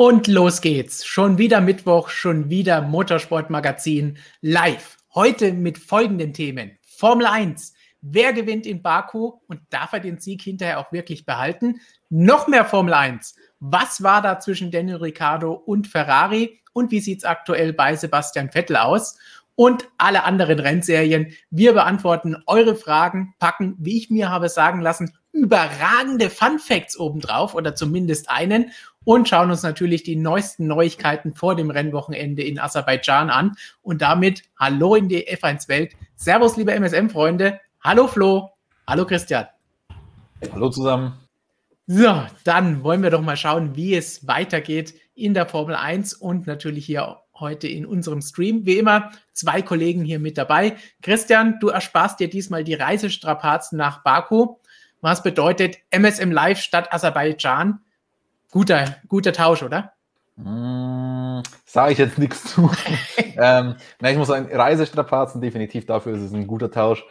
Und los geht's. Schon wieder Mittwoch, schon wieder Motorsportmagazin live. Heute mit folgenden Themen. Formel 1. Wer gewinnt in Baku und darf er den Sieg hinterher auch wirklich behalten? Noch mehr Formel 1. Was war da zwischen Daniel Ricciardo und Ferrari? Und wie sieht's aktuell bei Sebastian Vettel aus? Und alle anderen Rennserien. Wir beantworten eure Fragen, packen, wie ich mir habe sagen lassen, überragende Fun Facts obendrauf oder zumindest einen und schauen uns natürlich die neuesten Neuigkeiten vor dem Rennwochenende in Aserbaidschan an. Und damit hallo in die F1-Welt. Servus, liebe MSM-Freunde. Hallo Flo. Hallo Christian. Hallo zusammen. So, dann wollen wir doch mal schauen, wie es weitergeht in der Formel 1 und natürlich hier heute in unserem Stream. Wie immer, zwei Kollegen hier mit dabei. Christian, du ersparst dir diesmal die Reisestrapazen nach Baku. Was bedeutet MSM Live statt Aserbaidschan? Guter, guter Tausch, oder? Mm, Sage ich jetzt nichts zu. ähm, na, ich muss sagen, Reisestrapazen definitiv dafür ist es ein guter Tausch.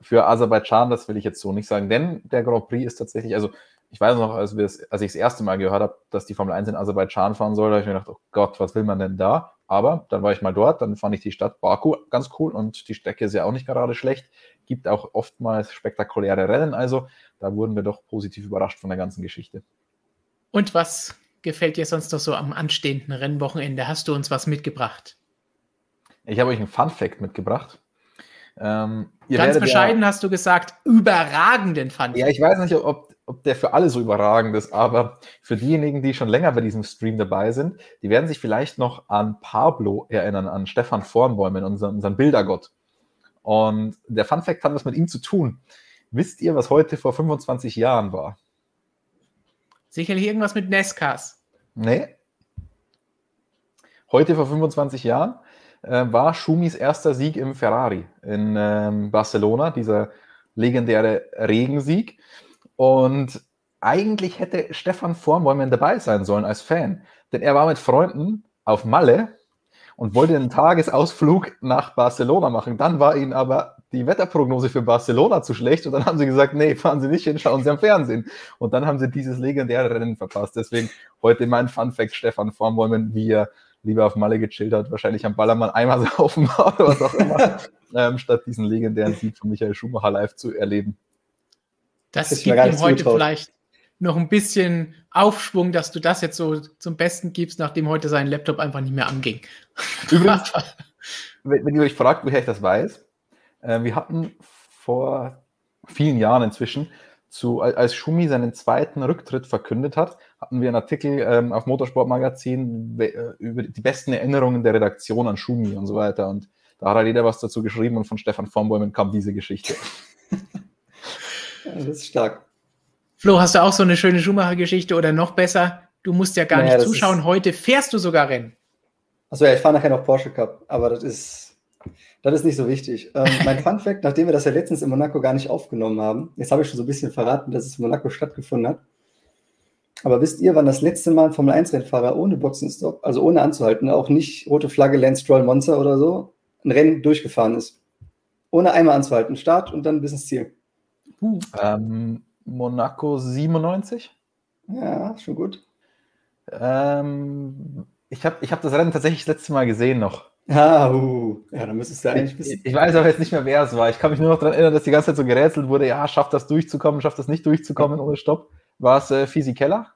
Für Aserbaidschan, das will ich jetzt so nicht sagen, denn der Grand Prix ist tatsächlich, also ich weiß noch, als, als ich das erste Mal gehört habe, dass die Formel 1 in Aserbaidschan fahren soll, da habe ich mir gedacht, oh Gott, was will man denn da? Aber dann war ich mal dort, dann fand ich die Stadt Baku ganz cool und die Strecke ist ja auch nicht gerade schlecht. Gibt auch oftmals spektakuläre Rennen, also da wurden wir doch positiv überrascht von der ganzen Geschichte. Und was gefällt dir sonst noch so am anstehenden Rennwochenende? Hast du uns was mitgebracht? Ich habe euch einen Fun Fact mitgebracht. Ähm, Ganz bescheiden ja, hast du gesagt, überragenden Fun Fact. Ja, ich weiß nicht, ob, ob der für alle so überragend ist, aber für diejenigen, die schon länger bei diesem Stream dabei sind, die werden sich vielleicht noch an Pablo erinnern, an Stefan Vornbäumen, unseren, unseren Bildergott. Und der Fun Fact hat was mit ihm zu tun. Wisst ihr, was heute vor 25 Jahren war? Sicherlich irgendwas mit Nescas. Nee. Heute vor 25 Jahren äh, war Schumis erster Sieg im Ferrari in ähm, Barcelona, dieser legendäre Regensieg. Und eigentlich hätte Stefan Vornbäumen dabei sein sollen als Fan, denn er war mit Freunden auf Malle und wollte einen Tagesausflug nach Barcelona machen. Dann war ihnen aber die Wetterprognose für Barcelona zu schlecht und dann haben sie gesagt, nee, fahren Sie nicht hin, schauen Sie am Fernsehen. Und dann haben sie dieses legendäre Rennen verpasst. Deswegen heute mein Funfact, Stefan Vornbäumen, wie er lieber auf Malle gechillt hat, wahrscheinlich am Ballermann einmal saufen war oder was auch immer, ähm, statt diesen legendären Sieg von Michael Schumacher live zu erleben. Das, das gibt ihm heute zutraut. vielleicht noch ein bisschen Aufschwung, dass du das jetzt so zum Besten gibst, nachdem heute sein Laptop einfach nicht mehr anging. Übrigens, wenn ihr euch fragt, woher ich das weiß, wir hatten vor vielen Jahren inzwischen, zu, als Schumi seinen zweiten Rücktritt verkündet hat, hatten wir einen Artikel ähm, auf Motorsportmagazin äh, über die besten Erinnerungen der Redaktion an Schumi und so weiter. Und da hat halt jeder was dazu geschrieben und von Stefan Vornbäumen kam diese Geschichte. das ist stark. Flo, hast du auch so eine schöne Schumacher-Geschichte oder noch besser? Du musst ja gar naja, nicht zuschauen. Heute fährst du sogar Rennen. Achso, ja, ich fahre nachher noch Porsche Cup, aber das ist, das ist nicht so wichtig. Ähm, mein Fun Fact, nachdem wir das ja letztens in Monaco gar nicht aufgenommen haben, jetzt habe ich schon so ein bisschen verraten, dass es in Monaco stattgefunden hat. Aber wisst ihr, wann das letzte Mal ein Formel-1-Rennfahrer ohne Boxenstopp, also ohne anzuhalten, auch nicht rote Flagge, Lance Stroll, Monster oder so, ein Rennen durchgefahren ist? Ohne einmal anzuhalten. Start und dann bis ins Ziel. Uh. Ähm, Monaco 97? Ja, schon gut. Ähm, ich habe ich hab das Rennen tatsächlich das letzte Mal gesehen noch. Ah, uh. ja, dann müsstest du eigentlich wissen. Ich, ich weiß aber jetzt nicht mehr, wer es war. Ich kann mich nur noch daran erinnern, dass die ganze Zeit so gerätselt wurde, ja, schafft das durchzukommen, schafft das nicht durchzukommen ohne Stopp. War es äh, Fisi Keller?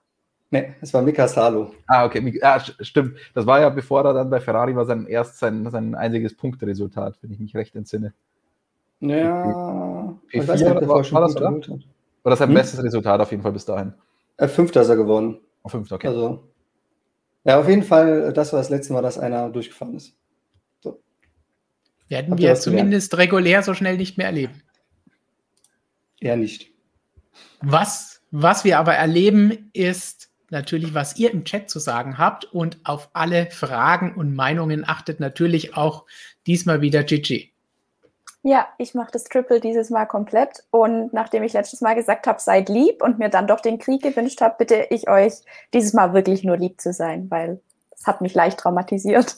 Nee, es war Mika Salo. Ah, okay. Ja, stimmt. Das war ja, bevor er dann bei Ferrari war, sein erst sein, sein einziges Punkteresultat, wenn ich mich recht entsinne. Ja, P4 ich weiß nicht, war, war das, oder? War das sein hm? bestes Resultat auf jeden Fall bis dahin? Äh, Fünfter ist er geworden. Oh, Fünfter, okay. Also, ja, auf jeden Fall, das war das letzte Mal, dass einer durchgefahren ist. Werden Habt wir zumindest gelernt? regulär so schnell nicht mehr erleben. Eher nicht. Was, was wir aber erleben, ist natürlich, was ihr im Chat zu sagen habt und auf alle Fragen und Meinungen achtet natürlich auch diesmal wieder Gigi. Ja, ich mache das Triple dieses Mal komplett. Und nachdem ich letztes Mal gesagt habe, seid lieb und mir dann doch den Krieg gewünscht habe, bitte ich euch dieses Mal wirklich nur lieb zu sein, weil es hat mich leicht traumatisiert.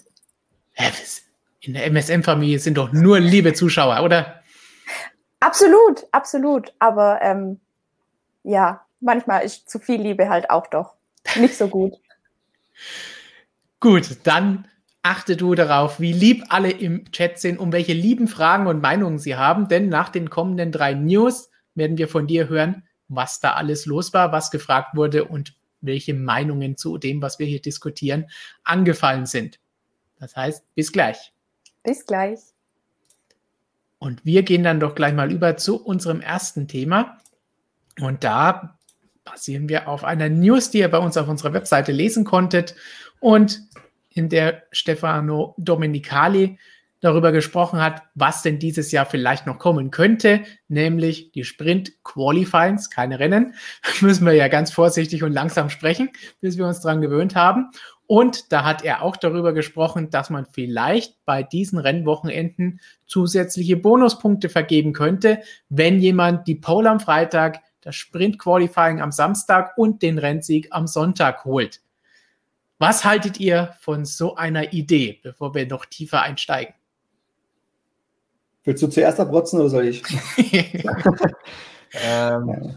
In der MSM-Familie sind doch nur liebe Zuschauer, oder? Absolut, absolut. Aber ähm, ja, manchmal ist zu viel Liebe halt auch doch nicht so gut. Gut, dann achte du darauf, wie lieb alle im Chat sind, um welche lieben Fragen und Meinungen sie haben, denn nach den kommenden drei News werden wir von dir hören, was da alles los war, was gefragt wurde und welche Meinungen zu dem, was wir hier diskutieren, angefallen sind. Das heißt, bis gleich. Bis gleich. Und wir gehen dann doch gleich mal über zu unserem ersten Thema. Und da basieren wir auf einer News, die ihr bei uns auf unserer Webseite lesen konntet und in der Stefano Domenicali darüber gesprochen hat, was denn dieses Jahr vielleicht noch kommen könnte, nämlich die Sprint Qualifyings, keine Rennen. Müssen wir ja ganz vorsichtig und langsam sprechen, bis wir uns daran gewöhnt haben. Und da hat er auch darüber gesprochen, dass man vielleicht bei diesen Rennwochenenden zusätzliche Bonuspunkte vergeben könnte, wenn jemand die Pole am Freitag, das Sprint Qualifying am Samstag und den Rennsieg am Sonntag holt. Was haltet ihr von so einer Idee, bevor wir noch tiefer einsteigen? Willst du zuerst abrotzen oder soll ich? ähm,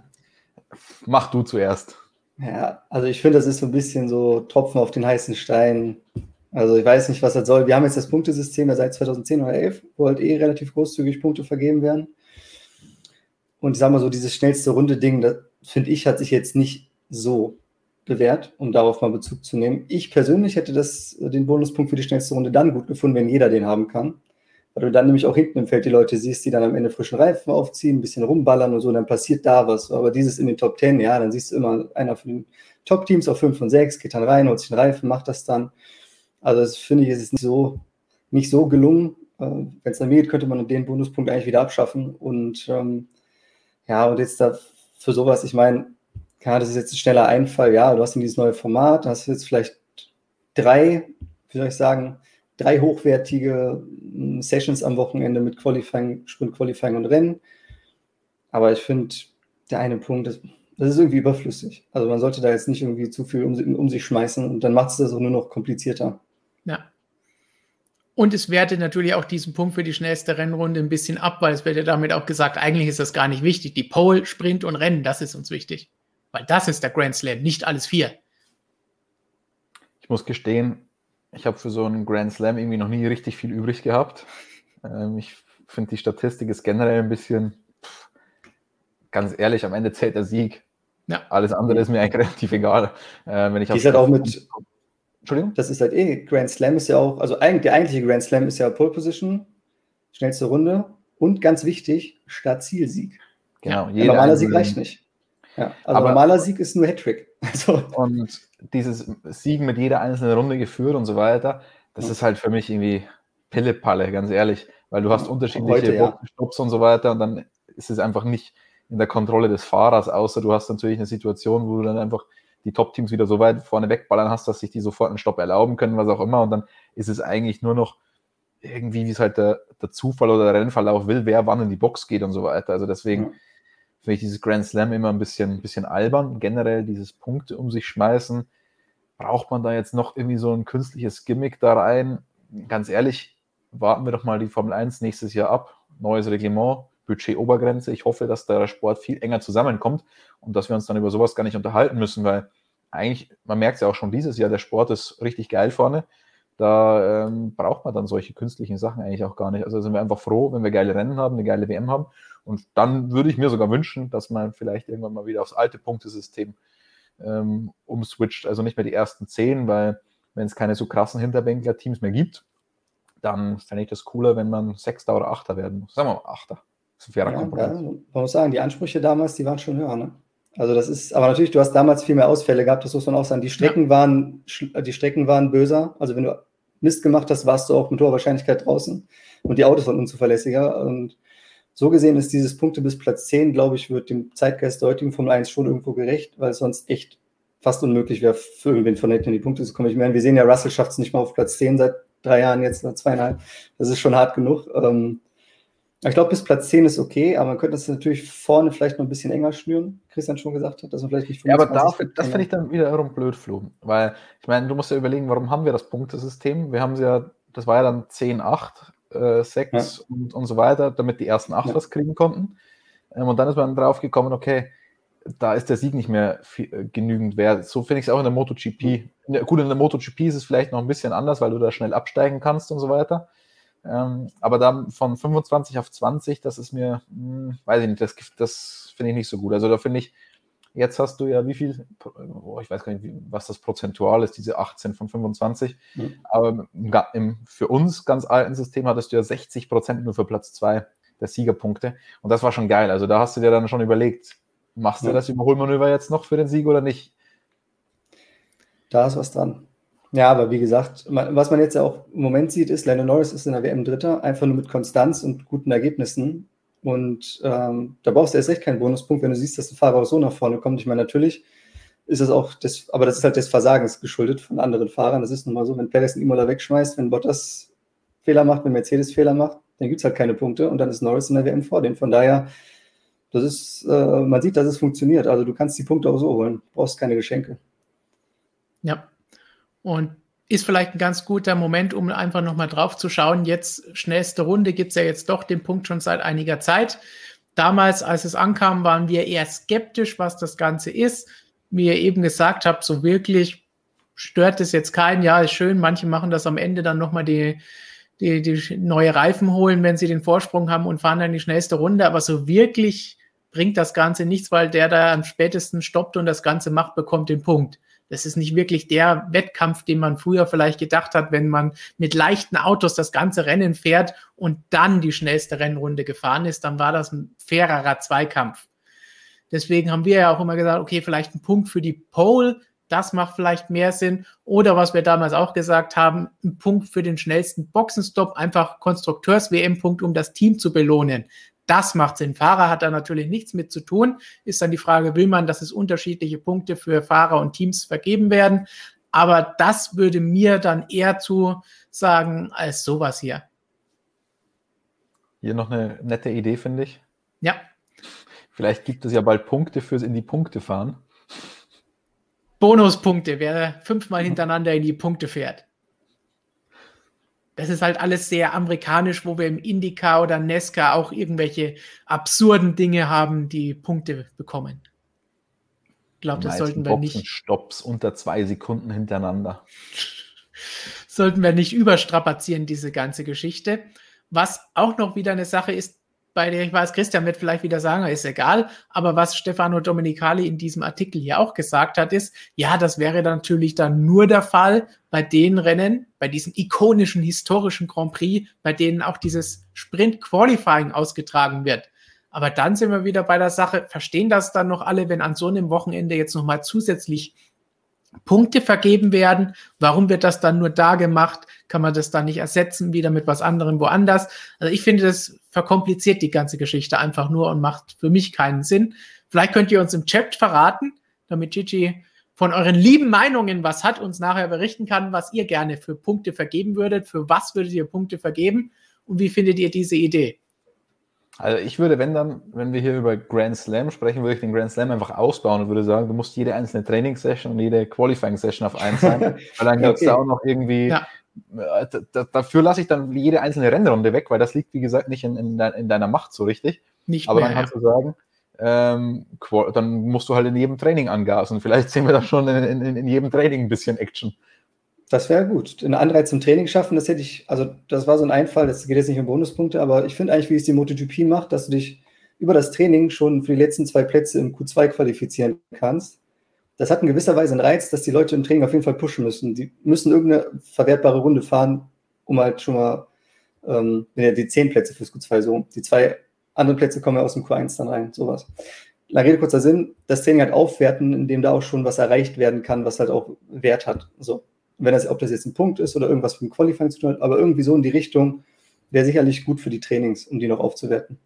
mach du zuerst. Ja, also ich finde, das ist so ein bisschen so Tropfen auf den heißen Stein. Also ich weiß nicht, was das soll. Wir haben jetzt das Punktesystem ja seit 2010 oder 11, wo halt eh relativ großzügig Punkte vergeben werden. Und ich sage mal so, dieses schnellste Runde-Ding, das finde ich, hat sich jetzt nicht so bewährt, um darauf mal Bezug zu nehmen. Ich persönlich hätte das, den Bonuspunkt für die schnellste Runde dann gut gefunden, wenn jeder den haben kann. Weil du dann nämlich auch hinten im Feld die Leute siehst, die dann am Ende frischen Reifen aufziehen, ein bisschen rumballern und so, dann passiert da was. Aber dieses in den Top 10, ja, dann siehst du immer einer von den Top-Teams auf 5 und 6, geht dann rein, holt sich einen Reifen, macht das dann. Also das finde ich, ist nicht so, nicht so gelungen. Äh, wenn es dann geht, könnte man den Bonuspunkt eigentlich wieder abschaffen. Und ähm, ja, und jetzt da für sowas, ich meine, ja, das ist jetzt ein schneller Einfall, ja, du hast dieses neue Format, hast jetzt vielleicht drei, wie soll ich sagen, drei hochwertige hm, Sessions am Wochenende mit Qualifying, Sprint Qualifying und Rennen. Aber ich finde, der eine Punkt, das, das, ist irgendwie überflüssig. Also man sollte da jetzt nicht irgendwie zu viel um, um sich schmeißen und dann macht es das auch nur noch komplizierter. Ja. Und es wertet natürlich auch diesen Punkt für die schnellste Rennrunde ein bisschen ab, weil es wird ja damit auch gesagt, eigentlich ist das gar nicht wichtig. Die Pole, Sprint und Rennen, das ist uns wichtig. Weil das ist der Grand Slam, nicht alles vier. Ich muss gestehen, ich habe für so einen Grand Slam irgendwie noch nie richtig viel übrig gehabt. Ähm, ich finde, die Statistik ist generell ein bisschen, pff, ganz ehrlich, am Ende zählt der Sieg. Ja. Alles andere ist mir eigentlich relativ egal. Äh, wenn ich ist halt auch mit. Entschuldigung? Das ist halt eh, Grand Slam ist ja auch, also eigentlich, der eigentliche Grand Slam ist ja Pole Position, schnellste Runde und ganz wichtig, Start-Ziel-Sieg. Genau. Ja, normaler Sieg reicht nicht. Ja, also aber, normaler Sieg ist nur Hattrick. Also. Und dieses Siegen mit jeder einzelnen Runde geführt und so weiter, das ja. ist halt für mich irgendwie Pillepalle, ganz ehrlich, weil du hast unterschiedliche Heute, Stops und so weiter und dann ist es einfach nicht in der Kontrolle des Fahrers, außer du hast natürlich eine Situation, wo du dann einfach die Top-Teams wieder so weit vorne wegballern hast, dass sich die sofort einen Stopp erlauben können, was auch immer. Und dann ist es eigentlich nur noch irgendwie, wie es halt der, der Zufall oder der Rennverlauf will, wer wann in die Box geht und so weiter. Also deswegen ja finde ich dieses Grand Slam immer ein bisschen, ein bisschen albern. Generell dieses Punkte um sich schmeißen. Braucht man da jetzt noch irgendwie so ein künstliches Gimmick da rein? Ganz ehrlich, warten wir doch mal die Formel 1 nächstes Jahr ab. Neues Reglement, Budget-Obergrenze. Ich hoffe, dass der Sport viel enger zusammenkommt und dass wir uns dann über sowas gar nicht unterhalten müssen, weil eigentlich, man merkt es ja auch schon dieses Jahr, der Sport ist richtig geil vorne. Da ähm, braucht man dann solche künstlichen Sachen eigentlich auch gar nicht. Also sind wir einfach froh, wenn wir geile Rennen haben, eine geile WM haben und dann würde ich mir sogar wünschen, dass man vielleicht irgendwann mal wieder aufs alte Punktesystem ähm, umswitcht. Also nicht mehr die ersten zehn, weil wenn es keine so krassen Hinterbänkler-Teams mehr gibt, dann fände ich das cooler, wenn man Sechster oder Achter werden muss. Sagen wir mal Achter. Das ist ein fairer ja. Ja, man muss sagen, die Ansprüche damals, die waren schon höher. Ne? Also das ist, aber natürlich, du hast damals viel mehr Ausfälle gehabt, das muss man auch sagen. Die Strecken, ja. waren, die Strecken waren böser. Also wenn du Mist gemacht hast, warst du auch mit hoher Wahrscheinlichkeit draußen. Und die Autos waren unzuverlässiger. Und so gesehen ist dieses Punkte bis Platz 10, glaube ich, wird dem Zeitgeist der heutigen Formel 1 schon irgendwo gerecht, weil es sonst echt fast unmöglich wäre, für irgendwen von hinten in die Punkte zu kommen. Ich meine, wir sehen ja, Russell schafft es nicht mal auf Platz 10 seit drei Jahren, jetzt nach zweieinhalb. Das ist schon hart genug. Ähm, ich glaube, bis Platz 10 ist okay, aber man könnte das natürlich vorne vielleicht noch ein bisschen enger schnüren, Christian schon gesagt hat, dass man vielleicht nicht Ja, aber dafür, das finde ich dann wiederum blöd, Flo. Weil, ich meine, du musst ja überlegen, warum haben wir das Punktesystem? Wir haben es ja, das war ja dann 10-8 äh, sechs ja. und, und so weiter, damit die ersten acht ja. was kriegen konnten. Ähm, und dann ist man drauf gekommen, okay, da ist der Sieg nicht mehr viel, äh, genügend wert. So finde ich es auch in der MotoGP. In der, gut, in der MotoGP ist es vielleicht noch ein bisschen anders, weil du da schnell absteigen kannst und so weiter. Ähm, aber dann von 25 auf 20, das ist mir, mh, hm, weiß ich nicht, das, das finde ich nicht so gut. Also da finde ich, jetzt hast du ja wie viel, oh, ich weiß gar nicht, was das prozentual ist, diese 18 von 25. Mhm. Aber im, im, für uns ganz alten System hattest du ja 60 Prozent nur für Platz 2 der Siegerpunkte. Und das war schon geil. Also da hast du dir dann schon überlegt, machst du ja. das Überholmanöver jetzt noch für den Sieg oder nicht? Da ist was dran. Ja, aber wie gesagt, was man jetzt ja auch im Moment sieht, ist, Lennon Norris ist in der WM Dritter, einfach nur mit Konstanz und guten Ergebnissen. Und ähm, da brauchst du erst recht keinen Bonuspunkt, wenn du siehst, dass der Fahrer auch so nach vorne kommt. Ich meine, natürlich ist das auch, des, aber das ist halt des Versagens geschuldet von anderen Fahrern. Das ist nun mal so, wenn Perez einen Imola wegschmeißt, wenn Bottas Fehler macht, wenn Mercedes Fehler macht, dann gibt es halt keine Punkte und dann ist Norris in der WM vor dem. Von daher, das ist, äh, man sieht, dass es funktioniert. Also du kannst die Punkte auch so holen, du brauchst keine Geschenke. Ja. Und ist vielleicht ein ganz guter Moment, um einfach nochmal drauf zu schauen. Jetzt, schnellste Runde, gibt es ja jetzt doch den Punkt schon seit einiger Zeit. Damals, als es ankam, waren wir eher skeptisch, was das Ganze ist. Wie ihr eben gesagt habt, so wirklich stört es jetzt keinen. Ja, ist schön. Manche machen das am Ende dann nochmal die, die, die neue Reifen holen, wenn sie den Vorsprung haben und fahren dann die schnellste Runde. Aber so wirklich bringt das Ganze nichts, weil der da am spätesten stoppt und das Ganze macht, bekommt den Punkt. Das ist nicht wirklich der Wettkampf, den man früher vielleicht gedacht hat, wenn man mit leichten Autos das ganze Rennen fährt und dann die schnellste Rennrunde gefahren ist, dann war das ein fairerer Zweikampf. Deswegen haben wir ja auch immer gesagt, okay, vielleicht ein Punkt für die Pole, das macht vielleicht mehr Sinn. Oder was wir damals auch gesagt haben, ein Punkt für den schnellsten Boxenstopp, einfach Konstrukteurs-WM-Punkt, um das Team zu belohnen. Das macht Sinn. Fahrer hat da natürlich nichts mit zu tun. Ist dann die Frage, will man, dass es unterschiedliche Punkte für Fahrer und Teams vergeben werden? Aber das würde mir dann eher zu sagen als sowas hier. Hier noch eine nette Idee, finde ich. Ja. Vielleicht gibt es ja bald Punkte fürs in die Punkte fahren. Bonuspunkte, wer fünfmal hintereinander in die Punkte fährt. Das ist halt alles sehr amerikanisch, wo wir im Indica oder Nesca auch irgendwelche absurden Dinge haben, die Punkte bekommen. Ich glaube, das sollten wir nicht. Stops unter zwei Sekunden hintereinander. sollten wir nicht überstrapazieren, diese ganze Geschichte. Was auch noch wieder eine Sache ist, bei der ich weiß, Christian wird vielleicht wieder sagen, ist egal, aber was Stefano Domenicali in diesem Artikel hier auch gesagt hat, ist, ja, das wäre natürlich dann nur der Fall bei den Rennen, bei diesen ikonischen historischen Grand Prix, bei denen auch dieses Sprint Qualifying ausgetragen wird. Aber dann sind wir wieder bei der Sache, verstehen das dann noch alle, wenn an so einem Wochenende jetzt nochmal zusätzlich Punkte vergeben werden. Warum wird das dann nur da gemacht? Kann man das dann nicht ersetzen, wieder mit was anderem woanders? Also ich finde, das verkompliziert die ganze Geschichte einfach nur und macht für mich keinen Sinn. Vielleicht könnt ihr uns im Chat verraten, damit Gigi von euren lieben Meinungen was hat, uns nachher berichten kann, was ihr gerne für Punkte vergeben würdet. Für was würdet ihr Punkte vergeben? Und wie findet ihr diese Idee? Also ich würde, wenn dann, wenn wir hier über Grand Slam sprechen, würde ich den Grand Slam einfach ausbauen und würde sagen, du musst jede einzelne Trainingssession und jede Qualifying-Session auf eins sein, weil dann gibt es okay. da auch noch irgendwie, ja. Äh, dafür lasse ich dann jede einzelne Rennrunde weg, weil das liegt, wie gesagt, nicht in, in, in deiner Macht so richtig. Nicht Aber mehr, dann kannst du sagen, ähm, dann musst du halt in jedem Training angasen. Vielleicht sehen wir da schon in, in, in jedem Training ein bisschen Action. Das wäre gut. Einen Anreiz zum Training schaffen, das hätte ich, also das war so ein Einfall, das geht jetzt nicht um Bonuspunkte, aber ich finde eigentlich, wie es die MotoGP macht, dass du dich über das Training schon für die letzten zwei Plätze im Q2 qualifizieren kannst. Das hat in gewisser Weise einen Reiz, dass die Leute im Training auf jeden Fall pushen müssen. Die müssen irgendeine verwertbare Runde fahren, um halt schon mal ähm, die zehn Plätze fürs Q2 so. Die zwei anderen Plätze kommen ja aus dem Q1 dann rein, sowas. Lange Rede, kurzer Sinn, das Training halt aufwerten, indem da auch schon was erreicht werden kann, was halt auch Wert hat. So wenn das, ob das jetzt ein Punkt ist oder irgendwas mit dem Qualifying zu tun hat, aber irgendwie so in die Richtung wäre sicherlich gut für die Trainings, um die noch aufzuwerten.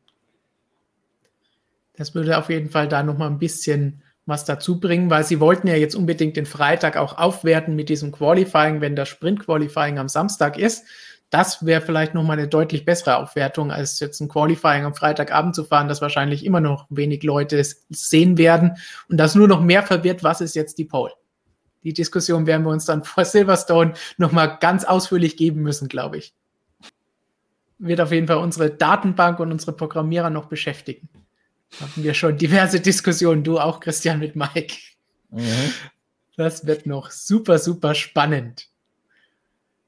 Das würde auf jeden Fall da nochmal ein bisschen was dazu bringen, weil sie wollten ja jetzt unbedingt den Freitag auch aufwerten mit diesem Qualifying, wenn das Sprint-Qualifying am Samstag ist. Das wäre vielleicht nochmal eine deutlich bessere Aufwertung, als jetzt ein Qualifying am Freitagabend zu fahren, das wahrscheinlich immer noch wenig Leute sehen werden und das nur noch mehr verwirrt, was ist jetzt die Pole die Diskussion werden wir uns dann vor Silverstone nochmal ganz ausführlich geben müssen, glaube ich. Wird auf jeden Fall unsere Datenbank und unsere Programmierer noch beschäftigen. Haben wir schon diverse Diskussionen, du auch, Christian, mit Mike. Mhm. Das wird noch super, super spannend.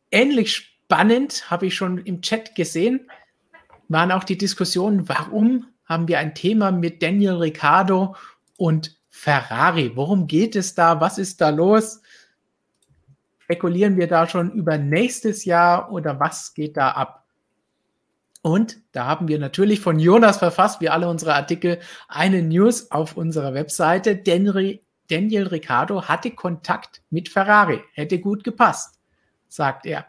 Ähnlich spannend habe ich schon im Chat gesehen, waren auch die Diskussionen, warum haben wir ein Thema mit Daniel Ricciardo und Ferrari? Worum geht es da? Was ist da los? Spekulieren wir da schon über nächstes Jahr oder was geht da ab? Und da haben wir natürlich von Jonas verfasst, wie alle unsere Artikel, eine News auf unserer Webseite. Daniel, Ricciardo hatte Kontakt mit Ferrari, hätte gut gepasst, sagt er.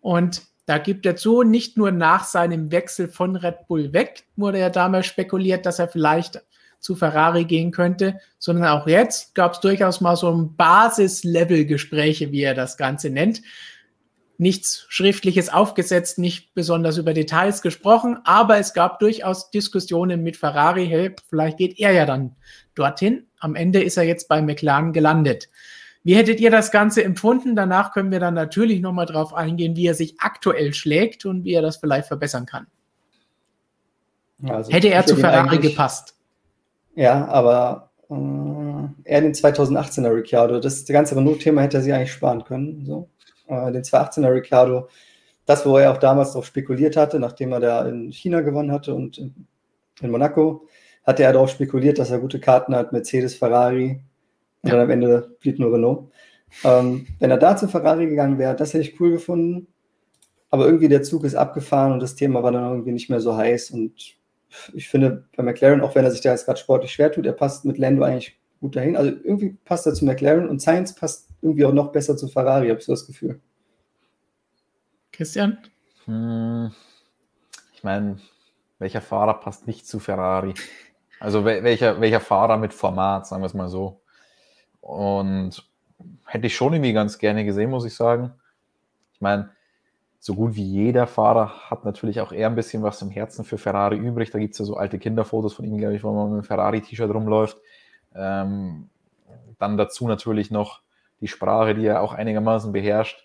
Und da gibt er zu, nicht nur nach seinem Wechsel von Red Bull weg, wurde ja damals spekuliert, dass er vielleicht zu Ferrari gehen könnte, sondern auch jetzt gab es durchaus mal so ein Basis-Level-Gespräche, wie er das Ganze nennt. Nichts Schriftliches aufgesetzt, nicht besonders über Details gesprochen, aber es gab durchaus Diskussionen mit Ferrari, hey, vielleicht geht er ja dann dorthin. Am Ende ist er jetzt bei McLaren gelandet. Wie hättet ihr das Ganze empfunden? Danach können wir dann natürlich nochmal drauf eingehen, wie er sich aktuell schlägt und wie er das vielleicht verbessern kann. Also, Hätte er zu Ferrari gepasst? Ja, aber äh, er den 2018er Ricciardo, das, das ganze Renault-Thema hätte er sich eigentlich sparen können. So. Äh, den 2018er Ricciardo, das, wo er auch damals darauf spekuliert hatte, nachdem er da in China gewonnen hatte und in, in Monaco, hatte er darauf spekuliert, dass er gute Karten hat, Mercedes, Ferrari und ja. dann am Ende blieb nur Renault. Ähm, wenn er da zu Ferrari gegangen wäre, das hätte ich cool gefunden. Aber irgendwie der Zug ist abgefahren und das Thema war dann irgendwie nicht mehr so heiß und ich finde, bei McLaren, auch wenn er sich da jetzt gerade sportlich schwer tut, er passt mit Lando eigentlich gut dahin. Also irgendwie passt er zu McLaren und Science passt irgendwie auch noch besser zu Ferrari, habe ich so das Gefühl. Christian? Hm, ich meine, welcher Fahrer passt nicht zu Ferrari? Also welcher, welcher Fahrer mit Format, sagen wir es mal so. Und hätte ich schon irgendwie ganz gerne gesehen, muss ich sagen. Ich meine, so gut wie jeder Fahrer hat natürlich auch eher ein bisschen was im Herzen für Ferrari übrig. Da gibt es ja so alte Kinderfotos von ihm, glaube ich, wo man mit einem Ferrari-T-Shirt rumläuft. Ähm, dann dazu natürlich noch die Sprache, die er auch einigermaßen beherrscht.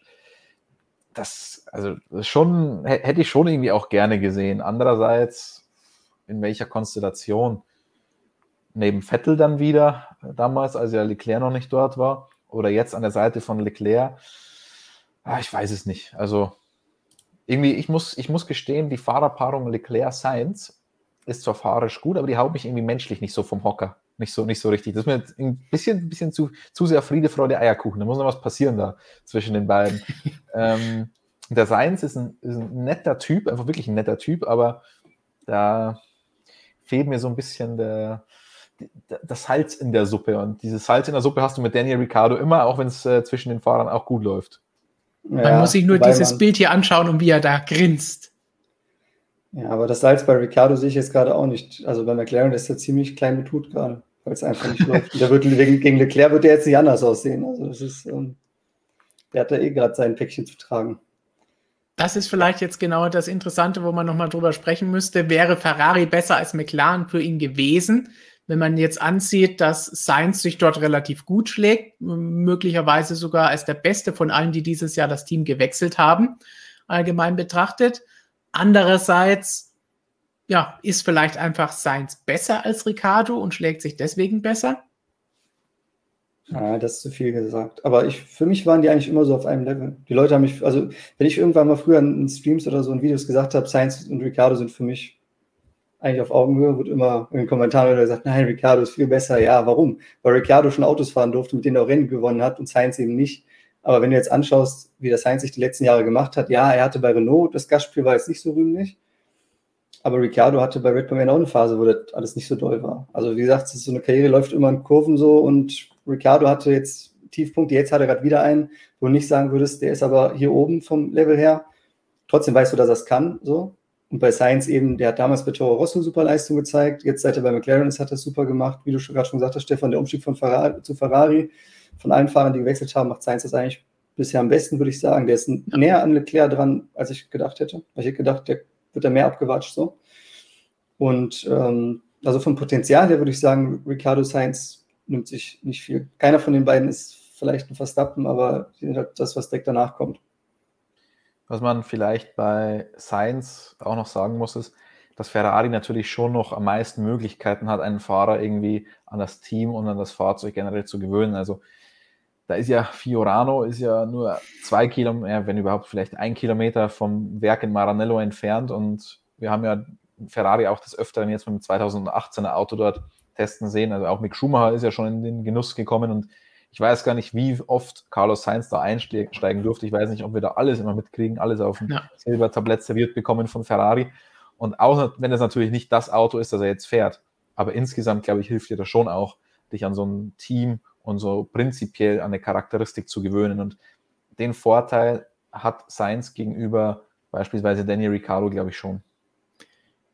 Das, also das schon, hätte ich schon irgendwie auch gerne gesehen. Andererseits, in welcher Konstellation? Neben Vettel dann wieder, damals, als ja Leclerc noch nicht dort war, oder jetzt an der Seite von Leclerc. Ah, ich weiß es nicht. Also irgendwie, ich muss, ich muss gestehen, die Fahrerpaarung Leclerc-Sainz ist zwar fahrerisch gut, aber die haut mich irgendwie menschlich nicht so vom Hocker. Nicht so, nicht so richtig. Das ist mir ein bisschen, ein bisschen zu, zu sehr Friede, Freude, Eierkuchen. Da muss noch was passieren da zwischen den beiden. ähm, der Sainz ist ein, ist ein netter Typ, einfach wirklich ein netter Typ, aber da fehlt mir so ein bisschen der, das Salz in der Suppe. Und dieses Salz in der Suppe hast du mit Daniel Ricciardo immer, auch wenn es äh, zwischen den Fahrern auch gut läuft. Man ja, muss sich nur dieses man, Bild hier anschauen und wie er da grinst. Ja, aber das Salz bei Ricardo sehe ich jetzt gerade auch nicht. Also bei McLaren ist er ziemlich klein betut gerade, weil es einfach nicht läuft. Der wird gegen Leclerc wird der jetzt nicht anders aussehen. Also das ist, ähm, der hat da eh gerade sein Päckchen zu tragen. Das ist vielleicht jetzt genau das Interessante, wo man nochmal drüber sprechen müsste. Wäre Ferrari besser als McLaren für ihn gewesen? Wenn man jetzt ansieht, dass Sainz sich dort relativ gut schlägt, möglicherweise sogar als der Beste von allen, die dieses Jahr das Team gewechselt haben, allgemein betrachtet. Andererseits, ja, ist vielleicht einfach Sainz besser als Ricardo und schlägt sich deswegen besser? Ja, das ist zu viel gesagt. Aber ich, für mich waren die eigentlich immer so auf einem Level. Die Leute haben mich, also wenn ich irgendwann mal früher in Streams oder so in Videos gesagt habe, Sainz und Ricardo sind für mich eigentlich auf Augenhöhe, wird immer in den Kommentaren gesagt, nein, Ricciardo ist viel besser. Ja, warum? Weil Ricciardo schon Autos fahren durfte, mit denen er auch Rennen gewonnen hat und Sainz eben nicht. Aber wenn du jetzt anschaust, wie das Sainz sich die letzten Jahre gemacht hat, ja, er hatte bei Renault, das Gastspiel war jetzt nicht so rühmlich. Aber Ricciardo hatte bei Red Bull auch eine Phase, wo das alles nicht so doll war. Also wie gesagt, so eine Karriere läuft immer in Kurven so und Ricciardo hatte jetzt Tiefpunkte, jetzt hat er gerade wieder einen, wo du nicht sagen würdest, der ist aber hier oben vom Level her. Trotzdem weißt du, dass er es kann, so. Und bei Science eben, der hat damals bei Toro Rosso super Leistung gezeigt. Jetzt seit er bei McLaren ist, hat er super gemacht. Wie du schon gerade schon gesagt hast, Stefan, der Umstieg von Ferrari zu Ferrari, von allen Fahrern, die gewechselt haben, macht Science das eigentlich bisher am besten, würde ich sagen. Der ist näher an Leclerc dran, als ich gedacht hätte. Ich hätte gedacht, der wird da mehr abgewatscht so. Und ähm, also vom Potenzial her würde ich sagen, Ricardo Sainz nimmt sich nicht viel. Keiner von den beiden ist vielleicht ein Verstappen, aber das, was direkt danach kommt. Was man vielleicht bei Science auch noch sagen muss, ist, dass Ferrari natürlich schon noch am meisten Möglichkeiten hat, einen Fahrer irgendwie an das Team und an das Fahrzeug generell zu gewöhnen. Also da ist ja Fiorano ist ja nur zwei Kilometer, wenn überhaupt vielleicht ein Kilometer vom Werk in Maranello entfernt und wir haben ja Ferrari auch des Öfteren jetzt mit dem 2018er Auto dort testen sehen. Also auch Mick Schumacher ist ja schon in den Genuss gekommen und ich weiß gar nicht, wie oft Carlos Sainz da einsteigen durfte. Ich weiß nicht, ob wir da alles immer mitkriegen, alles auf dem ja. Silbertablett serviert bekommen von Ferrari. Und auch wenn es natürlich nicht das Auto ist, das er jetzt fährt. Aber insgesamt, glaube ich, hilft dir das schon auch, dich an so ein Team und so prinzipiell an eine Charakteristik zu gewöhnen. Und den Vorteil hat Sainz gegenüber beispielsweise Daniel Ricciardo, glaube ich, schon.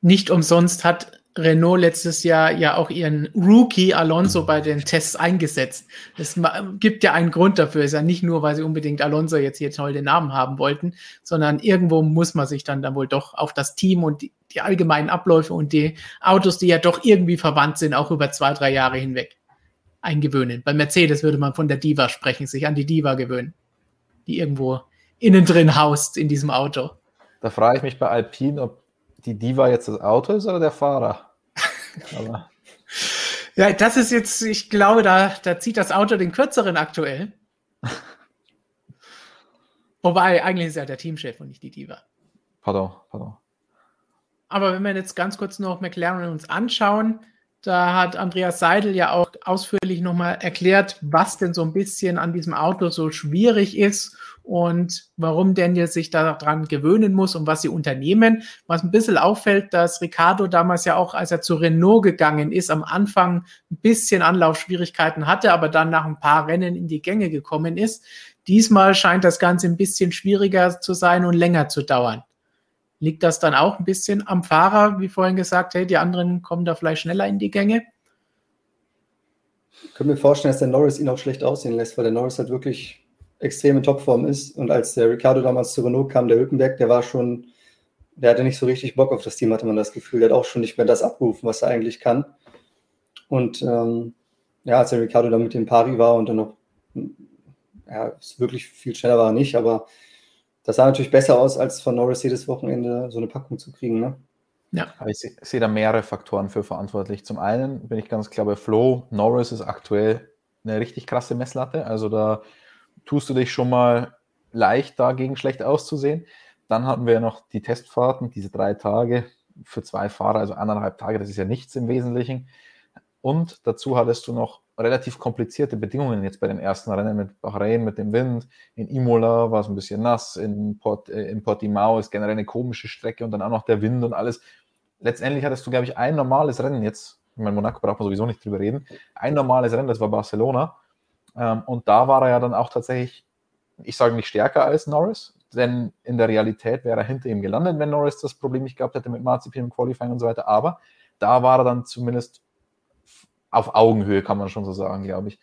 Nicht umsonst hat Renault letztes Jahr ja auch ihren Rookie Alonso bei den Tests eingesetzt. Es gibt ja einen Grund dafür. Es ist ja nicht nur, weil sie unbedingt Alonso jetzt hier toll den Namen haben wollten, sondern irgendwo muss man sich dann dann wohl doch auf das Team und die, die allgemeinen Abläufe und die Autos, die ja doch irgendwie verwandt sind, auch über zwei, drei Jahre hinweg eingewöhnen. Bei Mercedes würde man von der Diva sprechen, sich an die Diva gewöhnen, die irgendwo innen drin haust in diesem Auto. Da frage ich mich bei Alpine, ob die Diva jetzt das Auto ist oder der Fahrer? Aber ja, das ist jetzt, ich glaube, da, da zieht das Auto den kürzeren aktuell. Wobei, eigentlich ist er der Teamchef und nicht die Diva. Pardon, pardon. Aber wenn wir jetzt ganz kurz noch McLaren uns anschauen, da hat Andreas Seidel ja auch ausführlich nochmal erklärt, was denn so ein bisschen an diesem Auto so schwierig ist und warum Daniel sich daran gewöhnen muss und was sie unternehmen. Was ein bisschen auffällt, dass Ricardo damals ja auch, als er zu Renault gegangen ist, am Anfang ein bisschen Anlaufschwierigkeiten hatte, aber dann nach ein paar Rennen in die Gänge gekommen ist. Diesmal scheint das Ganze ein bisschen schwieriger zu sein und länger zu dauern. Liegt das dann auch ein bisschen am Fahrer, wie vorhin gesagt, hey, die anderen kommen da vielleicht schneller in die Gänge? Ich könnte mir vorstellen, dass der Norris ihn auch schlecht aussehen lässt, weil der Norris halt wirklich extrem in Topform ist. Und als der Ricardo damals zu Renault kam, der Hülkenberg, der war schon, der hatte nicht so richtig Bock auf das Team, hatte man das Gefühl. Der hat auch schon nicht mehr das abgerufen, was er eigentlich kann. Und ähm, ja, als der Ricardo dann mit dem Pari war und dann noch, ja, wirklich viel schneller war er nicht, aber das sah natürlich besser aus, als von Norris jedes Wochenende so eine Packung zu kriegen. Ne? Ja. Aber ich sehe seh da mehrere Faktoren für verantwortlich. Zum einen bin ich ganz klar bei Flo. Norris ist aktuell eine richtig krasse Messlatte. Also da tust du dich schon mal leicht dagegen schlecht auszusehen. Dann hatten wir noch die Testfahrten, diese drei Tage für zwei Fahrer, also anderthalb Tage, das ist ja nichts im Wesentlichen. Und dazu hattest du noch relativ komplizierte Bedingungen jetzt bei den ersten Rennen mit Bahrain, mit dem Wind. In Imola war es ein bisschen nass, in, Port, äh, in Portimao ist generell eine komische Strecke und dann auch noch der Wind und alles. Letztendlich hattest du, glaube ich, ein normales Rennen jetzt. Ich meine, Monaco braucht man sowieso nicht drüber reden. Ein normales Rennen, das war Barcelona. Ähm, und da war er ja dann auch tatsächlich, ich sage nicht stärker als Norris, denn in der Realität wäre er hinter ihm gelandet, wenn Norris das Problem nicht gehabt hätte mit Marzipin im Qualifying und so weiter. Aber da war er dann zumindest auf Augenhöhe, kann man schon so sagen, glaube ich.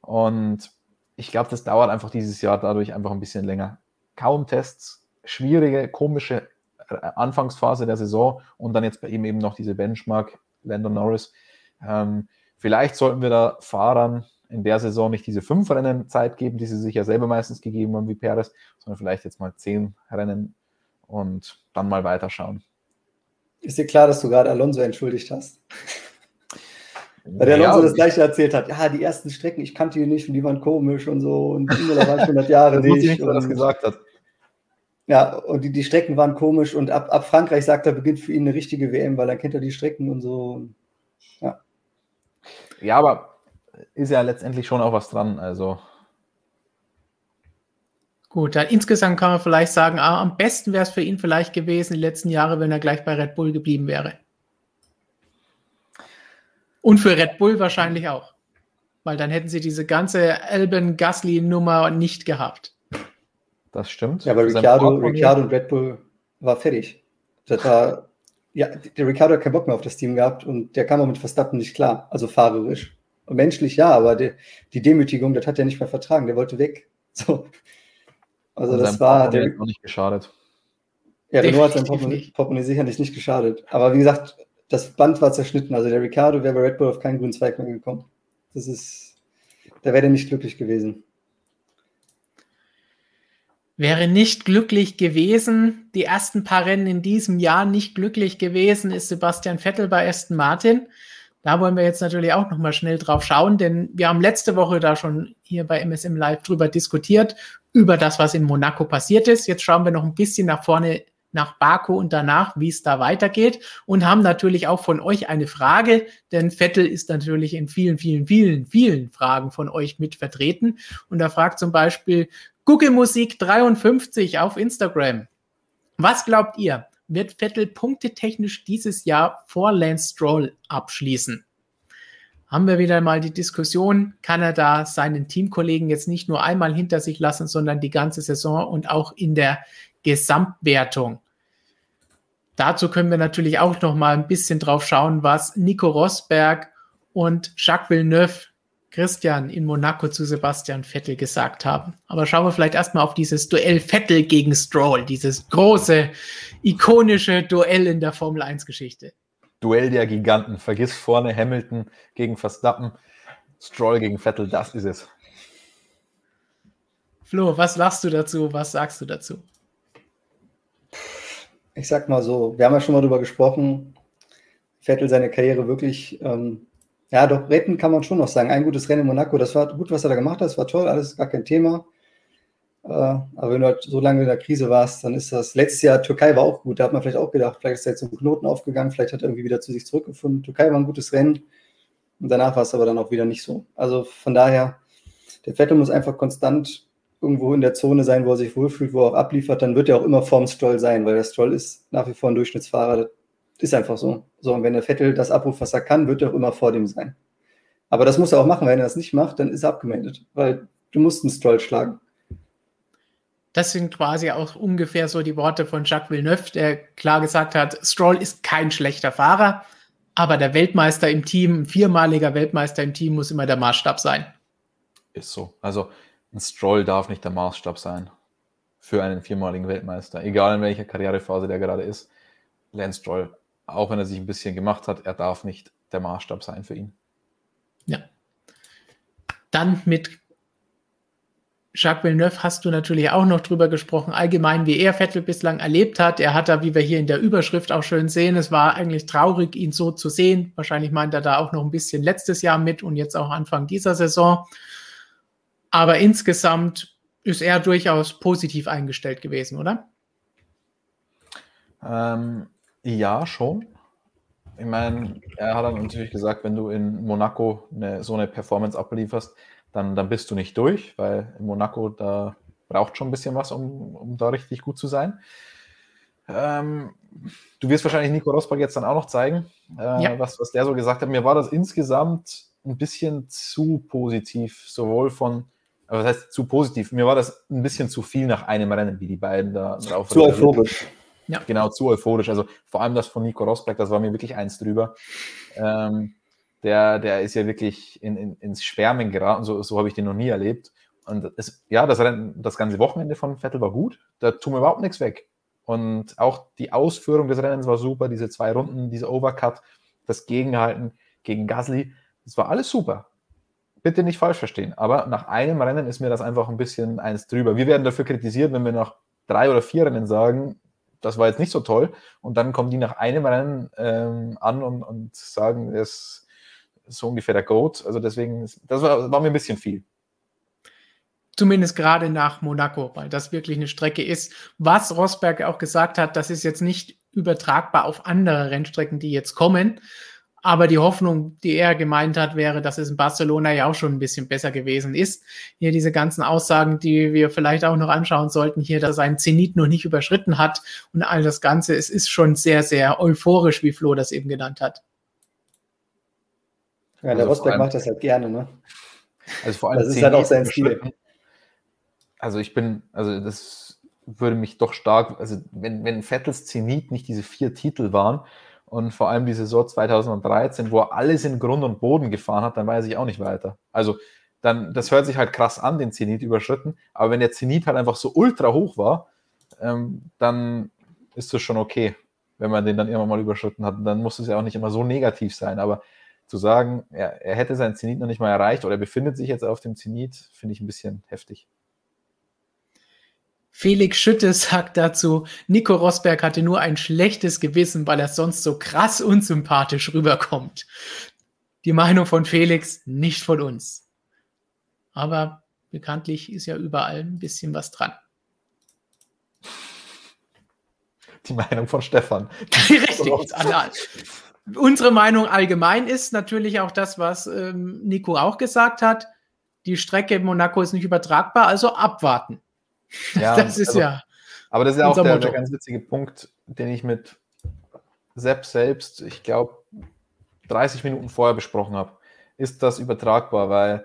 Und ich glaube, das dauert einfach dieses Jahr dadurch einfach ein bisschen länger. Kaum Tests, schwierige, komische äh, Anfangsphase der Saison und dann jetzt bei ihm eben noch diese Benchmark, Landon Norris. Ähm, vielleicht sollten wir da Fahrern in der Saison nicht diese fünf Rennen Zeit geben, die sie sich ja selber meistens gegeben haben wie Perez, sondern vielleicht jetzt mal zehn Rennen und dann mal weiterschauen. Ist dir klar, dass du gerade Alonso entschuldigt hast? Weil der Alonso ja, das gleiche erzählt hat. Ja, die ersten Strecken, ich kannte die nicht und die waren komisch und so. Und da war ich 100 Jahre nicht. nicht und, das gesagt hat. Ja, und die, die Strecken waren komisch und ab, ab Frankreich sagt er, beginnt für ihn eine richtige WM, weil dann kennt er die Strecken und so. Ja. Ja, aber ist ja letztendlich schon auch was dran. Also. Gut, dann insgesamt kann man vielleicht sagen, ah, am besten wäre es für ihn vielleicht gewesen, die letzten Jahre, wenn er gleich bei Red Bull geblieben wäre. Und für Red Bull wahrscheinlich auch. Weil dann hätten sie diese ganze Alban-Gasly-Nummer nicht gehabt. Das stimmt. Ja, aber Ricciardo, Ricciardo und Red Bull war fertig. Das war, ja, der Ricciardo hat keinen Bock mehr auf das Team gehabt und der kam auch mit Verstappen nicht klar. Also fahrerisch. Und menschlich ja, aber die, die Demütigung, das hat er nicht mehr vertragen. Der wollte weg. So. Also und das war. Der hat auch nicht geschadet. Ja, Renault hat sein Portemonnaie sicherlich nicht geschadet. Aber wie gesagt, das Band war zerschnitten. Also der Ricardo wäre bei Red Bull auf keinen grünen Zweig mehr gekommen. Das ist, da wäre er nicht glücklich gewesen. Wäre nicht glücklich gewesen, die ersten paar Rennen in diesem Jahr nicht glücklich gewesen, ist Sebastian Vettel bei Aston Martin. Da wollen wir jetzt natürlich auch noch mal schnell drauf schauen, denn wir haben letzte Woche da schon hier bei MSM Live drüber diskutiert, über das, was in Monaco passiert ist. Jetzt schauen wir noch ein bisschen nach vorne nach Baku und danach, wie es da weitergeht und haben natürlich auch von euch eine Frage, denn Vettel ist natürlich in vielen, vielen, vielen, vielen Fragen von euch mit vertreten. Und da fragt zum Beispiel Google Musik 53 auf Instagram. Was glaubt ihr? Wird Vettel punktetechnisch dieses Jahr vor Lance Stroll abschließen? Haben wir wieder mal die Diskussion, kann er da seinen Teamkollegen jetzt nicht nur einmal hinter sich lassen, sondern die ganze Saison und auch in der Gesamtwertung. Dazu können wir natürlich auch noch mal ein bisschen drauf schauen, was Nico Rosberg und Jacques Villeneuve Christian in Monaco zu Sebastian Vettel gesagt haben. Aber schauen wir vielleicht erstmal auf dieses Duell Vettel gegen Stroll, dieses große, ikonische Duell in der Formel 1 Geschichte. Duell der Giganten. Vergiss vorne Hamilton gegen Verstappen, Stroll gegen Vettel, das ist es. Flo, was lachst du dazu? Was sagst du dazu? Ich sag mal so, wir haben ja schon mal darüber gesprochen, Vettel seine Karriere wirklich ähm, ja, doch, retten kann man schon noch sagen. Ein gutes Rennen in Monaco, das war gut, was er da gemacht hat, das war toll, alles gar kein Thema. Äh, aber wenn du halt so lange in der Krise warst, dann ist das. Letztes Jahr Türkei war auch gut, da hat man vielleicht auch gedacht, vielleicht ist er jetzt ein Knoten aufgegangen, vielleicht hat er irgendwie wieder zu sich zurückgefunden. Türkei war ein gutes Rennen und danach war es aber dann auch wieder nicht so. Also von daher, der Vettel muss einfach konstant irgendwo in der Zone sein, wo er sich wohlfühlt, wo er auch abliefert, dann wird er auch immer vorm Stroll sein, weil der Stroll ist nach wie vor ein Durchschnittsfahrer. Ist einfach so. So, und wenn der Vettel das abruft, was er kann, wird er auch immer vor dem sein. Aber das muss er auch machen. Wenn er das nicht macht, dann ist er abgemeldet, weil du musst einen Stroll schlagen. Das sind quasi auch ungefähr so die Worte von Jacques Villeneuve, der klar gesagt hat, Stroll ist kein schlechter Fahrer, aber der Weltmeister im Team, ein viermaliger Weltmeister im Team muss immer der Maßstab sein. Ist so. Also ein Stroll darf nicht der Maßstab sein für einen viermaligen Weltmeister, egal in welcher Karrierephase der gerade ist. Lance Stroll auch wenn er sich ein bisschen gemacht hat, er darf nicht der Maßstab sein für ihn. Ja. Dann mit Jacques Villeneuve hast du natürlich auch noch drüber gesprochen, allgemein, wie er Vettel bislang erlebt hat. Er hat da, wie wir hier in der Überschrift auch schön sehen, es war eigentlich traurig, ihn so zu sehen. Wahrscheinlich meint er da auch noch ein bisschen letztes Jahr mit und jetzt auch Anfang dieser Saison. Aber insgesamt ist er durchaus positiv eingestellt gewesen, oder? Ähm, ja, schon. Ich meine, er hat dann natürlich gesagt, wenn du in Monaco eine, so eine Performance ablieferst, dann, dann bist du nicht durch, weil in Monaco da braucht schon ein bisschen was, um, um da richtig gut zu sein. Ähm, du wirst wahrscheinlich Nico Rosberg jetzt dann auch noch zeigen, äh, ja. was, was der so gesagt hat. Mir war das insgesamt ein bisschen zu positiv, sowohl von, was heißt zu positiv? Mir war das ein bisschen zu viel nach einem Rennen, wie die beiden da drauf Zu euphorisch. Ja. Genau, zu euphorisch. Also vor allem das von Nico Rosberg, das war mir wirklich eins drüber. Ähm, der, der ist ja wirklich in, in, ins Schwärmen geraten, so, so habe ich den noch nie erlebt. Und es, ja, das, das ganze Wochenende von Vettel war gut, da tun wir überhaupt nichts weg. Und auch die Ausführung des Rennens war super, diese zwei Runden, diese Overcut, das Gegenhalten gegen Gasly, das war alles super. Bitte nicht falsch verstehen, aber nach einem Rennen ist mir das einfach ein bisschen eins drüber. Wir werden dafür kritisiert, wenn wir nach drei oder vier Rennen sagen, das war jetzt nicht so toll. Und dann kommen die nach einem Rennen ähm, an und, und sagen, das ist so ungefähr der Goat. Also deswegen, das war, war mir ein bisschen viel. Zumindest gerade nach Monaco, weil das wirklich eine Strecke ist. Was Rosberg auch gesagt hat, das ist jetzt nicht übertragbar auf andere Rennstrecken, die jetzt kommen. Aber die Hoffnung, die er gemeint hat, wäre, dass es in Barcelona ja auch schon ein bisschen besser gewesen ist. Hier diese ganzen Aussagen, die wir vielleicht auch noch anschauen sollten, hier, dass er seinen Zenit noch nicht überschritten hat und all das Ganze. Es ist schon sehr, sehr euphorisch, wie Flo das eben genannt hat. Ja, der also Rosberg macht das halt gerne, ne? Also vor allem das ist halt auch sein Stil. Also ich bin, also das würde mich doch stark, also wenn, wenn Vettels Zenit nicht diese vier Titel waren, und vor allem die Saison 2013, wo er alles in Grund und Boden gefahren hat, dann weiß ich auch nicht weiter. Also dann, das hört sich halt krass an, den Zenit überschritten, aber wenn der Zenit halt einfach so ultra hoch war, ähm, dann ist das schon okay, wenn man den dann irgendwann mal überschritten hat. dann muss es ja auch nicht immer so negativ sein, aber zu sagen, er, er hätte seinen Zenit noch nicht mal erreicht oder er befindet sich jetzt auf dem Zenit, finde ich ein bisschen heftig. Felix Schütte sagt dazu, Nico Rosberg hatte nur ein schlechtes Gewissen, weil er sonst so krass unsympathisch rüberkommt. Die Meinung von Felix, nicht von uns. Aber bekanntlich ist ja überall ein bisschen was dran. Die Meinung von Stefan. Richtig. Unsere Meinung allgemein ist natürlich auch das, was ähm, Nico auch gesagt hat. Die Strecke in Monaco ist nicht übertragbar, also abwarten. Ja, das ist also, ja. Aber das ist ja auch der, der, ganz witzige Punkt, den ich mit Sepp selbst, ich glaube, 30 Minuten vorher besprochen habe. Ist das übertragbar? Weil,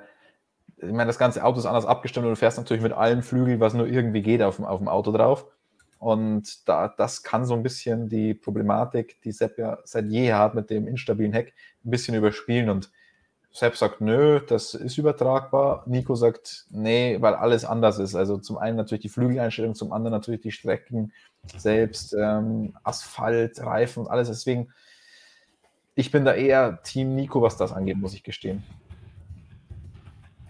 ich meine, das ganze Auto ist anders abgestimmt und du fährst natürlich mit allen Flügeln, was nur irgendwie geht, auf dem, auf dem Auto drauf. Und da, das kann so ein bisschen die Problematik, die Sepp ja seit jeher hat mit dem instabilen Heck, ein bisschen überspielen. Und Sepp sagt, nö, das ist übertragbar. Nico sagt, nee, weil alles anders ist. Also zum einen natürlich die Flügeleinstellung, zum anderen natürlich die Strecken selbst, ähm, Asphalt, Reifen und alles. Deswegen, ich bin da eher Team Nico, was das angeht, muss ich gestehen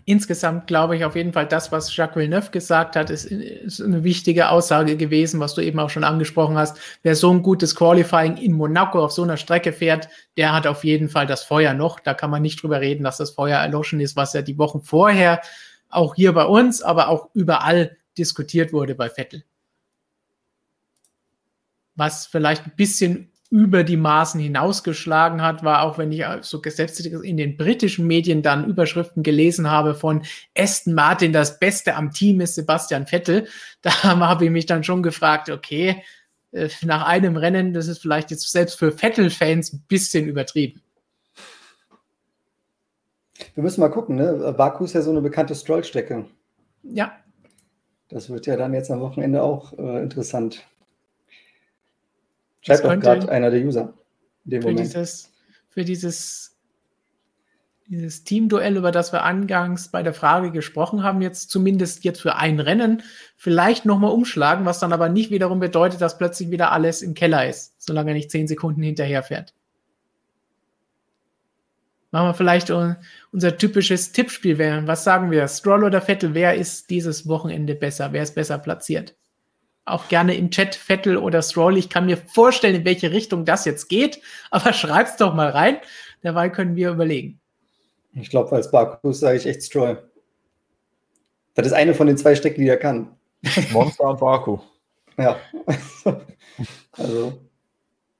insgesamt glaube ich auf jeden Fall, das, was Jacques Villeneuve gesagt hat, ist, ist, eine wichtige Aussage gewesen, was du eben auch schon angesprochen hast. Wer so ein gutes Qualifying in Monaco auf so einer Strecke fährt, der hat auf jeden Fall das Feuer noch. Da kann man nicht drüber reden, dass das Feuer erloschen ist, was ja die Wochen vorher auch hier bei uns, aber auch überall diskutiert wurde bei Vettel. Was vielleicht ein bisschen über die Maßen hinausgeschlagen hat, war auch, wenn ich so selbst in den britischen Medien dann Überschriften gelesen habe von Aston Martin, das Beste am Team ist Sebastian Vettel. Da habe ich mich dann schon gefragt, okay, äh, nach einem Rennen, das ist vielleicht jetzt selbst für Vettel-Fans ein bisschen übertrieben. Wir müssen mal gucken, ne? Baku ist ja so eine bekannte Strollstrecke. Ja. Das wird ja dann jetzt am Wochenende auch äh, interessant. Schreibt doch gerade einer der User. für, Moment. Dieses, für dieses, dieses Teamduell, über das wir angangs bei der Frage gesprochen haben, jetzt zumindest jetzt für ein Rennen, vielleicht nochmal umschlagen, was dann aber nicht wiederum bedeutet, dass plötzlich wieder alles im Keller ist, solange er nicht zehn Sekunden hinterher fährt. Machen wir vielleicht unser typisches Tippspiel. Was sagen wir? Stroll oder Vettel? Wer ist dieses Wochenende besser? Wer ist besser platziert? Auch gerne im Chat Vettel oder Stroll. Ich kann mir vorstellen, in welche Richtung das jetzt geht, aber schreib's doch mal rein. Dabei können wir überlegen. Ich glaube, als Baku sage ich echt Stroll. Das ist eine von den zwei Strecken, die er kann. Monster und Baku. Ja. also.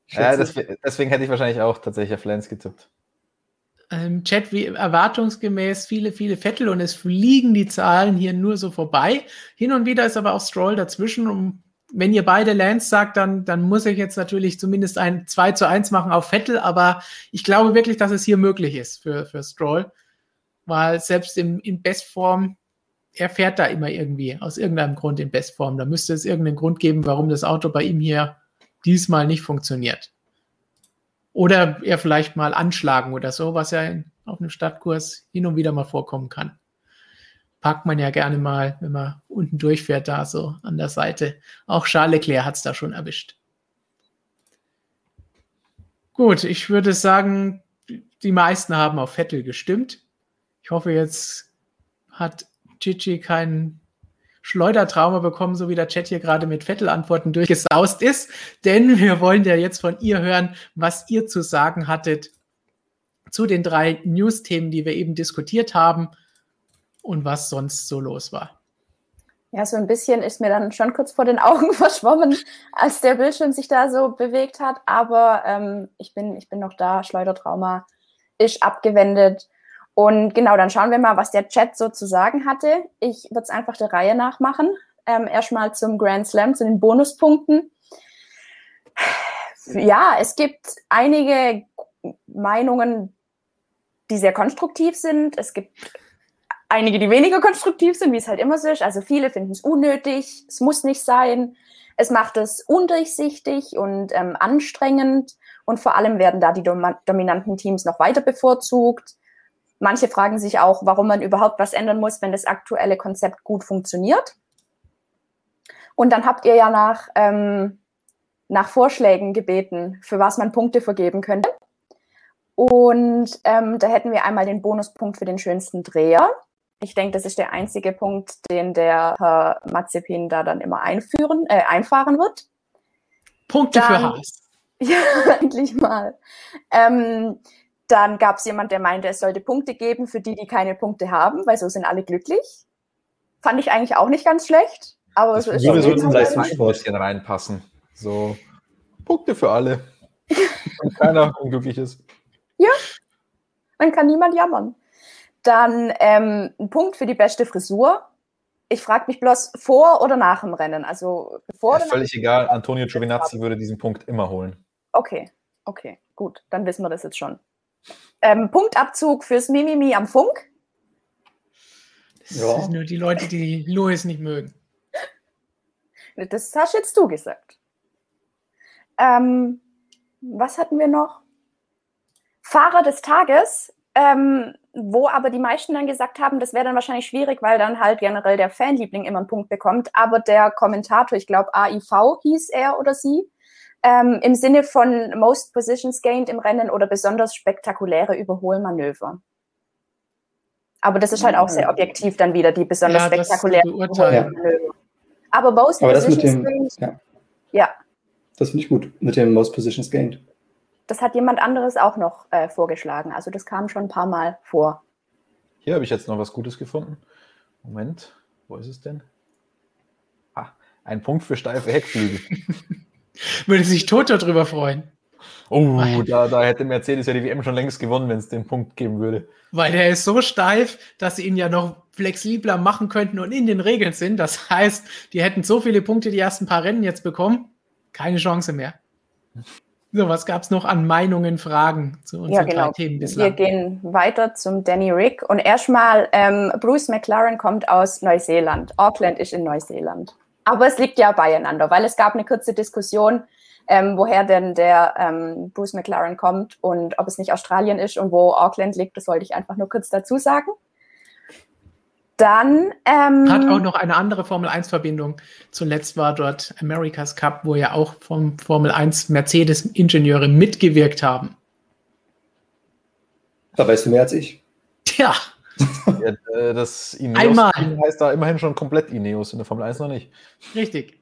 Ja, deswegen, deswegen hätte ich wahrscheinlich auch tatsächlich auf Lens getippt im Chat wie erwartungsgemäß viele, viele Vettel und es fliegen die Zahlen hier nur so vorbei. Hin und wieder ist aber auch Stroll dazwischen. Und wenn ihr beide Lance sagt, dann, dann muss ich jetzt natürlich zumindest ein 2 zu 1 machen auf Vettel, aber ich glaube wirklich, dass es hier möglich ist für, für Stroll, weil selbst im, in Bestform, er fährt da immer irgendwie, aus irgendeinem Grund in Bestform. Da müsste es irgendeinen Grund geben, warum das Auto bei ihm hier diesmal nicht funktioniert. Oder er vielleicht mal anschlagen oder so, was ja in, auf einem Stadtkurs hin und wieder mal vorkommen kann. Packt man ja gerne mal, wenn man unten durchfährt, da so an der Seite. Auch Charles Leclerc hat es da schon erwischt. Gut, ich würde sagen, die meisten haben auf Vettel gestimmt. Ich hoffe, jetzt hat Gigi keinen Schleudertrauma bekommen, so wie der Chat hier gerade mit Vettel-Antworten durchgesaust ist. Denn wir wollen ja jetzt von ihr hören, was ihr zu sagen hattet zu den drei News-Themen, die wir eben diskutiert haben und was sonst so los war. Ja, so ein bisschen ist mir dann schon kurz vor den Augen verschwommen, als der Bildschirm sich da so bewegt hat. Aber ähm, ich, bin, ich bin noch da. Schleudertrauma ist abgewendet. Und genau, dann schauen wir mal, was der Chat so zu sagen hatte. Ich würde es einfach der Reihe nachmachen. Ähm, Erstmal zum Grand Slam, zu den Bonuspunkten. Ja, es gibt einige Meinungen, die sehr konstruktiv sind. Es gibt einige, die weniger konstruktiv sind, wie es halt immer so ist. Also viele finden es unnötig, es muss nicht sein. Es macht es undurchsichtig und ähm, anstrengend. Und vor allem werden da die dominanten Teams noch weiter bevorzugt. Manche fragen sich auch, warum man überhaupt was ändern muss, wenn das aktuelle Konzept gut funktioniert. Und dann habt ihr ja nach, ähm, nach Vorschlägen gebeten, für was man Punkte vergeben könnte. Und ähm, da hätten wir einmal den Bonuspunkt für den schönsten Dreher. Ich denke, das ist der einzige Punkt, den der Herr Mazepin da dann immer einführen, äh, einfahren wird. Punkte Dann- für Haas. Ja, endlich mal. Ähm, dann gab es jemand, der meinte, es sollte Punkte geben für die, die keine Punkte haben, weil so sind alle glücklich. Fand ich eigentlich auch nicht ganz schlecht. Aber Das so ist würde so Fall- Leistungssport ein bisschen reinpassen. So Punkte für alle. Und keiner unglücklich ist. Dann kann niemand jammern. Dann ähm, ein Punkt für die beste Frisur. Ich frage mich bloß vor oder nach dem Rennen. Also bevor Ja, völlig egal. Antonio Giovinazzi würde diesen Punkt immer holen. Okay, okay, gut, dann wissen wir das jetzt schon. Ähm, Punktabzug fürs Mimimi am Funk. Das Ja. sind nur die Leute, die Lewis nicht mögen. Das hast jetzt du gesagt. Ähm, was hatten wir noch? Fahrer des Tages, ähm, wo aber die meisten dann gesagt haben, das wäre dann wahrscheinlich schwierig, weil dann halt generell der Fanliebling immer einen Punkt bekommt. Aber der Kommentator, ich glaube AIV hieß er oder sie, ähm, im Sinne von Most Positions Gained im Rennen oder besonders spektakuläre Überholmanöver. Aber das ist halt auch sehr objektiv dann wieder, die besonders Ja, spektakulären. Überholmanöver. Aber Most Aber das mit Positions dem, Gained, ja, ja, das finde ich gut, mit dem Most Positions Gained. das hat jemand anderes auch noch äh, vorgeschlagen. Also das kam schon ein paar Mal vor. Hier habe ich jetzt noch was Gutes gefunden. Moment, wo ist es denn? Ah, ein Punkt für steife Heckflügel. Würde sich Toto drüber freuen. Oh, da, da hätte Mercedes ja die WM schon längst gewonnen, wenn es den Punkt geben würde. Weil der ist so steif, dass sie ihn ja noch flexibler machen könnten und in den Regeln sind. Das heißt, die hätten so viele Punkte die ersten paar Rennen jetzt bekommen. Keine Chance mehr. So, was gab es noch an Meinungen, Fragen zu unseren Ja, drei genau. Themen Wir bislang? gehen weiter zum Danny Rick. Und erstmal, ähm, Bruce McLaren kommt aus Neuseeland. Auckland ist in Neuseeland. Aber es liegt ja beieinander, weil es gab eine kurze Diskussion, ähm, woher denn der ähm, Bruce McLaren kommt und ob es nicht Australien ist und wo Auckland liegt. Das wollte ich einfach nur kurz dazu sagen. Dann ähm, Hat auch noch eine andere Formel-1-Verbindung. Zuletzt war dort America's Cup, wo ja auch vom Formel 1 Mercedes-Ingenieure mitgewirkt haben. Da weißt du mehr als ich. Tja, Ja, äh, das Ineos Einmal. heißt da immerhin schon komplett Ineos, in der Formel 1 noch nicht. richtig.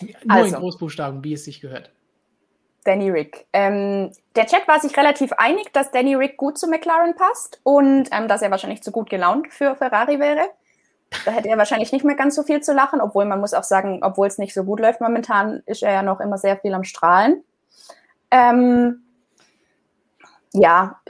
Nur Also. in Großbuchstaben, wie es sich gehört. Danny Rick. Ähm, der Chat war sich relativ einig, dass Danny Rick gut zu McLaren passt und ähm, dass er wahrscheinlich zu gut gelaunt für Ferrari wäre. Da hätte er wahrscheinlich nicht mehr ganz so viel zu lachen, obwohl man muss auch sagen, obwohl es nicht so gut läuft momentan, ist er ja noch immer sehr viel am Strahlen. Ähm, ja,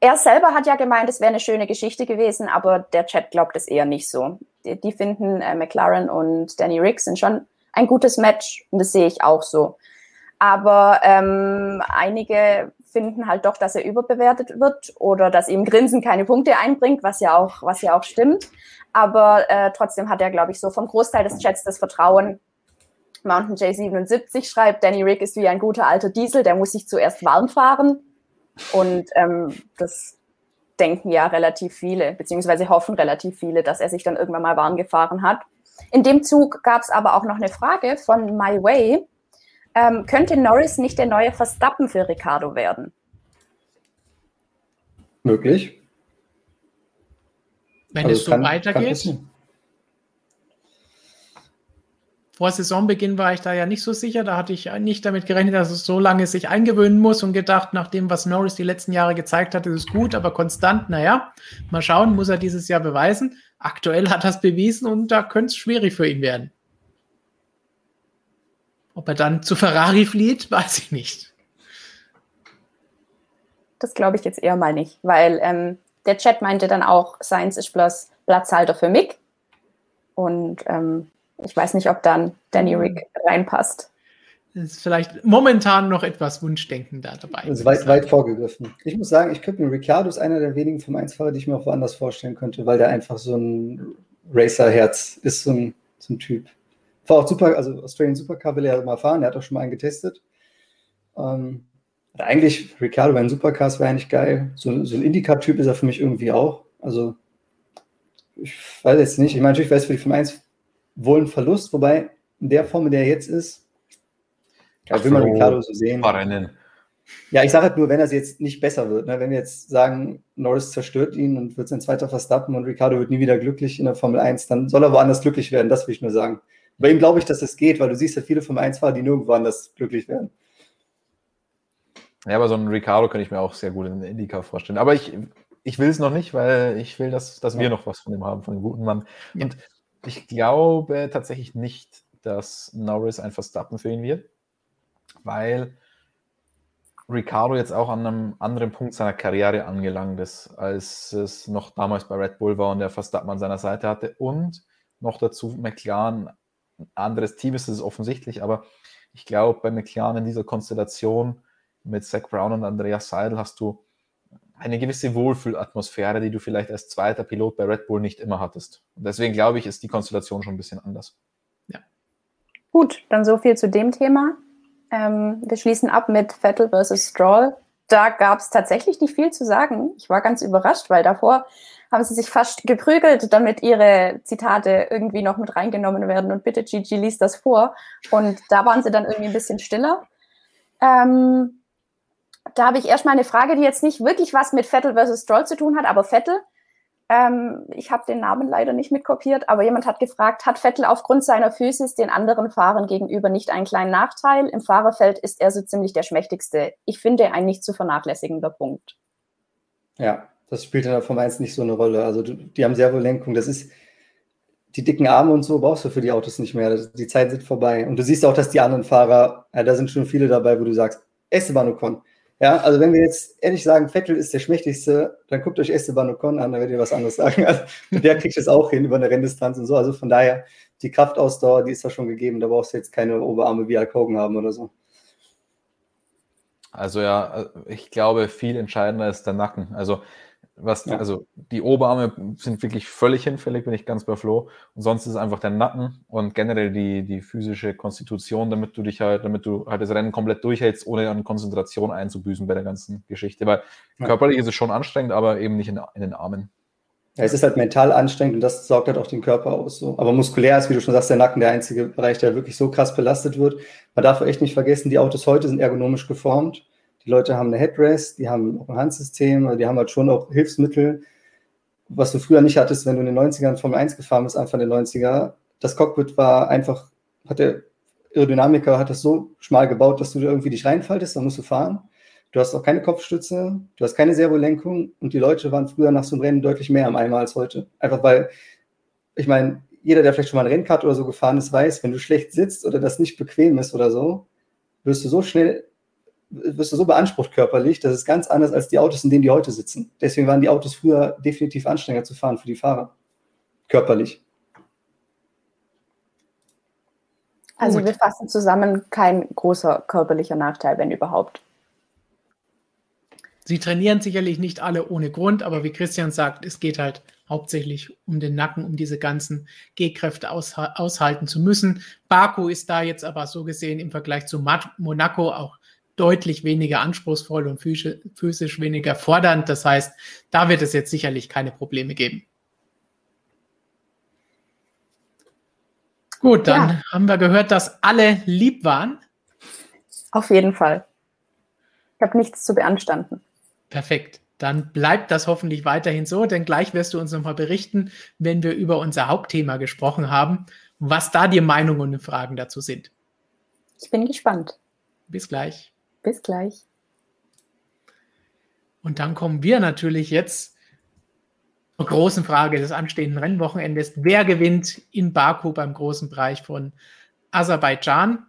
er selber hat ja gemeint, es wäre eine schöne Geschichte gewesen, aber der Chat glaubt es eher nicht so. Die, die finden äh, McLaren und Danny Rick sind schon ein gutes Match und das sehe ich auch so. Aber ähm, einige finden halt doch, dass er überbewertet wird oder dass ihm Grinsen keine Punkte einbringt, was ja auch, was ja auch stimmt. Aber äh, trotzdem hat er, glaube ich, so vom Großteil des Chats das Vertrauen. Mountain J77 schreibt, Danny Rick ist wie ein guter alter Diesel, der muss sich zuerst warm fahren. Und ähm, das denken ja relativ viele, beziehungsweise hoffen relativ viele, dass er sich dann irgendwann mal warm gefahren hat. In dem Zug gab es aber auch noch eine Frage von My Way. Ähm, könnte Norris nicht der neue Verstappen für Ricardo werden? Möglich. Wenn Also es so kann- kann weitergeht. passieren. Vor Saisonbeginn war ich da ja nicht so sicher. Da hatte ich nicht damit gerechnet, dass es so lange sich eingewöhnen muss und gedacht, nach dem, was Norris die letzten Jahre gezeigt hat, ist es gut, aber konstant, naja, mal schauen, muss er dieses Jahr beweisen. Aktuell hat er es bewiesen und da könnte es schwierig für ihn werden. Ob er dann zu Ferrari flieht, weiß ich nicht. Das glaube ich jetzt eher mal nicht, weil ähm, der Chat meinte dann auch, Science ist bloß Platzhalter für Mick. Und ähm, ich weiß nicht, ob dann Danny Rick reinpasst. Es ist vielleicht momentan noch etwas Wunschdenken da dabei. Das ist weit, weit vorgegriffen. Ich muss sagen, ich könnte mir Ricciardo ist einer der wenigen Formel 1-Fahrer, die ich mir auch woanders vorstellen könnte, weil der einfach so ein Racer-Herz ist, so ein, so ein Typ. War auch super, also Australian Supercar will er ja mal fahren, der hat auch schon mal einen getestet. Ähm, eigentlich, Ricciardo bei den Supercars wäre eigentlich geil. So, so ein Indycar-Typ ist er für mich irgendwie auch. Also, ich weiß jetzt nicht. Ich meine, natürlich wäre es für die Formel 1 wohl ein Verlust, wobei in der Form, in der er jetzt ist, da will man Ach so. Sehen. Rennen. Ja, ich sage halt nur, wenn er jetzt nicht besser wird. Ne? Wenn wir jetzt sagen, Norris zerstört ihn und wird sein zweiter Verstappen und Ricardo wird nie wieder glücklich in der Formel 1, dann soll er woanders glücklich werden. Das will ich nur sagen. Bei ihm glaube ich, dass es geht, weil du siehst ja viele Formel 1-Fahrer, die nirgendwo anders glücklich werden. Ja, aber so einen Ricardo kann ich mir auch sehr gut in Indica vorstellen. Aber ich, ich will es noch nicht, weil ich will, dass, dass wir noch was von ihm haben, von dem guten Mann. Ja. Und ich glaube tatsächlich nicht, dass Norris ein Verstappen für ihn wird, weil Ricardo jetzt auch an einem anderen Punkt seiner Karriere angelangt ist, als es noch damals bei Red Bull war und er Verstappen an seiner Seite hatte. Und noch dazu McLaren, ein anderes Team ist es offensichtlich, aber ich glaube, bei McLaren in dieser Konstellation mit Zach Brown und Andreas Seidel hast du eine gewisse Wohlfühlatmosphäre, die du vielleicht als zweiter Pilot bei Red Bull nicht immer hattest. Und deswegen glaube ich, ist die Konstellation schon ein bisschen anders. Ja. Gut, dann so viel zu dem Thema. Ähm, wir schließen ab mit Vettel versus Stroll. Da gab es tatsächlich nicht viel zu sagen. Ich war ganz überrascht, weil davor haben sie sich fast geprügelt, damit ihre Zitate irgendwie noch mit reingenommen werden. Und bitte, Gigi, liest das vor. Und da waren sie dann irgendwie ein bisschen stiller. Ähm, da habe ich erstmal eine Frage, die jetzt nicht wirklich was mit Vettel versus Stroll zu tun hat, aber Vettel, ähm, ich habe den Namen leider nicht mitkopiert, aber jemand hat gefragt, hat Vettel aufgrund seiner Physis den anderen Fahrern gegenüber nicht einen kleinen Nachteil? Im Fahrerfeld ist er so ziemlich der schmächtigste. Ich finde ein nicht zu vernachlässigender Punkt. Ja, das spielt in der Formel 1 nicht so eine Rolle. Also die haben Servolenkung, das ist die dicken Arme und so brauchst du für die Autos nicht mehr. Die Zeit sind vorbei. Und du siehst auch, dass die anderen Fahrer, ja, da sind schon viele dabei, wo du sagst, Esteban Ocon, ja, also wenn wir jetzt ehrlich sagen, Vettel ist der schmächtigste, dann guckt euch Esteban Ocon an, dann werdet ihr was anderes sagen. Also, der kriegt es auch hin über eine Renndistanz und so. Also von daher, die Kraftausdauer, die ist da schon gegeben. Da brauchst du jetzt keine Oberarme wie Hulk Hogan haben oder so. Also ja, ich glaube, viel entscheidender ist der Nacken. Also was, ja. Also die Oberarme sind wirklich völlig hinfällig, bin ich ganz bei Flo. Und sonst ist es einfach der Nacken und generell die, die physische Konstitution, damit du dich halt, damit du halt das Rennen komplett durchhältst, ohne an Konzentration einzubüßen bei der ganzen Geschichte. Weil ja. körperlich ist es schon anstrengend, aber eben nicht in, in den Armen. Ja, es ist halt mental anstrengend und das sorgt halt auch den Körper aus. So. Aber muskulär ist, wie du schon sagst, der Nacken der einzige Bereich, der wirklich so krass belastet wird. Man darf echt nicht vergessen, die Autos heute sind ergonomisch geformt die Leute haben eine Headrest, die haben auch ein Handsystem, also die haben halt schon auch Hilfsmittel, was du früher nicht hattest, wenn du in den 90ern Formel 1 gefahren bist, Anfang der 90er. Das Cockpit war einfach, hat der Aerodynamiker hat das so schmal gebaut, dass du da irgendwie dich reinfaltest, dann musst du fahren. Du hast auch keine Kopfstütze, du hast keine Servolenkung und die Leute waren früher nach so einem Rennen deutlich mehr am Eimer als heute. Einfach weil, ich meine, jeder, der vielleicht schon mal ein Rennkart oder so gefahren ist, weiß, wenn du schlecht sitzt oder das nicht bequem ist oder so, wirst du so schnell wirst du so beansprucht körperlich, das ist ganz anders als die Autos, in denen die heute sitzen. Deswegen waren die Autos früher definitiv anstrengender zu fahren für die Fahrer. Körperlich. Also Gut. wir fassen zusammen, kein großer körperlicher Nachteil, wenn überhaupt. Sie trainieren sicherlich nicht alle ohne Grund, aber wie Christian sagt, es geht halt hauptsächlich um den Nacken, um diese ganzen Gehkräfte aushalten zu müssen. Baku ist da jetzt aber so gesehen im Vergleich zu Monaco auch deutlich weniger anspruchsvoll und physisch weniger fordernd. Das heißt, da wird es jetzt sicherlich keine Probleme geben. Gut, dann ja. haben wir gehört, dass alle lieb waren. Auf jeden Fall. Ich habe nichts zu beanstanden. Perfekt. Dann bleibt das hoffentlich weiterhin so, denn gleich wirst du uns nochmal berichten, wenn wir über unser Hauptthema gesprochen haben, was da die Meinungen und Fragen dazu sind. Ich bin gespannt. Bis gleich. Bis gleich. Und dann kommen wir natürlich jetzt zur großen Frage des anstehenden Rennwochenendes. Wer gewinnt in Baku beim großen Bereich von Aserbaidschan?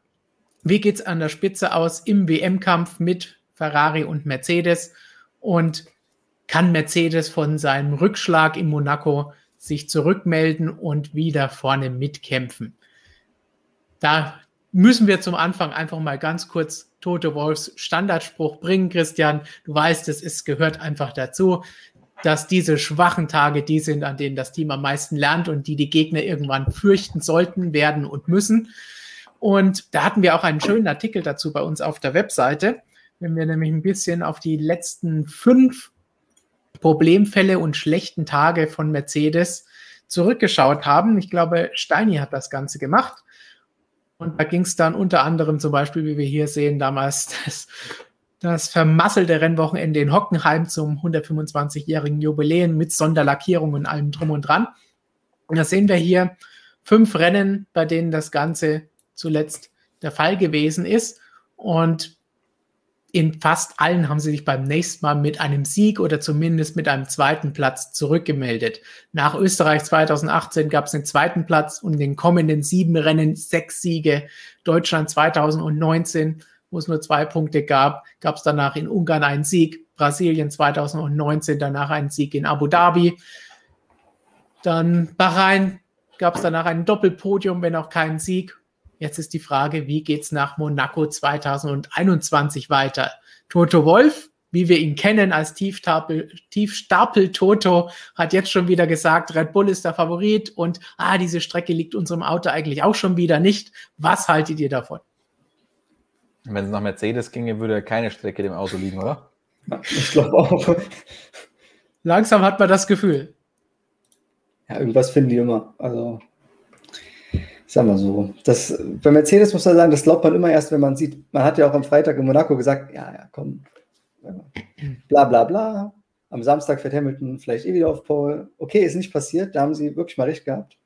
Wie geht es an der Spitze aus im WM-Kampf mit Ferrari und Mercedes? Und kann Mercedes von seinem Rückschlag in Monaco sich zurückmelden und wieder vorne mitkämpfen? Da müssen wir zum Anfang einfach mal ganz kurz Tote Wolfs Standardspruch bringen, Christian. Du weißt, es ist, gehört einfach dazu, dass diese schwachen Tage die sind, an denen das Team am meisten lernt und die die Gegner irgendwann fürchten sollten, werden und müssen. Und da hatten wir auch einen schönen Artikel dazu bei uns auf der Webseite. Wenn wir nämlich ein bisschen auf die letzten fünf Problemfälle und schlechten Tage von Mercedes zurückgeschaut haben. Ich glaube, Steini hat das Ganze gemacht. Und da ging es dann unter anderem zum Beispiel, wie wir hier sehen, damals das das vermasselte Rennwochenende in Hockenheim zum 125-jährigen Jubiläum mit Sonderlackierung und allem drum und dran. Und da sehen wir hier fünf Rennen, bei denen das Ganze zuletzt der Fall gewesen ist. Und in fast allen haben sie sich beim nächsten Mal mit einem Sieg oder zumindest mit einem zweiten Platz zurückgemeldet. Nach Österreich 2018 gab es den zweiten Platz und in den kommenden sieben Rennen sechs Siege. Deutschland 2019, wo es nur zwei Punkte gab, gab es danach in Ungarn einen Sieg. Brasilien 2019 danach einen Sieg in Abu Dhabi. Dann Bahrain gab es danach ein Doppelpodium, wenn auch keinen Sieg. Jetzt ist die Frage, wie geht es nach Monaco 2021 weiter? Toto Wolf, wie wir ihn kennen als Tiefstapel, Tiefstapel Toto, hat jetzt schon wieder gesagt, Red Bull ist der Favorit und ah, diese Strecke liegt unserem Auto eigentlich auch schon wieder nicht. Was haltet ihr davon? Wenn es nach Mercedes ginge, würde keine Strecke dem Auto liegen, oder? Ich glaube auch. Langsam hat man das Gefühl. Ja, irgendwas finden die immer. Also Sagen wir so. Das, bei Mercedes muss man sagen, das glaubt man immer erst, wenn man sieht, man hat ja auch am Freitag in Monaco gesagt, ja, ja, komm, bla bla bla. Am Samstag fährt Hamilton vielleicht eh wieder auf Pole. Okay, ist nicht passiert, da haben sie wirklich mal recht gehabt.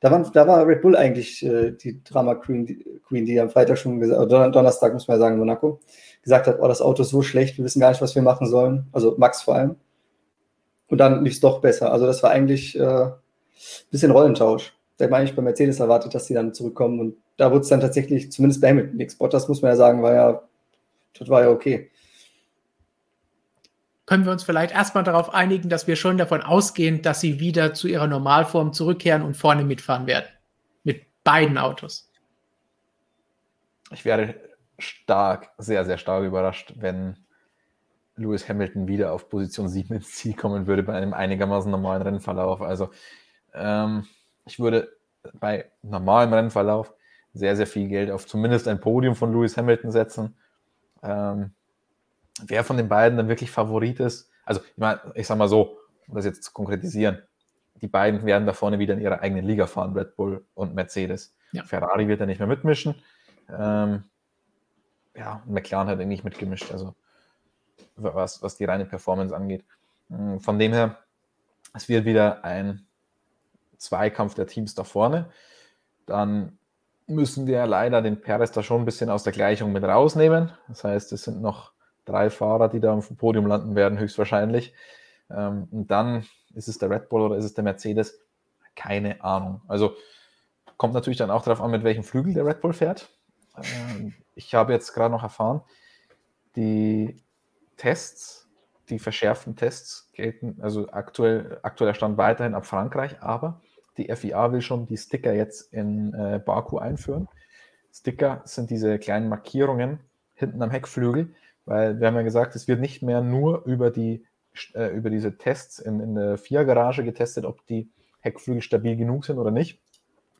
Da, waren, da war Red Bull eigentlich äh, die Drama Queen die, Queen, die am Freitag schon gesagt, oder Donnerstag muss man ja sagen, in Monaco, gesagt hat, oh, das Auto ist so schlecht, wir wissen gar nicht, was wir machen sollen. Also Max vor allem. Und dann lief es doch besser. Also das war eigentlich äh, ein bisschen Rollentausch da habe ich bei Mercedes erwartet, dass sie dann zurückkommen. Und da wurde es dann tatsächlich, zumindest bei Hamilton nichts. Bottas, muss man ja sagen, war ja, das war ja okay. Können wir uns vielleicht erstmal darauf einigen, dass wir schon davon ausgehen, dass sie wieder zu ihrer Normalform zurückkehren und vorne mitfahren werden? Mit beiden Autos. Ich wäre stark, sehr, sehr stark überrascht, wenn Lewis Hamilton wieder auf Position 7 ins Ziel kommen würde bei einem einigermaßen normalen Rennverlauf. Also ähm, ich würde bei normalem Rennverlauf sehr, sehr viel Geld auf zumindest ein Podium von Lewis Hamilton setzen. Ähm, wer von den beiden dann wirklich Favorit ist, also ich, meine, ich sag mal so, um das jetzt zu konkretisieren, die beiden werden da vorne wieder in ihrer eigenen Liga fahren, Red Bull und Mercedes. Ja. Ferrari wird da nicht mehr mitmischen. Ähm, ja, McLaren hat eigentlich mitgemischt, also was, was die reine Performance angeht. Hm, von dem her, es wird wieder ein Zweikampf der Teams da vorne, dann müssen wir leider den Perez da schon ein bisschen aus der Gleichung mit rausnehmen. Das heißt, es sind noch drei Fahrer, die da am Podium landen werden, höchstwahrscheinlich. Ähm, und dann ist es der Red Bull oder ist es der Mercedes? Keine Ahnung. Also kommt natürlich dann auch darauf an, mit welchem Flügel der Red Bull fährt. Ähm, ich habe jetzt gerade noch erfahren, die Tests die verschärften Tests gelten, also aktuell, aktueller Stand weiterhin ab Frankreich, aber die FIA will schon die Sticker jetzt in äh, Baku einführen. Sticker sind diese kleinen Markierungen hinten am Heckflügel, weil wir haben ja gesagt, es wird nicht mehr nur über, die, äh, über diese Tests in, in der FIA-Garage getestet, ob die Heckflügel stabil genug sind oder nicht,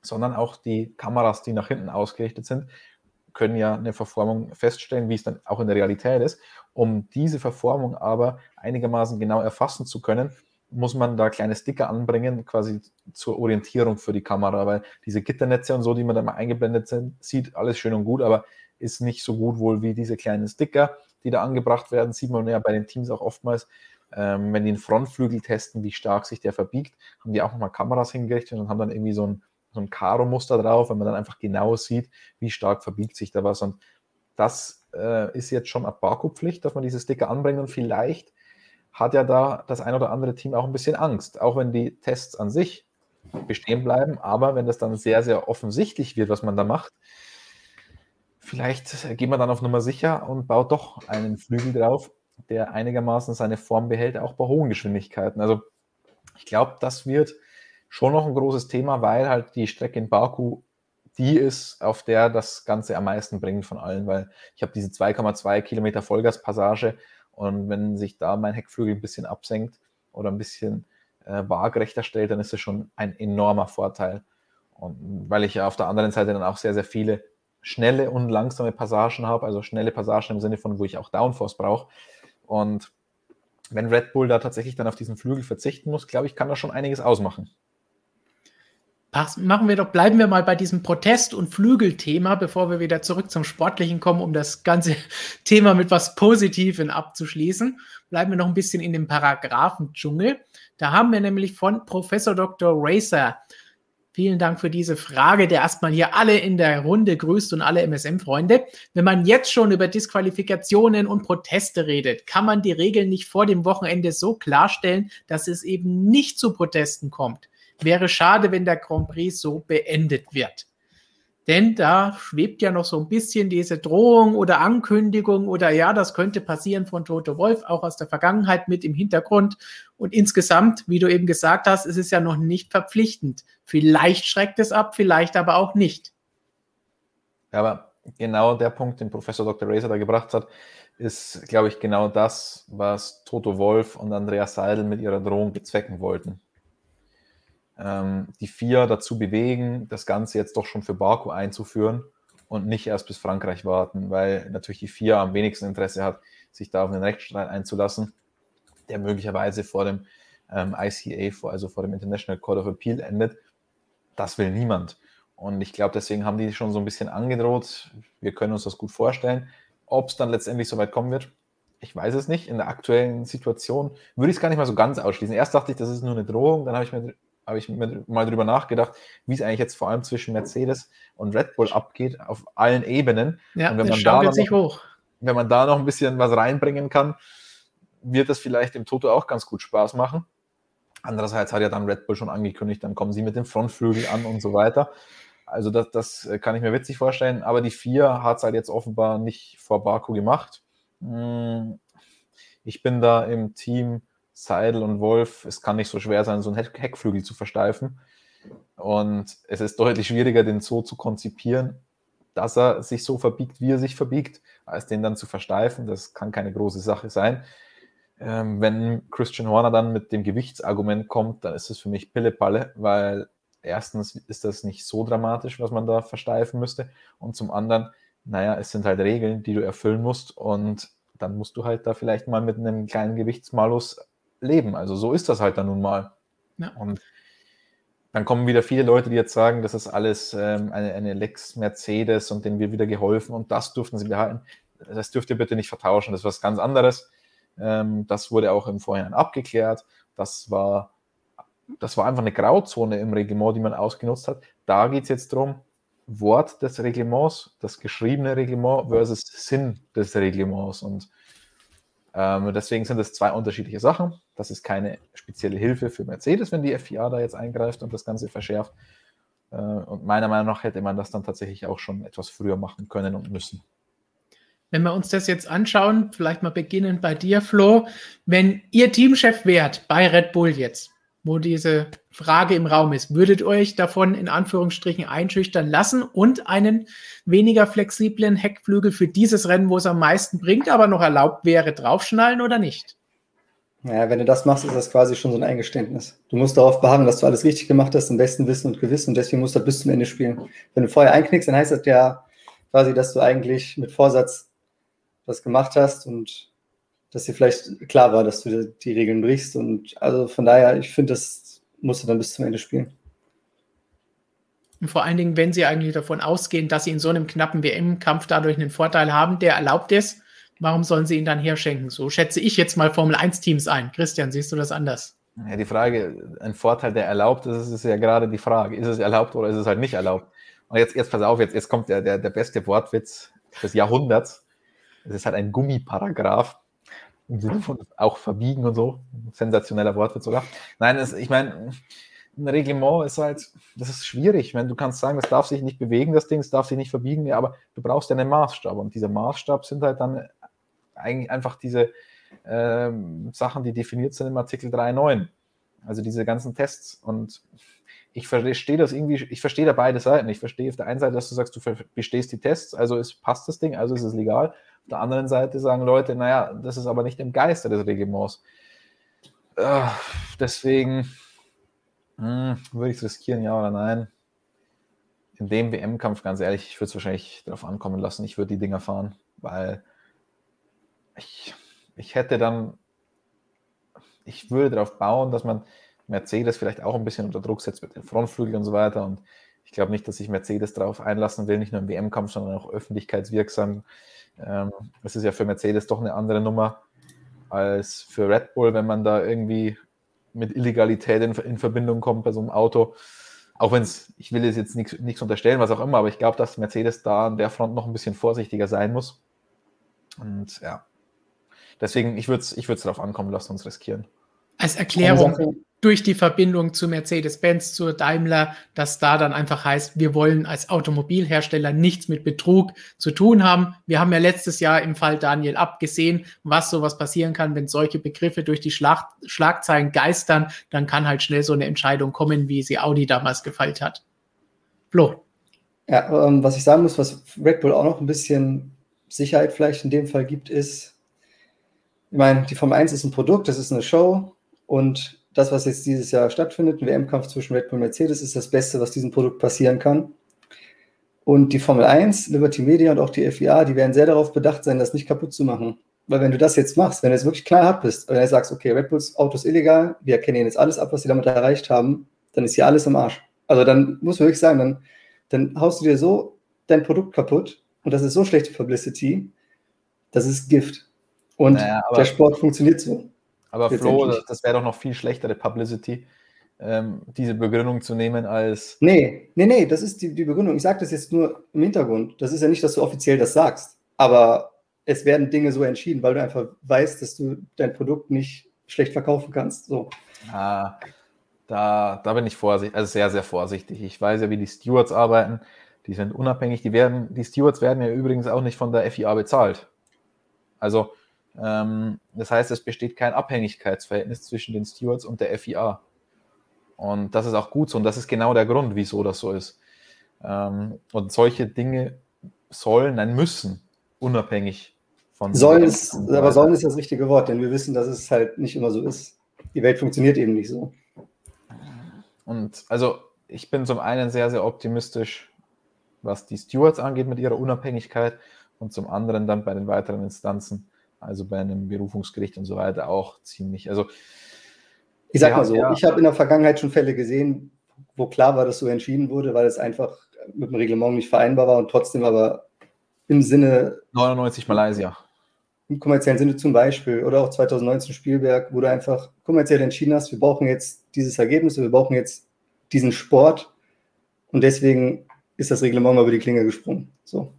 sondern auch die Kameras, die nach hinten ausgerichtet sind, können ja eine Verformung feststellen, wie es dann auch in der Realität ist. Um diese Verformung aber einigermaßen genau erfassen zu können, muss man da kleine Sticker anbringen, quasi zur Orientierung für die Kamera, weil diese Gitternetze und so, die man da mal eingeblendet sind, sieht alles schön und gut, aber ist nicht so gut wohl wie diese kleinen Sticker, die da angebracht werden. Sieht man ja bei den Teams auch oftmals, ähm, wenn die den Frontflügel testen, wie stark sich der verbiegt, haben die auch nochmal Kameras hingerichtet und haben dann irgendwie so ein so ein Karo-Muster drauf, wenn man dann einfach genau sieht, wie stark verbiegt sich da was. Und das äh, ist jetzt schon ab Baku-Pflicht, dass man diese Sticker anbringt und vielleicht hat ja da das ein oder andere Team auch ein bisschen Angst, auch wenn die Tests an sich bestehen bleiben, aber wenn das dann sehr, sehr offensichtlich wird, was man da macht, vielleicht geht man dann auf Nummer sicher und baut doch einen Flügel drauf, der einigermaßen seine Form behält, auch bei hohen Geschwindigkeiten. Also ich glaube, das wird schon noch ein großes Thema, weil halt die Strecke in Baku die ist, auf der das Ganze am meisten bringt von allen, weil ich habe diese 2,2 Kilometer Vollgaspassage und wenn sich da mein Heckflügel ein bisschen absenkt oder ein bisschen äh, waagrechter stellt, dann ist das schon ein enormer Vorteil. Und weil ich ja auf der anderen Seite dann auch sehr, sehr viele schnelle und langsame Passagen habe, also schnelle Passagen im Sinne von, wo ich auch Downforce brauche. Und wenn Red Bull da tatsächlich dann auf diesen Flügel verzichten muss, glaube ich, kann das schon einiges ausmachen. Machen wir doch, bleiben wir mal bei diesem Protest- und Flügelthema, bevor wir wieder zurück zum Sportlichen kommen, um das ganze Thema mit was Positivem abzuschließen. Bleiben wir noch ein bisschen in dem Paragraphendschungel. Da haben wir nämlich von Professor Dr. Racer Vielen Dank für diese Frage, der erstmal hier alle in der Runde grüßt und alle MSM-Freunde. Wenn man jetzt schon über Disqualifikationen und Proteste redet, kann man die Regeln nicht vor dem Wochenende so klarstellen, dass es eben nicht zu Protesten kommt. Wäre schade, wenn der Grand Prix so beendet wird. Denn da schwebt ja noch so ein bisschen diese Drohung oder Ankündigung oder ja, das könnte passieren von Toto Wolf, auch aus der Vergangenheit mit im Hintergrund. Und insgesamt, wie du eben gesagt hast, ist es ja noch nicht verpflichtend. Vielleicht schreckt es ab, vielleicht aber auch nicht. Aber genau der Punkt, den Professor Dr. Racer da gebracht hat, ist, glaube ich, genau das, was Toto Wolf und Andreas Seidel mit ihrer Drohung bezwecken wollten ähm, die vier dazu bewegen, das Ganze jetzt doch schon für Baku einzuführen und nicht erst bis Frankreich warten, weil natürlich die vier am wenigsten Interesse hat, sich da auf einen Rechtsstreit einzulassen, der möglicherweise vor dem ähm, ICA, vor, also vor dem International Court of Appeal endet. Das will niemand. Und ich glaube, deswegen haben die schon so ein bisschen angedroht. Wir können uns das gut vorstellen. Ob es dann letztendlich so weit kommen wird, ich weiß es nicht. In der aktuellen Situation würde ich es gar nicht mal so ganz ausschließen. Erst dachte ich, das ist nur eine Drohung. Dann habe ich mir habe ich mir mal drüber nachgedacht, wie es eigentlich jetzt vor allem zwischen Mercedes und Red Bull abgeht, auf allen Ebenen. Ja, und wenn man, da noch, hoch. wenn man da noch ein bisschen was reinbringen kann, wird das vielleicht dem Toto auch ganz gut Spaß machen. Andererseits hat ja dann Red Bull schon angekündigt, dann kommen sie mit dem Frontflügel an und so weiter. Also das, das kann ich mir witzig vorstellen. Aber die vier hat es halt jetzt offenbar nicht vor Baku gemacht. Hm, ich bin da im Team Seidel und Wolf, es kann nicht so schwer sein, so einen Heckflügel zu versteifen. Und es ist deutlich schwieriger, den so zu konzipieren, dass er sich so verbiegt, wie er sich verbiegt, als den dann zu versteifen. Das kann keine große Sache sein. Ähm, wenn Christian Horner dann mit dem Gewichtsargument kommt, dann ist es für mich Pillepalle, weil erstens ist das nicht so dramatisch, was man da versteifen müsste. Und zum anderen, naja, es sind halt Regeln, die du erfüllen musst. Und dann musst du halt da vielleicht mal mit einem kleinen Gewichtsmalus leben. Also so ist das halt dann nun mal. Ja. Und dann kommen wieder viele Leute, die jetzt sagen, das ist alles ähm, eine, eine Lex Mercedes und denen wird wieder geholfen und das durften sie behalten. Das dürft ihr bitte nicht vertauschen, das ist was ganz anderes. Ähm, das wurde auch im Vorhinein abgeklärt. Das war, das war einfach eine Grauzone im Reglement, die man ausgenutzt hat. Da geht es jetzt darum, Wort des Reglements, das geschriebene Reglement versus Sinn des Reglements. Und ähm, deswegen sind es zwei unterschiedliche Sachen. Das ist keine spezielle Hilfe für Mercedes, wenn die FIA da jetzt eingreift und das Ganze verschärft. Äh, und meiner Meinung nach hätte man das dann tatsächlich auch schon etwas früher machen können und müssen. Wenn wir uns das jetzt anschauen, vielleicht mal beginnen bei dir, Flo. Wenn ihr Teamchef wärt bei Red Bull jetzt, wo diese Frage im Raum ist. Würdet ihr euch davon in Anführungsstrichen einschüchtern lassen und einen weniger flexiblen Heckflügel für dieses Rennen, wo es am meisten bringt, aber noch erlaubt wäre, draufschnallen oder nicht? Naja, wenn du das machst, ist das quasi schon so ein Eingeständnis. Du musst darauf beharren, dass du alles richtig gemacht hast, im besten Wissen und Gewissen und deswegen musst du bis zum Ende spielen. Wenn du vorher einknickst, dann heißt das ja quasi, dass du eigentlich mit Vorsatz das gemacht hast und dass dir vielleicht klar war, dass du die Regeln brichst. Und also von daher, ich finde, das musst du dann bis zum Ende spielen. Und vor allen Dingen, wenn sie eigentlich davon ausgehen, dass sie in so einem knappen WM-Kampf dadurch einen Vorteil haben, der erlaubt ist, warum sollen sie ihn dann herschenken? So schätze ich jetzt mal Formel 1-Teams ein. Christian, siehst du das anders? Ja, die Frage, ein Vorteil, der erlaubt ist, ist ja gerade die Frage. Ist es erlaubt oder ist es halt nicht erlaubt? Und jetzt, jetzt pass auf, jetzt, jetzt kommt der, der, der beste Wortwitz des Jahrhunderts. Es ist halt ein Gummiparagraph im Sinne von auch verbiegen und so. Sensationeller Wortwitz sogar. Nein, es, ich meine, ein Reglement ist halt, das ist schwierig. Ich meine, du kannst sagen, das darf sich nicht bewegen, das Ding, es darf sich nicht verbiegen, ja, aber du brauchst ja einen Maßstab. Und dieser Maßstab sind halt dann eigentlich einfach diese ähm, Sachen, die definiert sind im Artikel 3.9. Also diese ganzen Tests. Und ich verstehe das irgendwie, ich verstehe da beide Seiten. Ich verstehe auf der einen Seite, dass du sagst, du bestehst die Tests, also ist, passt das Ding, also ist es legal. Auf der anderen Seite sagen Leute, naja, das ist aber nicht im Geiste des Reglements. Äh, deswegen hm, würde ich es riskieren, ja oder nein. In dem WM-Kampf, ganz ehrlich, ich würde es wahrscheinlich darauf ankommen lassen. Ich würde die Dinger fahren, weil ich, ich hätte dann, ich würde darauf bauen, dass man Mercedes vielleicht auch ein bisschen unter Druck setzt mit den Frontflügeln und so weiter. Und ich glaube nicht, dass sich Mercedes darauf einlassen will, nicht nur im WM-Kampf, sondern auch öffentlichkeitswirksam. Ähm, es ist ja für Mercedes doch eine andere Nummer als für Red Bull, wenn man da irgendwie mit Illegalität in, in Verbindung kommt bei so einem Auto. Auch wenn es, ich will es jetzt nichts unterstellen, was auch immer, aber ich glaube, dass Mercedes da an der Front noch ein bisschen vorsichtiger sein muss. Und ja, deswegen, ich würde es ich darauf ankommen, lasst uns riskieren. Als Erklärung, durch die Verbindung zu Mercedes-Benz, zu Daimler, dass da dann einfach heißt, wir wollen als Automobilhersteller nichts mit Betrug zu tun haben. Wir haben ja letztes Jahr im Fall Daniel abgesehen, was sowas passieren kann, wenn solche Begriffe durch die Schlag Schlagzeilen geistern, dann kann halt schnell so eine Entscheidung kommen, wie sie Audi damals gefeilt hat. Flo. Ja, ähm, was ich sagen muss, was Red Bull auch noch ein bisschen Sicherheit vielleicht in dem Fall gibt, ist, ich meine, die Formel 1 ist ein Produkt, das ist eine Show und das, was jetzt dieses Jahr stattfindet, ein WM-Kampf zwischen Red Bull und Mercedes, ist das Beste, was diesem Produkt passieren kann. Und die Formel 1, Liberty Media und auch die FIA, die werden sehr darauf bedacht sein, das nicht kaputt zu machen. Weil wenn du das jetzt machst, wenn du jetzt wirklich knallhart bist, wenn du sagst, okay, Red Bulls Auto ist illegal, wir erkennen jetzt alles ab, was sie damit erreicht haben, dann ist hier alles im Arsch. Also dann muss man wirklich sagen, dann, dann haust du dir so dein Produkt kaputt und das ist so schlechte Publicity, das ist Gift. Und naja, der Sport funktioniert so. Aber Flo, das, das wäre doch noch viel schlechtere Publicity, ähm, diese Begründung zu nehmen als. Nee, nee, nee, das ist die, die Begründung. Ich sage das jetzt nur im Hintergrund. Das ist ja nicht, dass du offiziell das sagst. Aber es werden Dinge so entschieden, weil du einfach weißt, dass du dein Produkt nicht schlecht verkaufen kannst. So. Ah, da, da bin ich vorsichtig, also sehr, sehr vorsichtig. Ich weiß ja, wie die Stewards arbeiten. Die sind unabhängig. Die, werden, die Stewards werden ja übrigens auch nicht von der FIA bezahlt. Also das heißt, es besteht kein Abhängigkeitsverhältnis zwischen den Stewards und der FIA. Und das ist auch gut so. Und das ist genau der Grund, wieso das so ist. Ähm, und solche Dinge sollen, nein, müssen unabhängig von. Sollen ist, aber sollen ist das richtige Wort, denn wir wissen, dass es halt nicht immer so ist. Die Welt funktioniert eben nicht so. Und also ich bin zum einen sehr, sehr optimistisch, was die Stewards angeht mit ihrer Unabhängigkeit und zum anderen dann bei den weiteren Instanzen also bei einem Berufungsgericht und so weiter auch ziemlich. Also ich sag ja, mal so, ja. ich habe in der Vergangenheit schon Fälle gesehen, wo klar war, dass so entschieden wurde, weil es einfach mit dem Reglement nicht vereinbar war und trotzdem aber im Sinne 99 Malaysia. Im kommerziellen Sinne zum Beispiel oder auch 2019 Spielberg, wo du einfach kommerziell entschieden hast, wir brauchen jetzt dieses Ergebnis, wir brauchen jetzt diesen Sport und deswegen ist das Reglement mal über die Klinge gesprungen. So.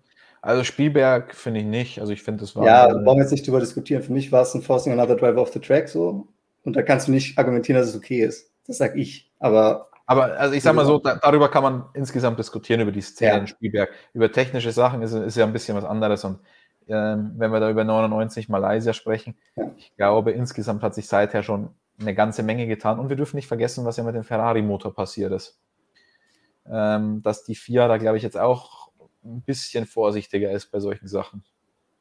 Also Spielberg finde ich nicht. Also ich finde, das war. Ja, brauchen wir jetzt nicht drüber diskutieren. Für mich war es ein Forcing Another Driver off the Track so. Und da kannst du nicht argumentieren, dass es okay ist. Das sag ich. Aber. Aber also ich sag mal so, da, darüber kann man insgesamt diskutieren, über die Szene ja. Spielberg. Über technische Sachen ist, ist ja ein bisschen was anderes. Und ähm, wenn wir da über 99 Malaysia sprechen, ja. ich glaube, insgesamt hat sich seither schon eine ganze Menge getan. Und wir dürfen nicht vergessen, was ja mit dem Ferrari-Motor passiert ist. Ähm, dass die FIA da, glaube ich, jetzt auch ein bisschen vorsichtiger ist bei solchen Sachen.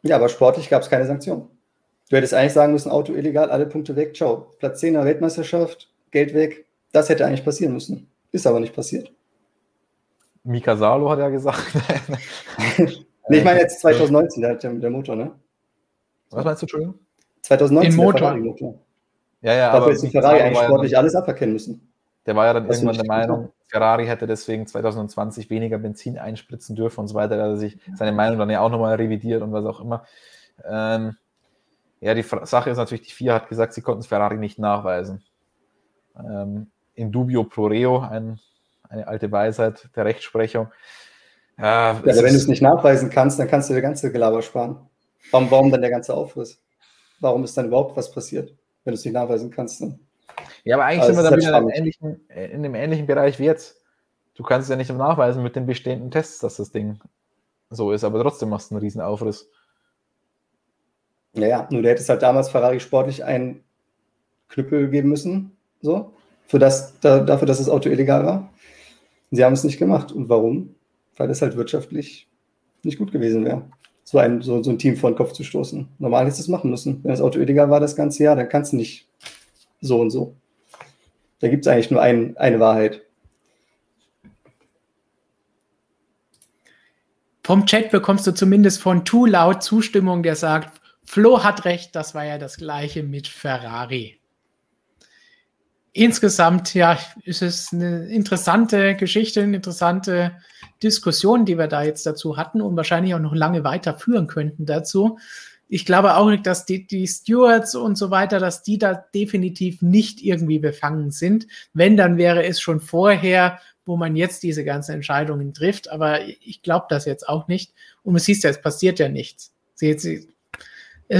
Ja, aber sportlich gab es keine Sanktion. Du hättest eigentlich sagen müssen, Auto illegal, alle Punkte weg, ciao. Platz 10 der Weltmeisterschaft, Geld weg. Das hätte eigentlich passieren müssen. Ist aber nicht passiert. Mika Salo hat ja gesagt. nee, ich meine jetzt 2019, der, der, Motor, ne? Was meinst du, Entschuldigung? 2019, Den Motor. Ferrari-Motor. Ja, ja, Dafür aber jetzt die Ferrari eigentlich sportlich ja alles aberkennen müssen. Der war ja dann irgendwann der Meinung, Ferrari hätte deswegen 2020 weniger Benzin einspritzen dürfen und so weiter. Da hat er sich seine Meinung dann ja auch nochmal revidiert und was auch immer. Ähm, ja, die Sache ist natürlich, die FIA hat gesagt, sie konnten es Ferrari nicht nachweisen. Ähm, in dubio pro reo, ein, eine alte Weisheit der Rechtsprechung. Ja, ja wenn du es nicht nachweisen kannst, dann kannst du der ganze Gelaber sparen. Warum, warum dann der ganze Aufriss? Warum ist dann überhaupt was passiert, wenn du es nicht nachweisen kannst? Dann? Ja, aber eigentlich also sind wir dann wieder in, ähnlichen, in dem ähnlichen Bereich wie jetzt. Du kannst es ja nicht nachweisen mit den bestehenden Tests, dass das Ding so ist, aber trotzdem machst du einen riesen Aufriss. Ja, ja, nur du hättest halt damals Ferrari sportlich einen Knüppel geben müssen, so, für das, da, dafür, dass das Auto illegal war. Sie haben es nicht gemacht. Und warum? Weil es halt wirtschaftlich nicht gut gewesen wäre, so ein, so, so ein Team vor den Kopf zu stoßen. Normal hättest du es machen müssen. Wenn das Auto illegal war das ganze Jahr, dann kannst du nicht so und so. Da gibt es eigentlich nur ein, eine Wahrheit. Vom Chat bekommst du zumindest von Too Loud Zustimmung, der sagt, Flo hat recht, das war ja das gleiche mit Ferrari. insgesamt, ja, ist es eine interessante Geschichte, eine interessante Diskussion, die wir da jetzt dazu hatten und wahrscheinlich auch noch lange weiterführen könnten dazu. Ich glaube auch nicht, dass die, die Stewards und so weiter, dass die da definitiv nicht irgendwie befangen sind. Wenn, dann wäre es schon vorher, wo man jetzt diese ganzen Entscheidungen trifft. Aber ich glaube das jetzt auch nicht. Und man sieht ja, es passiert ja nichts. Es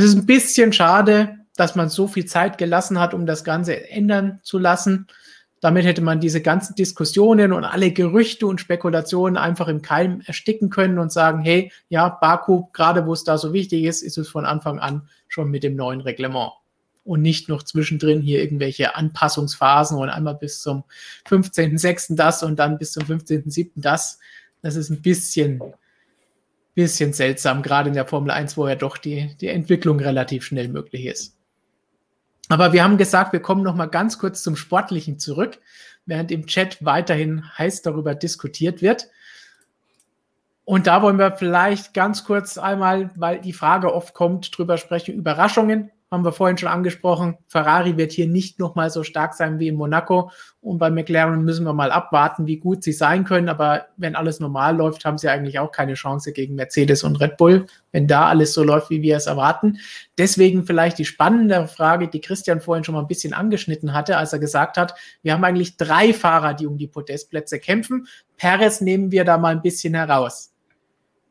ist ein bisschen schade, dass man so viel Zeit gelassen hat, um das Ganze ändern zu lassen. Damit hätte man diese ganzen Diskussionen und alle Gerüchte und Spekulationen einfach im Keim ersticken können und sagen, hey, ja, Baku, gerade wo es da so wichtig ist, ist es von Anfang an schon mit dem neuen Reglement. Und nicht noch zwischendrin hier irgendwelche Anpassungsphasen und einmal bis zum 15.06. das und dann bis zum 15.07. das. Das ist ein bisschen, bisschen seltsam, gerade in der Formel 1, wo ja doch die, die Entwicklung relativ schnell möglich ist. Aber wir haben gesagt, wir kommen noch mal ganz kurz zum Sportlichen zurück, während im Chat weiterhin heiß darüber diskutiert wird. Und da wollen wir vielleicht ganz kurz einmal, weil die Frage oft kommt, drüber sprechen, Überraschungen haben wir vorhin schon angesprochen. Ferrari wird hier nicht nochmal so stark sein wie in Monaco. Und bei McLaren müssen wir mal abwarten, wie gut sie sein können. Aber wenn alles normal läuft, haben sie eigentlich auch keine Chance gegen Mercedes und Red Bull, wenn da alles so läuft, wie wir es erwarten. Deswegen vielleicht die spannende Frage, die Christian vorhin schon mal ein bisschen angeschnitten hatte, als er gesagt hat, wir haben eigentlich drei Fahrer, die um die Podestplätze kämpfen. Perez nehmen wir da mal ein bisschen heraus.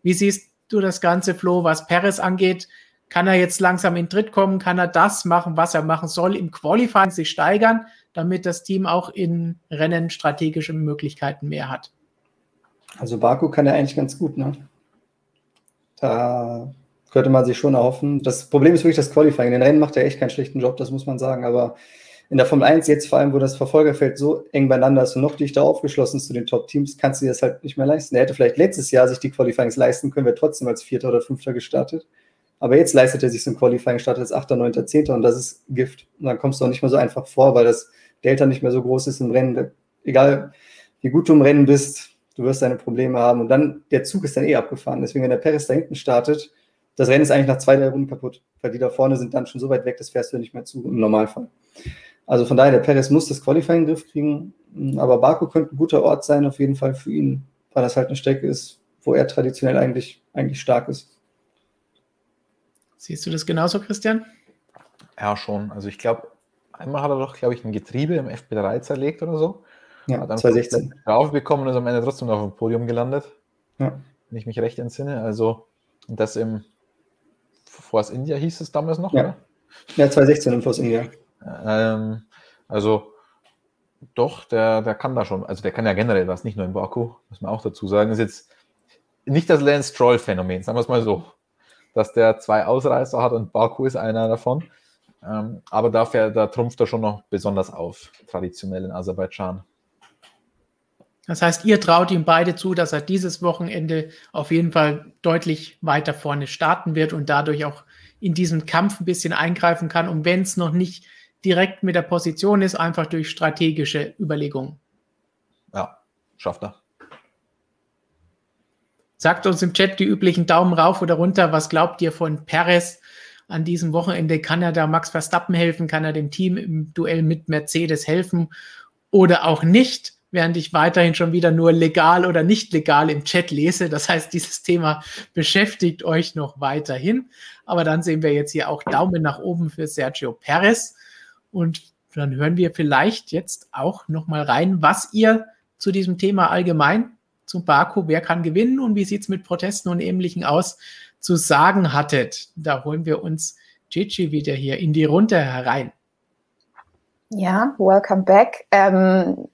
Wie siehst du das Ganze, Flo, was Perez angeht? Kann er jetzt langsam in Tritt kommen? Kann er das machen, was er machen soll? Im Qualifying sich steigern, damit das Team auch in Rennen strategische Möglichkeiten mehr hat? Also Baku kann er eigentlich ganz gut, ne? Da könnte man sich schon erhoffen. Das Problem ist wirklich das Qualifying. In den Rennen macht er echt keinen schlechten Job, das muss man sagen. Aber in der Formel 1 jetzt vor allem, wo das Verfolgerfeld so eng beieinander ist und noch dichter aufgeschlossen ist zu den Top-Teams, kannst du dir das halt nicht mehr leisten. Er hätte vielleicht letztes Jahr sich die Qualifyings leisten können, wäre trotzdem als Vierter oder Fünfter gestartet. Aber jetzt leistet er sich so ein Qualifying, startet als 8., 9., 10. und das ist Gift. Und dann kommst du auch nicht mehr so einfach vor, weil das Delta nicht mehr so groß ist im Rennen. Egal wie gut du im Rennen bist, du wirst deine Probleme haben. Und dann, der Zug ist dann eh abgefahren. Deswegen, wenn der Paris da hinten startet, das Rennen ist eigentlich nach zwei, drei Runden kaputt. Weil die da vorne sind dann schon so weit weg, das fährst du nicht mehr zu im Normalfall. Also von daher, der Paris muss das Qualifying in den Griff kriegen. Aber Baku könnte ein guter Ort sein, auf jeden Fall für ihn, weil das halt eine Strecke ist, wo er traditionell eigentlich, eigentlich stark ist. Siehst du das genauso, Christian? Ja, schon. Also ich glaube, einmal hat er doch, glaube ich, ein Getriebe im FP3 zerlegt oder so. Ja, hat dann 2016. Drauf bekommen und ist am Ende trotzdem noch auf dem Podium gelandet. Ja. Wenn ich mich recht entsinne. Also, das im Force India hieß es damals noch, ja. oder? Ja, 2016 im Force India. Ähm, also, doch, der, der kann da schon. Also, der kann ja generell was, nicht nur in Baku, muss man auch dazu sagen. Das ist jetzt nicht das Lance Stroll-Phänomen, sagen wir es mal so dass der zwei Ausreißer hat und Baku ist einer davon. Ähm, aber dafür, da trumpft er schon noch besonders auf, traditionell in Aserbaidschan. Das heißt, ihr traut ihm beide zu, dass er dieses Wochenende auf jeden Fall deutlich weiter vorne starten wird und dadurch auch in diesem Kampf ein bisschen eingreifen kann, um wenn es noch nicht direkt mit der Position ist, einfach durch strategische Überlegungen. Ja, schafft er. Sagt uns im Chat die üblichen Daumen rauf oder runter. Was glaubt ihr von Perez an diesem Wochenende? Kann er da Max Verstappen helfen? Kann er dem Team im Duell mit Mercedes helfen oder auch nicht? Während ich weiterhin schon wieder nur legal oder nicht legal im Chat lese. Das heißt, dieses Thema beschäftigt euch noch weiterhin. Aber dann sehen wir jetzt hier auch Daumen nach oben für Sergio Perez. Und dann hören wir vielleicht jetzt auch noch mal rein, was ihr zu diesem Thema allgemein zum Baku, wer kann gewinnen und wie sieht es mit Protesten und Ähnlichem aus, zu sagen hattet. Da holen wir uns Gigi wieder hier in die Runde herein. Ja, welcome back. Ähm,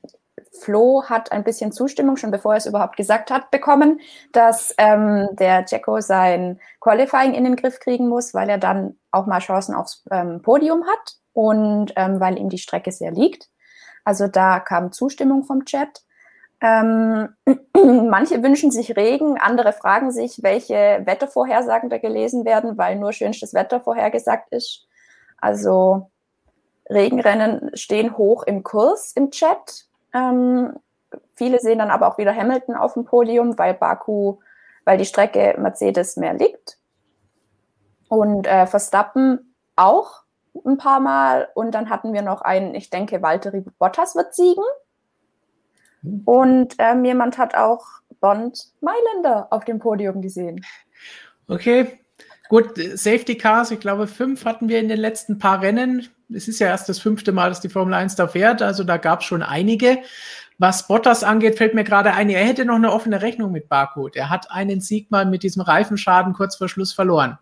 Flo hat ein bisschen Zustimmung, schon bevor er es überhaupt gesagt hat, bekommen, dass ähm, der Jacko sein Qualifying in den Griff kriegen muss, weil er dann auch mal Chancen aufs ähm, Podium hat und ähm, weil ihm die Strecke sehr liegt. Also da kam Zustimmung vom Chat. Ähm, manche wünschen sich Regen, andere fragen sich, welche Wettervorhersagen da gelesen werden, weil nur schönstes Wetter vorhergesagt ist. Also Regenrennen stehen hoch im Kurs im Chat. Ähm, viele sehen dann aber auch wieder Hamilton auf dem Podium, weil Baku, weil die Strecke Mercedes mehr liegt. Und äh, Verstappen auch ein paar Mal und dann hatten wir noch einen, ich denke, Valtteri Bottas wird siegen. Hm. Und ähm, jemand hat auch Bond Mailänder auf dem Podium gesehen. Okay, gut, Safety Cars, ich glaube, fünf hatten wir in den letzten paar Rennen. Es ist ja erst das fünfte Mal, dass die Formel 1 da fährt, also da gab es schon einige. Was Bottas angeht, fällt mir gerade ein, er hätte noch eine offene Rechnung mit Baku. Er hat einen Sieg mal mit diesem Reifenschaden kurz vor Schluss verloren.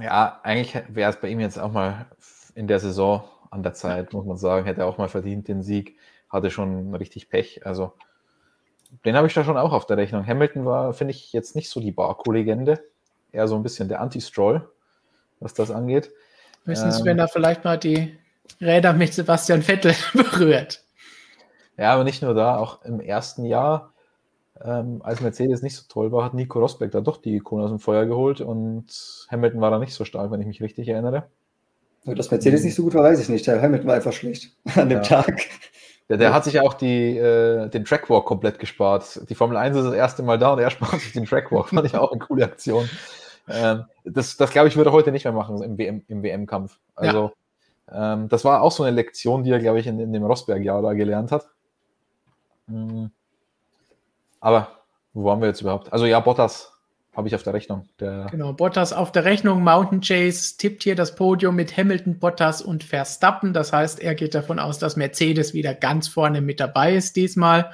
Ja, eigentlich wäre es bei ihm jetzt auch mal in der Saison an der Zeit, muss man sagen, hätte er auch mal verdient den Sieg, hatte schon richtig Pech. Also den habe ich da schon auch auf der Rechnung. Hamilton war, finde ich, jetzt nicht so die Baku-Legende, eher so ein bisschen der Anti-Stroll, was das angeht. Höchstens, ähm, wenn er vielleicht mal die Räder mit Sebastian Vettel berührt. Ja, aber nicht nur da, auch im ersten Jahr, ähm, als Mercedes nicht so toll war, hat Nico Rosberg da doch die Ikone aus dem Feuer geholt und Hamilton war da nicht so stark, wenn ich mich richtig erinnere. Dass Mercedes nicht so gut war, weiß ich nicht. Der Hamilton war einfach schlecht an dem ja. Tag. Der, der, hat sich ja auch die, äh, den Trackwalk komplett gespart. Die Formel 1 ist das erste Mal da und er spart sich den Trackwalk. Fand ich auch eine coole Aktion. Ähm, das, das glaube ich, würde er heute nicht mehr machen im, WM, im WM-Kampf. Also, ja. ähm, das war auch so eine Lektion, die er, glaube ich, in, in dem Rosberg-Jahr da gelernt hat. Mhm. Aber wo waren wir jetzt überhaupt? Also, ja, Bottas habe ich auf der Rechnung. Der genau, Bottas auf der Rechnung. Mountain Chase tippt hier das Podium mit Hamilton, Bottas und Verstappen. Das heißt, er geht davon aus, dass Mercedes wieder ganz vorne mit dabei ist diesmal.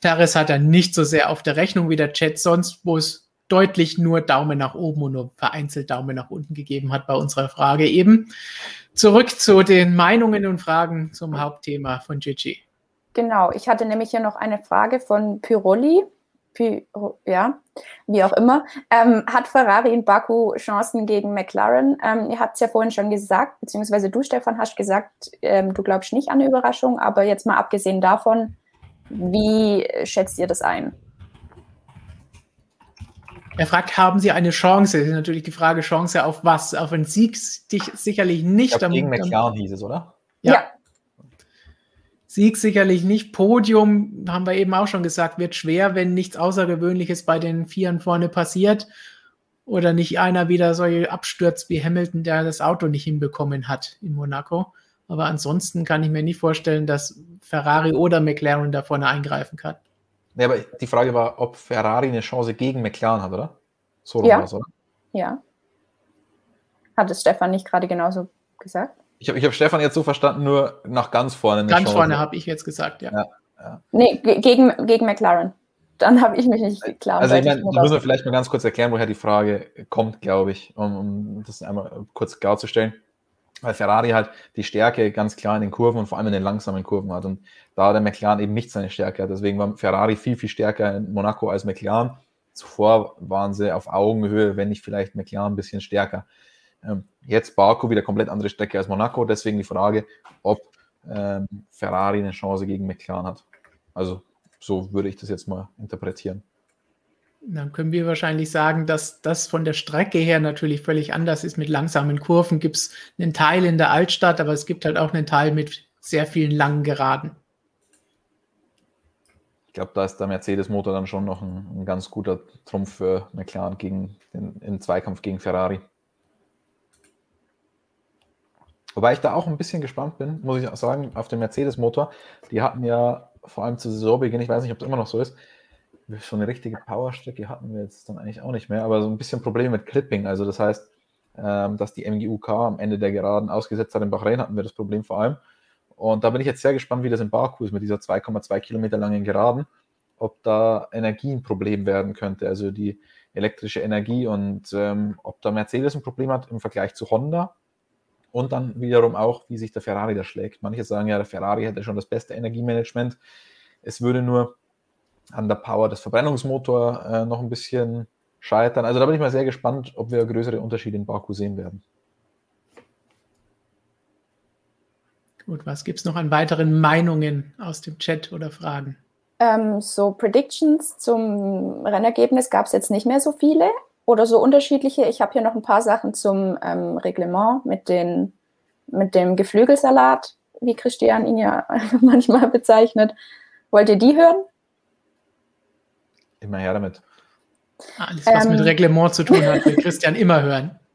Perez hat er nicht so sehr auf der Rechnung wie der Chat sonst, wo es deutlich nur Daumen nach oben und nur vereinzelt Daumen nach unten gegeben hat bei unserer Frage eben. Zurück zu den Meinungen und Fragen zum Hauptthema von Gigi. Genau, ich hatte nämlich hier noch eine Frage von Pyroli ja, wie auch immer, ähm, hat Ferrari in Baku Chancen gegen McLaren? Ähm, ihr habt es ja vorhin schon gesagt, beziehungsweise du, Stefan, hast gesagt, ähm, du glaubst nicht an eine Überraschung, aber jetzt mal abgesehen davon, wie schätzt ihr das ein? Er fragt, haben Sie eine Chance? Das ist natürlich die Frage, Chance auf was? Auf einen Sieg sicherlich nicht. Ich glaub, gegen McLaren hieß es, oder? Ja. ja. Sieg sicherlich nicht. Podium, haben wir eben auch schon gesagt, wird schwer, wenn nichts Außergewöhnliches bei den Vieren vorne passiert oder nicht einer wieder so abstürzt wie Hamilton, der das Auto nicht hinbekommen hat in Monaco. Aber ansonsten kann ich mir nicht vorstellen, dass Ferrari oder McLaren da vorne eingreifen kann. Ja, aber die Frage war, ob Ferrari eine Chance gegen McLaren hat, oder? So ja. oder? Ja. Hat es Stefan nicht gerade genauso gesagt? Ich habe ich hab Stefan jetzt so verstanden, nur nach ganz vorne. Ganz Chance. vorne habe ich jetzt gesagt, ja. ja, ja. Nee, gegen, gegen McLaren. Dann habe ich mich nicht klar. Also ich meine, da müssen wir vielleicht mal ganz kurz erklären, woher die Frage kommt, glaube ich, um, um das einmal kurz klarzustellen. Weil Ferrari halt die Stärke ganz klar in den Kurven und vor allem in den langsamen Kurven hat. Und da der McLaren eben nicht seine Stärke hat. Deswegen war Ferrari viel, viel stärker in Monaco als McLaren. Zuvor waren sie auf Augenhöhe, wenn nicht vielleicht McLaren ein bisschen stärker. Ähm, jetzt Baku wieder komplett andere Strecke als Monaco, deswegen die Frage, ob ähm, Ferrari eine Chance gegen McLaren hat. Also so würde ich das jetzt mal interpretieren. Dann können wir wahrscheinlich sagen, dass das von der Strecke her natürlich völlig anders ist. Mit langsamen Kurven gibt es einen Teil in der Altstadt, aber es gibt halt auch einen Teil mit sehr vielen langen Geraden. Ich glaube, da ist der Mercedes-Motor dann schon noch ein, ein, ganz guter Trumpf für McLaren gegen den, im Zweikampf gegen Ferrari. Wobei ich da auch ein bisschen gespannt bin, muss ich auch sagen, auf den Mercedes-Motor. Die hatten ja vor allem zu Saisonbeginn, ich weiß nicht, ob das immer noch so ist, so eine richtige Powerstrecke hatten wir jetzt dann eigentlich auch nicht mehr, aber so ein bisschen Probleme mit Clipping. Also das heißt, ähm, dass die MGUK am Ende der Geraden ausgesetzt hat. In Bahrain hatten wir das Problem vor allem. Und da bin ich jetzt sehr gespannt, wie das in Baku ist mit dieser 2,2 Kilometer langen Geraden, ob da Energie ein Problem werden könnte, also die elektrische Energie und ähm, ob da Mercedes ein Problem hat im Vergleich zu Honda und dann wiederum auch, wie sich der Ferrari da schlägt. Manche sagen ja, der Ferrari hätte schon das beste Energiemanagement. Es würde nur an der Power des Verbrennungsmotors äh, noch ein bisschen scheitern. Also da bin ich mal sehr gespannt, ob wir größere Unterschiede in Baku sehen werden. Gut, was gibt es noch an weiteren Meinungen aus dem Chat oder Fragen? Ähm, so Predictions zum Rennergebnis gab es jetzt nicht mehr so viele, oder so unterschiedliche. Ich habe hier noch ein paar Sachen zum ähm, Reglement mit, den, mit dem Geflügelsalat, wie Christian ihn ja manchmal bezeichnet. Wollt ihr die hören? Immer her damit. Alles, was ähm, mit Reglement zu tun hat, will Christian immer hören.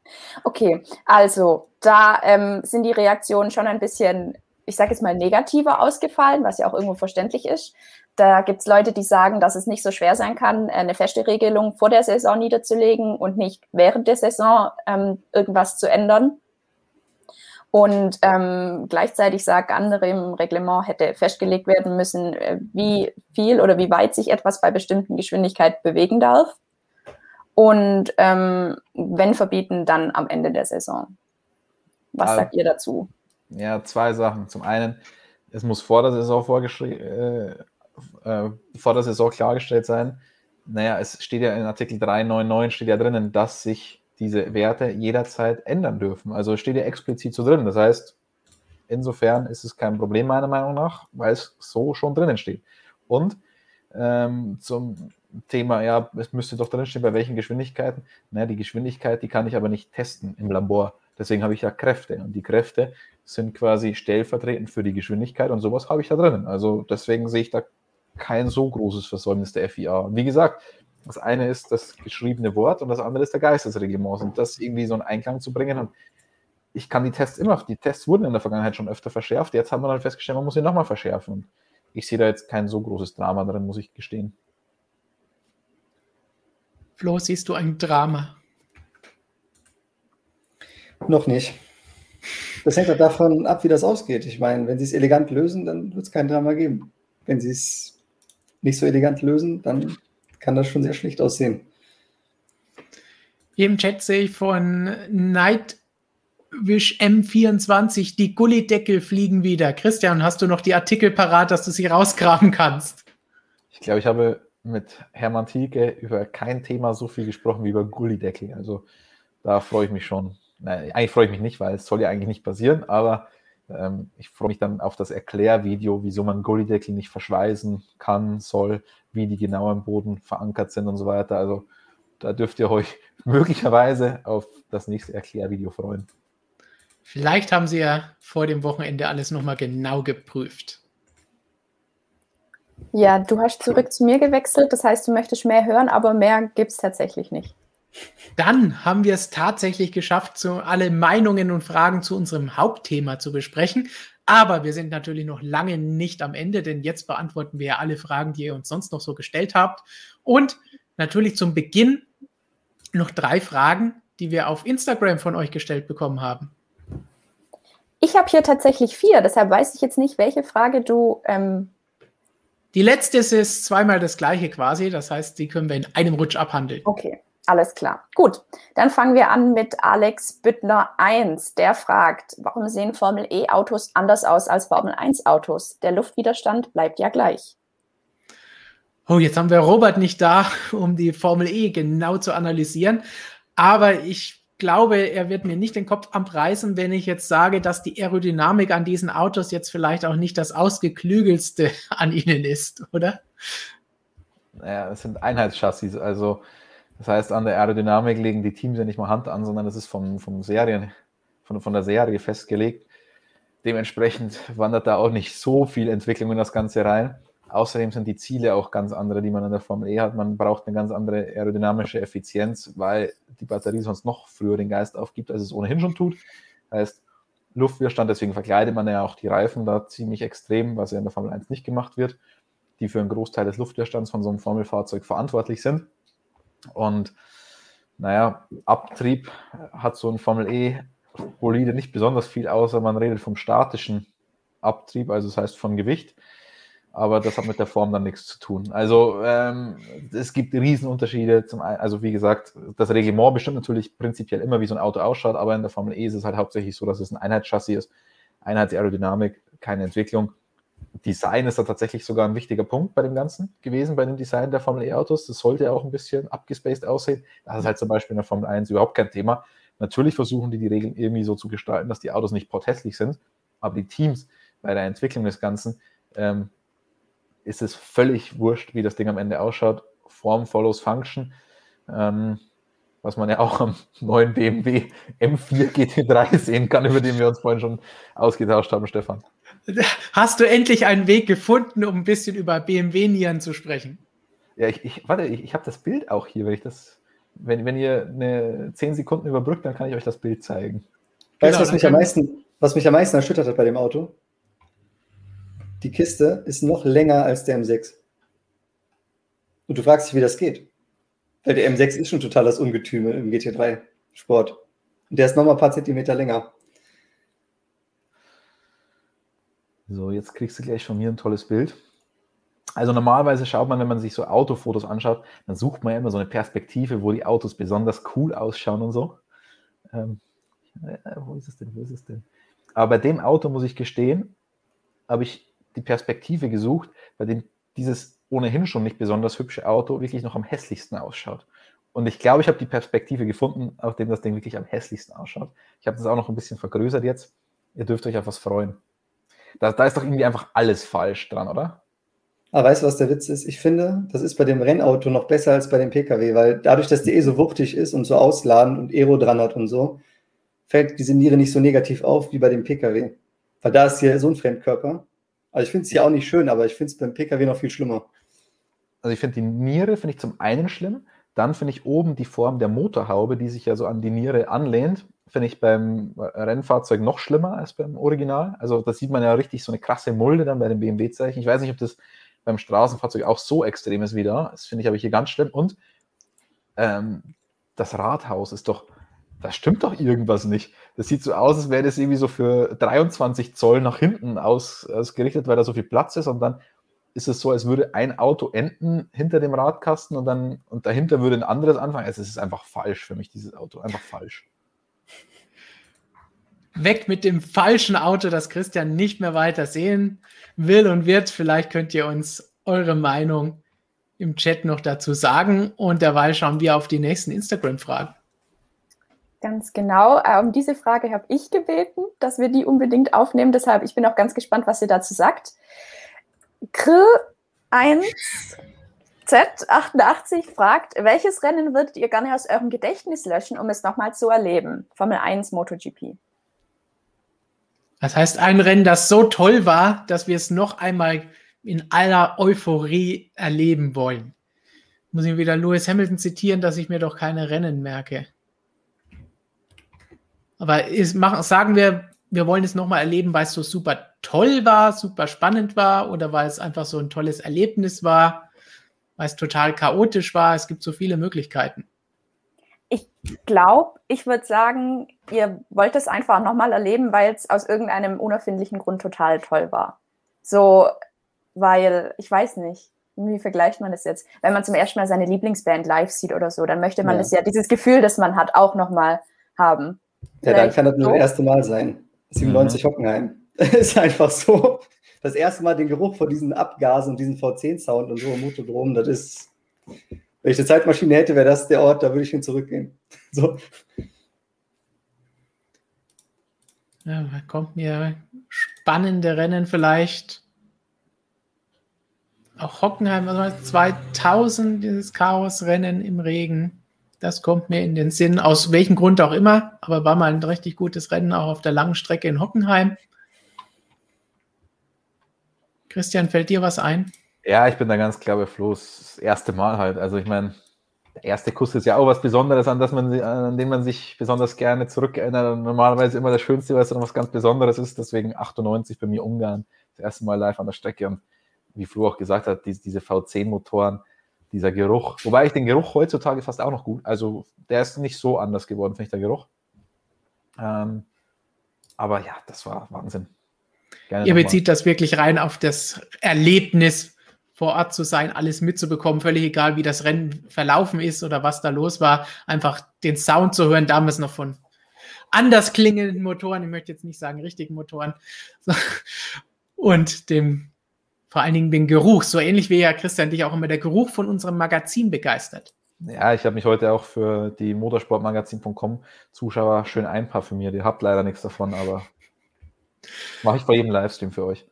Okay, also da ähm, sind die Reaktionen schon ein bisschen, ich sage jetzt mal, negativer ausgefallen, was ja auch irgendwo verständlich ist. Da gibt es Leute, die sagen, dass es nicht so schwer sein kann, eine feste Regelung vor der Saison niederzulegen und nicht während der Saison ähm, irgendwas zu ändern. Und ähm, gleichzeitig sagt andere im Reglement hätte festgelegt werden müssen, äh, wie viel oder wie weit sich etwas bei bestimmten Geschwindigkeit bewegen darf. Und ähm, wenn verbieten, dann am Ende der Saison. Was also, sagt ihr dazu? Ja, zwei Sachen. Zum einen, es muss vor der Saison äh, äh, vor der Saison klargestellt sein. Naja, es steht ja in Artikel 399 steht ja drinnen, dass sich diese Werte jederzeit ändern dürfen. Also steht ja explizit so drin. Das heißt, insofern ist es kein Problem meiner Meinung nach, weil es so schon drinnen steht. Und ähm, zum Thema, ja, es müsste doch drinstehen, bei welchen Geschwindigkeiten. Naja, die Geschwindigkeit, die kann ich aber nicht testen im Labor. Deswegen habe ich ja Kräfte. Und die Kräfte sind quasi stellvertretend für die Geschwindigkeit und sowas habe ich da drinnen. Also deswegen sehe ich da kein so großes Versäumnis der FIA. Und wie gesagt, das eine ist das geschriebene Wort und das andere ist der Geist des Reglements. Und das irgendwie so in Einklang zu bringen. Und ich kann die Tests immer, die Tests wurden in der Vergangenheit schon öfter verschärft. Jetzt haben wir dann festgestellt, man muss sie nochmal verschärfen. Und ich sehe da jetzt kein so großes Drama drin, muss ich gestehen. Flo, siehst du ein Drama? Noch nicht. Das hängt halt davon ab, wie das ausgeht. Ich meine, wenn sie es elegant lösen, dann wird es kein Drama geben. Wenn sie es nicht so elegant lösen, dann kann das schon sehr schlicht aussehen. Hier im Chat sehe ich von Nightwish M24, die Gullideckel fliegen wieder. Christian, hast du noch die Artikel parat, dass du sie rausgraben kannst? Ich glaube, ich habe mit Hermann Thielke über kein Thema so viel gesprochen wie über Gullideckel. Also da freue ich mich schon. Nein, eigentlich freue ich mich nicht, weil es soll ja eigentlich nicht passieren, aber ähm, ich freue mich dann auf das Erklärvideo, wieso man Gullideckel nicht verschweißen kann, soll, wie die genau im Boden verankert sind und so weiter. Also da dürft ihr euch möglicherweise auf das nächste Erklärvideo freuen. Vielleicht haben sie ja vor dem Wochenende alles nochmal genau geprüft. Ja, du hast zurück zu mir gewechselt, das heißt, du möchtest mehr hören, aber mehr gibt es tatsächlich nicht. Dann haben wir es tatsächlich geschafft, so alle Meinungen und Fragen zu unserem Hauptthema zu besprechen. Aber wir sind natürlich noch lange nicht am Ende, denn jetzt beantworten wir ja alle Fragen, die ihr uns sonst noch so gestellt habt. Und natürlich zum Beginn noch drei Fragen, die wir auf Instagram von euch gestellt bekommen haben. Ich habe hier tatsächlich vier, deshalb weiß ich jetzt nicht, welche Frage du. Ähm die letzte ist zweimal das gleiche quasi, das heißt, die können wir in einem Rutsch abhandeln. Okay. Alles klar. Gut, dann fangen wir an mit Alex Büttner 1. Der fragt, warum sehen Formel E-Autos anders aus als Formel 1-Autos? Der Luftwiderstand bleibt ja gleich. Oh, jetzt haben wir Robert nicht da, um die Formel E genau zu analysieren. Aber ich glaube, er wird mir nicht den Kopf abreißen, wenn ich jetzt sage, dass die Aerodynamik an diesen Autos jetzt vielleicht auch nicht das ausgeklügelste an ihnen ist, oder? Naja, es sind Einheitschassis, also das heißt, an der Aerodynamik legen die Teams ja nicht mal Hand an, sondern das ist vom, vom Serien, von, von der Serie festgelegt. Dementsprechend wandert da auch nicht so viel Entwicklung in das Ganze rein. Außerdem sind die Ziele auch ganz andere, die man in der Formel E hat. Man braucht eine ganz andere aerodynamische Effizienz, weil die Batterie sonst noch früher den Geist aufgibt, als es ohnehin schon tut. Das heißt, Luftwiderstand, deswegen verkleidet man ja auch die Reifen da ziemlich extrem, was ja in der Formel 1 nicht gemacht wird, die für einen Großteil des Luftwiderstands von so einem Formelfahrzeug verantwortlich sind. Und naja, Abtrieb hat so ein Formel E Bolide nicht besonders viel, außer man redet vom statischen Abtrieb, also das heißt von Gewicht. Aber das hat mit der Form dann nichts zu tun. Also ähm, es gibt Riesenunterschiede. Zum, also wie gesagt, das Reglement bestimmt natürlich prinzipiell immer, wie so ein Auto ausschaut, aber in der Formel E ist es halt hauptsächlich so, dass es ein Einheitschassis ist. Einheitsaerodynamik, keine Entwicklung. Design ist da tatsächlich sogar ein wichtiger Punkt bei dem Ganzen gewesen, bei dem Design der Formel E-Autos. Das sollte auch ein bisschen abgespaced aussehen. Das ist halt zum Beispiel in der Formel 1 überhaupt kein Thema. Natürlich versuchen die die Regeln irgendwie so zu gestalten, dass die Autos nicht porthässlich sind, aber die Teams bei der Entwicklung des Ganzen ähm, ist es völlig wurscht, wie das Ding am Ende ausschaut. Form follows Function. Ähm, was man ja auch am neuen BMW M4 GT3 sehen kann, über den wir uns vorhin schon ausgetauscht haben, Stefan. Hast du endlich einen Weg gefunden, um ein bisschen über BMW-Nieren zu sprechen? Ja, ich, ich warte, ich, ich habe das Bild auch hier, wenn ich das Wenn, wenn ihr eine 10 Sekunden überbrückt, dann kann ich euch das Bild zeigen. Weißt Genau, du, was, dann mich am meisten, was mich am meisten erschüttert hat bei dem Auto? Die Kiste ist noch länger als der M6. Und du fragst dich, wie das geht. Weil der M6 ist schon total das Ungetüme im GT3-Sport. Und der ist nochmal ein paar Zentimeter länger. So, jetzt kriegst du gleich von mir ein tolles Bild. Also normalerweise schaut man, wenn man sich so Autofotos anschaut, dann sucht man ja immer so eine Perspektive, wo die Autos besonders cool ausschauen und so. Ähm, äh, wo ist es denn? Wo ist es denn? Aber bei dem Auto muss ich gestehen, habe ich die Perspektive gesucht, bei dem dieses ohnehin schon nicht besonders hübsche Auto wirklich noch am hässlichsten ausschaut. Und ich glaube, ich habe die Perspektive gefunden, auf dem das Ding wirklich am hässlichsten ausschaut. Ich habe das auch noch ein bisschen vergrößert jetzt. Ihr dürft euch auf was freuen. Da, da ist doch irgendwie einfach alles falsch dran, oder? Aber weißt du, was der Witz ist? Ich finde, das ist bei dem Rennauto noch besser als bei dem Pkw, weil dadurch, dass die eh so wuchtig ist und so ausladend und Aero dran hat und so, fällt diese Niere nicht so negativ auf wie bei dem Pkw. Weil da ist hier so ein Fremdkörper. Also ich finde es hier auch nicht schön, aber ich finde es beim Pkw noch viel schlimmer. Also ich finde die Niere finde ich zum einen schlimm, dann finde ich oben die Form der Motorhaube, die sich ja so an die Niere anlehnt, finde ich beim Rennfahrzeug noch schlimmer als beim Original. Also da sieht man ja richtig so eine krasse Mulde dann bei dem BMW-Zeichen. Ich weiß nicht, ob das beim Straßenfahrzeug auch so extrem ist wie da. Das finde ich aber hier ganz schlimm. Und ähm, das Rathaus ist doch, da stimmt doch irgendwas nicht. Das sieht so aus, als wäre das irgendwie so für 23 Zoll nach hinten aus, ausgerichtet, weil da so viel Platz ist und dann ist es so, als würde ein Auto enden hinter dem Radkasten und dann und dahinter würde ein anderes anfangen. Also es ist einfach falsch für mich, dieses Auto. Einfach falsch. Weg mit dem falschen Auto, das Christian nicht mehr weiter sehen will und wird. Vielleicht könnt ihr uns eure Meinung im Chat noch dazu sagen und derweil schauen wir auf die nächsten Instagram-Fragen. Ganz genau. Äh, Um diese Frage habe ich gebeten, dass wir die unbedingt aufnehmen. Deshalb, ich bin auch ganz gespannt, was ihr dazu sagt. Krill1Z88 fragt, welches Rennen würdet ihr gerne aus eurem Gedächtnis löschen, um es nochmal zu erleben? Formel 1 MotoGP. Das heißt, ein Rennen, das so toll war, dass wir es noch einmal in aller Euphorie erleben wollen. Muss ich wieder Lewis Hamilton zitieren, dass ich mir doch keine Rennen merke. Aber ist, machen, sagen wir, wir wollen es nochmal erleben, weil es so super toll war, super spannend war oder weil es einfach so ein tolles Erlebnis war, weil es total chaotisch war. Es gibt so viele Möglichkeiten. Ich glaube, ich würde sagen, ihr wollt es einfach nochmal erleben, weil es aus irgendeinem unerfindlichen Grund total toll war. So, weil, ich weiß nicht, wie vergleicht man das jetzt? Wenn man zum ersten Mal seine Lieblingsband live sieht oder so, dann möchte man Ja. das ja, dieses Gefühl, das man hat, auch nochmal haben. Ja, dann kann das nur so? das erste Mal sein. 97 Hockenheim. ist einfach so. Das erste Mal den Geruch von diesen Abgasen und diesen V10-Sound und so im Motodrom, das ist. Wenn ich eine Zeitmaschine hätte, wäre das der Ort, da würde ich hin zurückgehen. So. Ja, da kommt mir spannende Rennen vielleicht. Auch Hockenheim, das? 2000, dieses Chaos-Rennen im Regen. Das kommt mir in den Sinn, aus welchem Grund auch immer, aber war mal ein richtig gutes Rennen auch auf der langen Strecke in Hockenheim. Christian, fällt dir was ein? Ja, ich bin da ganz klar bei Flo. Das erste Mal halt. Also ich meine, der erste Kuss ist ja auch was Besonderes, an, das man, an den man sich besonders gerne zurückerinnert. Normalerweise immer das Schönste, weil es dann was ganz Besonderes ist. Deswegen 98 bei mir Ungarn. Das erste Mal live an der Strecke. Und wie Flo auch gesagt hat, diese, diese V10-Motoren, dieser Geruch. Wobei ich den Geruch heutzutage fast auch noch gut. Also der ist nicht so anders geworden, finde ich, der Geruch. Ähm, aber ja, das war Wahnsinn. Gerne Ihr bezieht das wirklich rein auf das Erlebnis, vor Ort zu sein, alles mitzubekommen, völlig egal, wie das Rennen verlaufen ist oder was da los war. Einfach den Sound zu hören, damals noch von anders klingenden Motoren, ich möchte jetzt nicht sagen richtigen Motoren, und dem vor allen Dingen den Geruch, so ähnlich wie ja Christian dich auch immer der Geruch von unserem Magazin begeistert. Ja, ich habe mich heute auch für die motorsportmagazin.com Zuschauer schön einparfümiert. Ihr habt leider nichts davon, aber mache ich bei jedem Livestream für euch.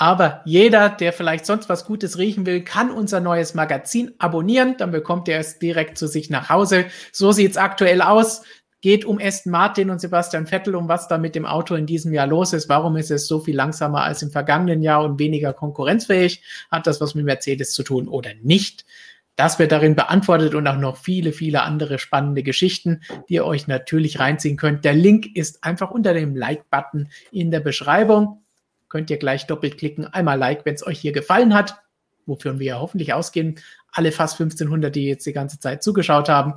Aber jeder, der vielleicht sonst was Gutes riechen will, kann unser neues Magazin abonnieren. Dann bekommt er es direkt zu sich nach Hause. So sieht es aktuell aus. Geht um Aston Martin und Sebastian Vettel, um was da mit dem Auto in diesem Jahr los ist. Warum ist es so viel langsamer als im vergangenen Jahr und weniger konkurrenzfähig? Hat das was mit Mercedes zu tun oder nicht? Das wird darin beantwortet und auch noch viele, viele andere spannende Geschichten, die ihr euch natürlich reinziehen könnt. Der Link ist einfach unter dem Like-Button in der Beschreibung. Könnt ihr gleich doppelt klicken. Einmal Like, wenn es euch hier gefallen hat, wofür wir ja hoffentlich ausgehen. Alle fast 1500, die jetzt die ganze Zeit zugeschaut haben.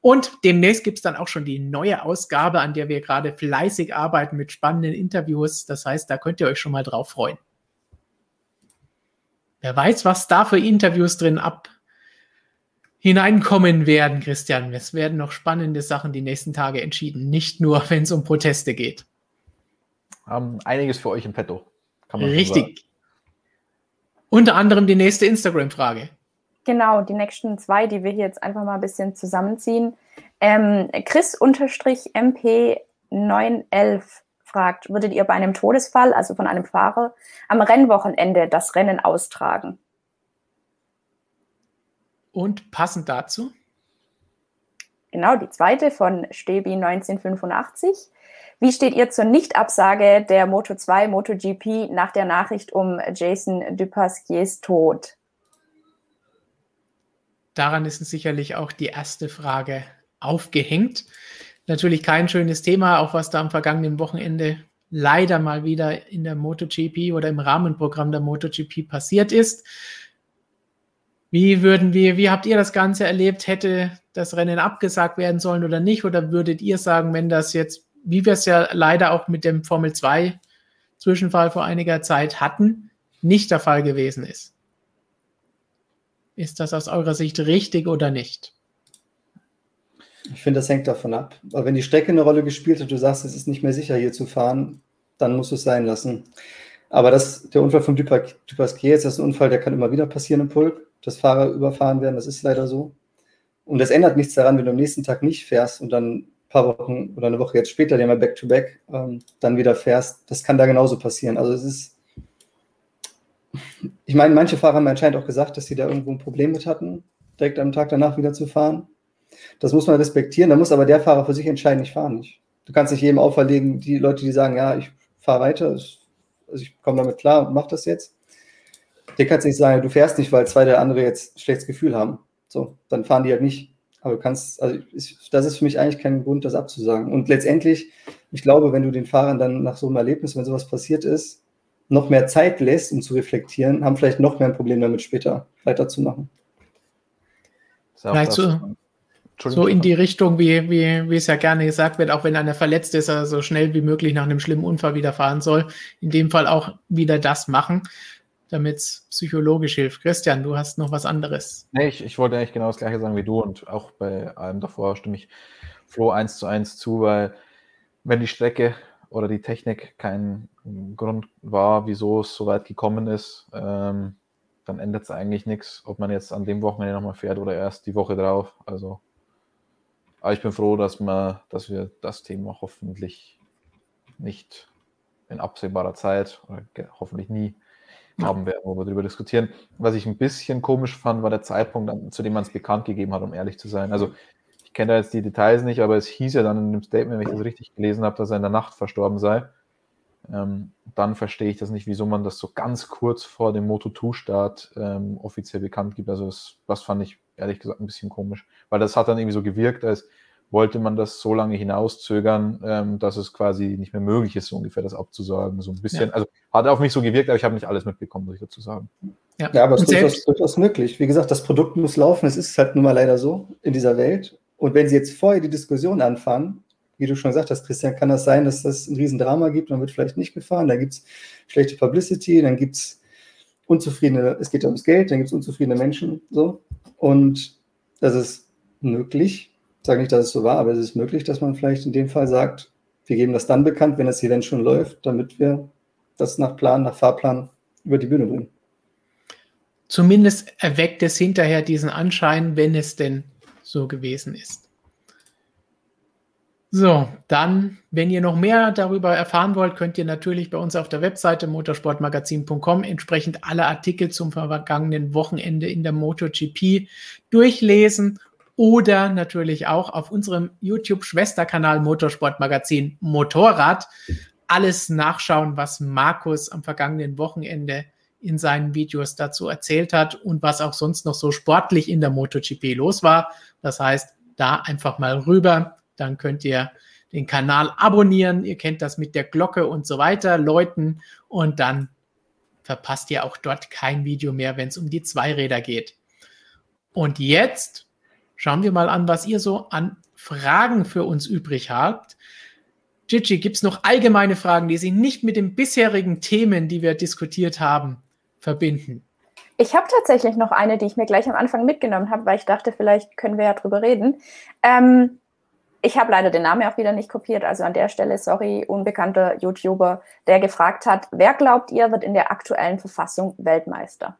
Und demnächst gibt es dann auch schon die neue Ausgabe, an der wir gerade fleißig arbeiten mit spannenden Interviews. Das heißt, da könnt ihr euch schon mal drauf freuen. Wer weiß, was da für Interviews drin ab hineinkommen werden, Christian. Es werden noch spannende Sachen die nächsten Tage entschieden, nicht nur, wenn es um Proteste geht. Haben einiges für euch im Petto. Richtig. Unter anderem die nächste Instagram-Frage. Genau, die nächsten zwei, die wir hier jetzt einfach mal ein bisschen zusammenziehen. Ähm, Chris-MP911 fragt, würdet ihr bei einem Todesfall, also von einem Fahrer, am Rennwochenende das Rennen austragen? Und passend dazu? Genau, die zweite von Stebi 1985. Wie steht ihr zur Nichtabsage der Moto 2 MotoGP nach der Nachricht um Jason Dupasquiers Tod? Daran ist sicherlich auch die erste Frage aufgehängt. Natürlich kein schönes Thema, auch was da am vergangenen Wochenende leider mal wieder in der MotoGP oder im Rahmenprogramm der MotoGP passiert ist. Wie würden wir, wie habt ihr das Ganze erlebt? Hätte das Rennen abgesagt werden sollen oder nicht? Oder würdet ihr sagen, wenn das jetzt, wie wir es ja leider auch mit dem Formel 2 Zwischenfall vor einiger Zeit hatten, nicht der Fall gewesen ist? Ist das aus eurer Sicht richtig oder nicht? Ich finde, das hängt davon ab. Aber wenn die Strecke eine Rolle gespielt hat, du sagst, es ist nicht mehr sicher, hier zu fahren, dann musst du es sein lassen. Aber das, der Unfall von Dupasquier ist das ein Unfall, der kann immer wieder passieren im Pulk, dass Fahrer überfahren werden, das ist leider so. Und das ändert nichts daran, wenn du am nächsten Tag nicht fährst und dann ein paar Wochen oder eine Woche jetzt später, den mal back-to-back, ähm, dann wieder fährst. Das kann da genauso passieren. Also es ist, ich meine, manche Fahrer haben anscheinend auch gesagt, dass sie da irgendwo ein Problem mit hatten, direkt am Tag danach wieder zu fahren. Das muss man respektieren. Da muss aber der Fahrer für sich entscheiden, ich fahre nicht. Du kannst nicht jedem auferlegen, die Leute, die sagen, ja, ich fahre weiter, also ich komme damit klar und mache das jetzt. Der kannst nicht sagen, du fährst nicht, weil zwei der andere jetzt ein schlechtes Gefühl haben. So, dann fahren die halt nicht. Aber du kannst, also das ist für mich eigentlich kein Grund, das abzusagen. Und letztendlich, ich glaube, wenn du den Fahrern dann nach so einem Erlebnis, wenn sowas passiert ist, noch mehr Zeit lässt, um zu reflektieren, haben vielleicht noch mehr ein Problem damit, später weiterzumachen. Vielleicht so, so in die Richtung, wie, wie, wie es ja gerne gesagt wird, auch wenn einer verletzt ist, er so schnell wie möglich nach einem schlimmen Unfall wieder fahren soll. In dem Fall auch wieder das machen, damit es psychologisch hilft. Christian, du hast noch was anderes. Nee, ich, ich wollte eigentlich genau das gleiche sagen wie du und auch bei allem davor stimme ich Flo eins zu eins zu, weil wenn die Strecke oder die Technik kein Grund war, wieso es so weit gekommen ist, ähm, dann ändert es eigentlich nichts, ob man jetzt an dem Wochenende nochmal fährt oder erst die Woche drauf. Also aber ich bin froh, dass, wir, dass wir das Thema hoffentlich nicht in absehbarer Zeit oder hoffentlich nie haben werden, wo wir darüber diskutieren. Was ich ein bisschen komisch fand, war der Zeitpunkt, zu dem man es bekannt gegeben hat, um ehrlich zu sein. Also ich kenne da jetzt die Details nicht, aber es hieß ja dann in dem Statement, wenn ich das richtig gelesen habe, dass er in der Nacht verstorben sei. Ähm, dann verstehe ich das nicht, wieso man das so ganz kurz vor dem Moto2-Start ähm, offiziell bekannt gibt. Also das, das fand ich ehrlich gesagt ein bisschen komisch, weil das hat dann irgendwie so gewirkt, als wollte man das so lange hinauszögern, ähm, dass es quasi nicht mehr möglich ist, so ungefähr das abzusagen. So ein bisschen, ja. also hat auf mich so gewirkt, aber ich habe nicht alles mitbekommen, muss ich dazu sagen. Ja, ja aber es ist durchaus, durchaus möglich. Wie gesagt, das Produkt muss laufen, es ist halt nun mal leider so in dieser Welt. Und wenn Sie jetzt vorher die Diskussion anfangen, wie du schon gesagt hast, Christian, kann das sein, dass das ein Riesendrama gibt, man wird vielleicht nicht gefahren, da gibt es schlechte Publicity, dann gibt es unzufriedene, es geht ums Geld, dann gibt es unzufriedene Menschen, so. Und das ist möglich. Ich sage nicht, dass es so war, aber es ist möglich, dass man vielleicht in dem Fall sagt, wir geben das dann bekannt, wenn das Event schon läuft, damit wir das nach Plan, nach Fahrplan über die Bühne bringen. Zumindest erweckt es hinterher diesen Anschein, wenn es denn so gewesen ist. So, dann, wenn ihr noch mehr darüber erfahren wollt, könnt ihr natürlich bei uns auf der Webseite motorsportmagazin.com entsprechend alle Artikel zum vergangenen Wochenende in der MotoGP durchlesen oder natürlich auch auf unserem YouTube-Schwesterkanal Motorsportmagazin Motorrad alles nachschauen, was Markus am vergangenen Wochenende in seinen Videos dazu erzählt hat und was auch sonst noch so sportlich in der MotoGP los war. Das heißt, da einfach mal rüber, dann könnt ihr den Kanal abonnieren. Ihr kennt das mit der Glocke und so weiter, läuten und dann verpasst ihr auch dort kein Video mehr, wenn es um die Zweiräder geht. Und jetzt schauen wir mal an, was ihr so an Fragen für uns übrig habt. Gigi, gibt es noch allgemeine Fragen, die Sie nicht mit den bisherigen Themen, die wir diskutiert haben, verbinden? Ich habe tatsächlich noch eine, die ich mir gleich am Anfang mitgenommen habe, weil ich dachte, vielleicht können wir ja drüber reden. Ähm, ich habe leider den Namen auch wieder nicht kopiert, also an der Stelle, sorry, unbekannter YouTuber, der gefragt hat, wer glaubt ihr, wird in der aktuellen Verfassung Weltmeister?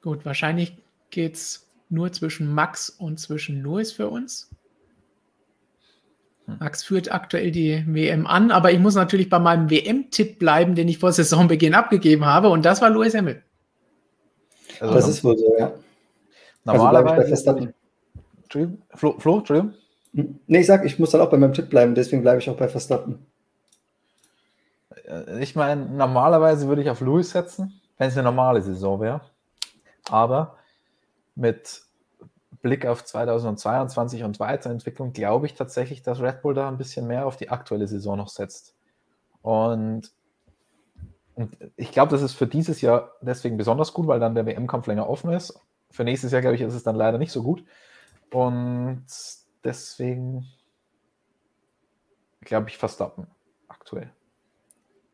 Gut, wahrscheinlich geht es nur zwischen Max und zwischen Louis für uns. Hm. Max führt aktuell die WM an, aber ich muss natürlich bei meinem WM-Tipp bleiben, den ich vor Saisonbeginn abgegeben habe, und das war Louis Hamilton. Also das ist wohl so, ja. Normalerweise. Also Entschuldigung, Flo, Flo, Entschuldigung. Hm. Nee, ich sag, ich muss dann auch bei meinem Tipp bleiben, deswegen bleibe ich auch bei Verstappen. Äh, ich meine, normalerweise würde ich auf Louis setzen, wenn es eine normale Saison wäre. Aber mit Blick auf 2022 und Weiterentwicklung glaube ich tatsächlich, dass Red Bull da ein bisschen mehr auf die aktuelle Saison noch setzt. Und, und ich glaube, das ist für dieses Jahr deswegen besonders gut, weil dann der WM-Kampf länger offen ist. Für nächstes Jahr, glaube ich, ist es dann leider nicht so gut. Und deswegen glaube ich Verstappen aktuell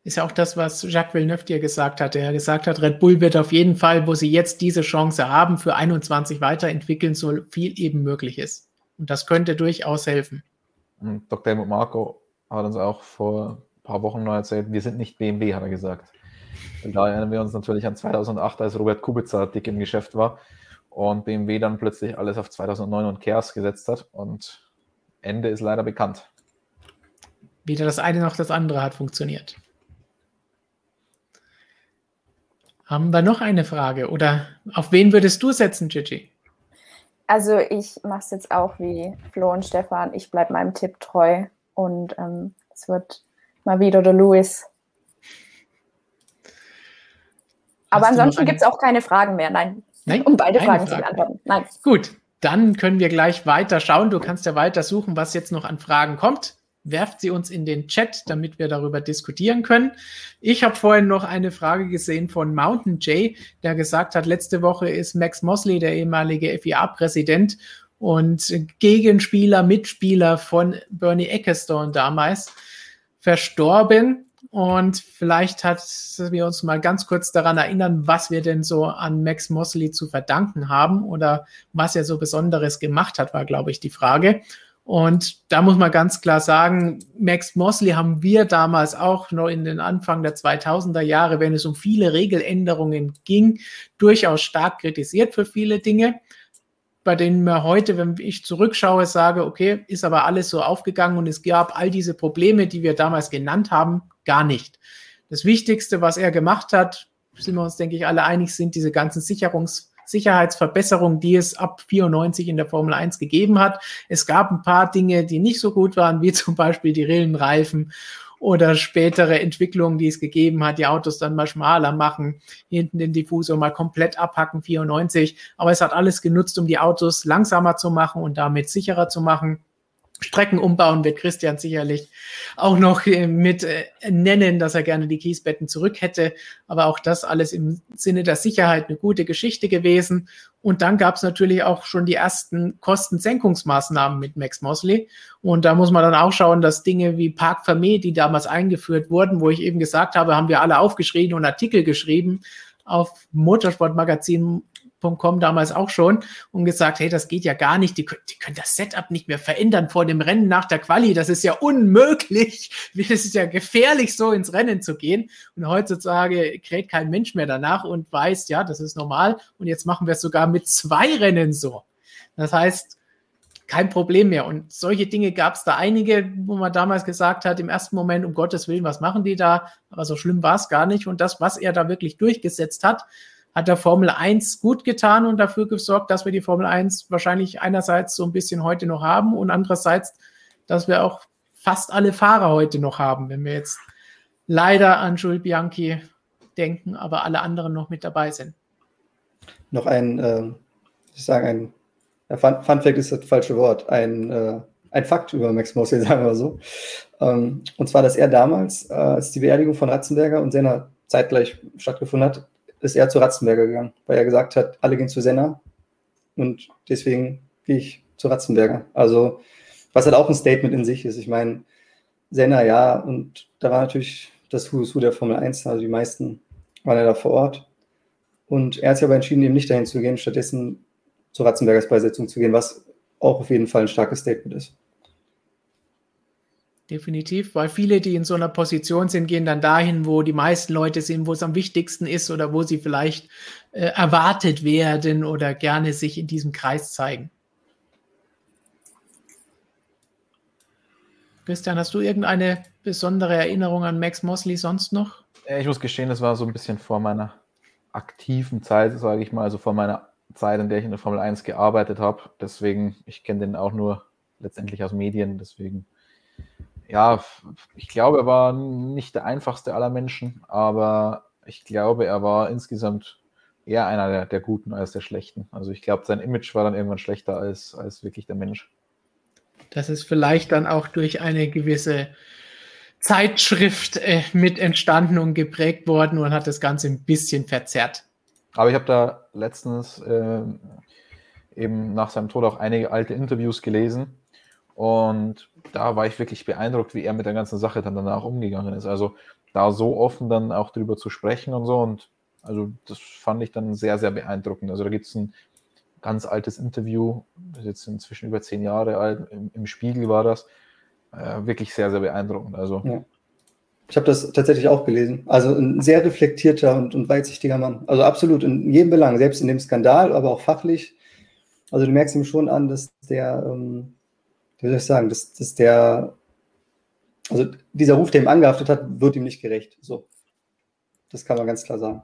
ist ja auch das, was Jacques Villeneuve dir gesagt hat. Er gesagt hat, Red Bull wird auf jeden Fall, wo sie jetzt diese Chance haben, für 21 weiterentwickeln, so viel eben möglich ist. Und das könnte durchaus helfen. Und Dr. Helmut Marco hat uns auch vor ein paar Wochen noch erzählt, wir sind nicht BMW, hat er gesagt. Und da erinnern wir uns natürlich an 2008, als Robert Kubica dick im Geschäft war und BMW dann plötzlich alles auf 2009 und Kers gesetzt hat. Und Ende ist leider bekannt. Weder das eine noch das andere hat funktioniert. Haben wir noch eine Frage oder auf wen würdest du setzen, Gigi? Also ich mache es jetzt auch wie Flo und Stefan. Ich bleibe meinem Tipp treu und ähm, es wird mal wieder der Louis. Aber ansonsten gibt es auch keine Fragen mehr. Nein, Nein um beide Fragen Frage. zu beantworten. Nein. Gut, dann können wir gleich weiter schauen. Du kannst ja weiter suchen, was jetzt noch an Fragen kommt werft sie uns in den Chat, damit wir darüber diskutieren können. Ich habe vorhin noch eine Frage gesehen von Mountain Jay, der gesagt hat, letzte Woche ist Max Mosley, der ehemalige FIA-Präsident und Gegenspieler, Mitspieler von Bernie Ecclestone damals, verstorben. Und vielleicht hat wir uns mal ganz kurz daran erinnern, was wir denn so an Max Mosley zu verdanken haben oder was er so Besonderes gemacht hat, war, glaube ich, die Frage. Und da muss man ganz klar sagen, Max Mosley haben wir damals auch noch in den Anfang der 2000er Jahre, wenn es um viele Regeländerungen ging, durchaus stark kritisiert für viele Dinge, bei denen mir heute, wenn ich zurückschaue, sage, okay, ist aber alles so aufgegangen und es gab all diese Probleme, die wir damals genannt haben, gar nicht. Das Wichtigste, was er gemacht hat, sind wir uns, denke ich, alle einig, sind diese ganzen Sicherungs Sicherheitsverbesserungen, die es ab 94 in der Formel 1 gegeben hat. Es gab ein paar Dinge, die nicht so gut waren, wie zum Beispiel die Rillenreifen oder spätere Entwicklungen, die es gegeben hat, die Autos dann mal schmaler machen, hinten den Diffusor mal komplett abhacken, 94. Aber es hat alles genutzt, um die Autos langsamer zu machen und damit sicherer zu machen. Strecken umbauen wird Christian sicherlich auch noch äh, mit äh, nennen, dass er gerne die Kiesbetten zurück hätte. Aber auch das alles im Sinne der Sicherheit eine gute Geschichte gewesen. Und dann gab es natürlich auch schon die ersten Kostensenkungsmaßnahmen mit Max Mosley. Und da muss man dann auch schauen, dass Dinge wie Park Fermé, die damals eingeführt wurden, wo ich eben gesagt habe, haben wir alle aufgeschrieben und Artikel geschrieben auf Motorsportmagazin Com damals auch schon und gesagt, hey, das geht ja gar nicht, die, die, können das Setup nicht mehr verändern vor dem Rennen nach der Quali, das ist ja unmöglich, es ist ja gefährlich, so ins Rennen zu gehen und heutzutage kräht kein Mensch mehr danach und weiß, ja, das ist normal und jetzt machen wir es sogar mit zwei Rennen so. Das heißt, kein Problem mehr. Und solche Dinge gab es da einige, wo man damals gesagt hat, im ersten Moment, um Gottes Willen, was machen die da? Aber so schlimm war es gar nicht. Und das, was er da wirklich durchgesetzt hat, hat der Formel 1 gut getan und dafür gesorgt, dass wir die Formel 1 wahrscheinlich einerseits so ein bisschen heute noch haben und andererseits, dass wir auch fast alle Fahrer heute noch haben. Wenn wir jetzt leider an Jules Bianchi denken, aber alle anderen noch mit dabei sind. Noch ein, äh, ich sage ein, ja, Fun, Fun, Fact ist das falsche Wort, ein, äh, ein Fakt über Max Mosley, sagen wir so. Ähm, und zwar, dass er damals, äh, als die Beerdigung von Ratzenberger und Senna zeitgleich stattgefunden hat, ist er zu Ratzenberger gegangen, weil er gesagt hat, alle gehen zu Senna und deswegen gehe ich zu Ratzenberger. Also, was halt auch ein Statement in sich ist. Ich meine, Senna, ja, und da war natürlich das Who's Who der Formel 1, also die meisten waren ja da vor Ort. Und er hat sich aber entschieden, eben nicht dahin zu gehen, stattdessen zur Ratzenbergers Beisetzung zu gehen, was auch auf jeden Fall ein starkes Statement ist. Definitiv, weil viele, die in so einer Position sind, gehen dann dahin, wo die meisten Leute sind, wo es am wichtigsten ist oder wo sie vielleicht äh, erwartet werden oder gerne sich in diesem Kreis zeigen. Christian, hast du irgendeine besondere Erinnerung an Max Mosley sonst noch? Ich muss gestehen, das war so ein bisschen vor meiner aktiven Zeit, sage ich mal, also vor meiner Zeit, in der ich in der Formel 1 gearbeitet habe. Deswegen, ich kenne den auch nur letztendlich aus Medien. Deswegen, ja, ich glaube, er war nicht der einfachste aller Menschen, aber ich glaube, er war insgesamt eher einer der, der Guten als der Schlechten. Also ich glaube, sein Image war dann irgendwann schlechter als, als wirklich der Mensch. Das ist vielleicht dann auch durch eine gewisse Zeitschrift äh, mit entstanden und geprägt worden und hat das Ganze ein bisschen verzerrt. Aber ich habe da letztens äh, eben nach seinem Tod auch einige alte Interviews gelesen und da war ich wirklich beeindruckt, wie er mit der ganzen Sache dann danach umgegangen ist. Also da so offen dann auch drüber zu sprechen und so und also das fand ich dann sehr, sehr beeindruckend. Also da gibt es ein ganz altes Interview, das ist jetzt inzwischen über zehn Jahre alt, im, im Spiegel war das. Äh, wirklich sehr, sehr beeindruckend. Also. Ja. Ich habe das tatsächlich auch gelesen. Also ein sehr reflektierter und, und weitsichtiger Mann. Also absolut in jedem Belang, selbst in dem Skandal, aber auch fachlich. Also du merkst ihm schon an, dass der, ähm, wie soll ich sagen, dass, dass der, also dieser Ruf, der ihm angehaftet hat, wird ihm nicht gerecht. So. Das kann man ganz klar sagen.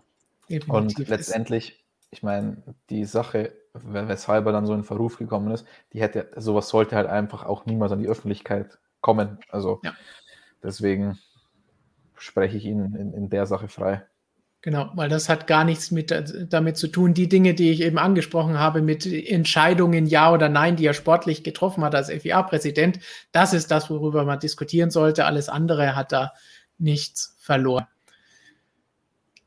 Und letztendlich, ich meine, die Sache weshalb er dann so in Verruf gekommen ist, die hätte, sowas sollte halt einfach auch niemals an die Öffentlichkeit kommen. Also ja. deswegen spreche ich ihn in, in der Sache frei. Genau, weil das hat gar nichts mit, damit zu tun. Die Dinge, die ich eben angesprochen habe, mit Entscheidungen ja oder nein, die er sportlich getroffen hat als FIA-Präsident, das ist das, worüber man diskutieren sollte. Alles andere hat da nichts verloren.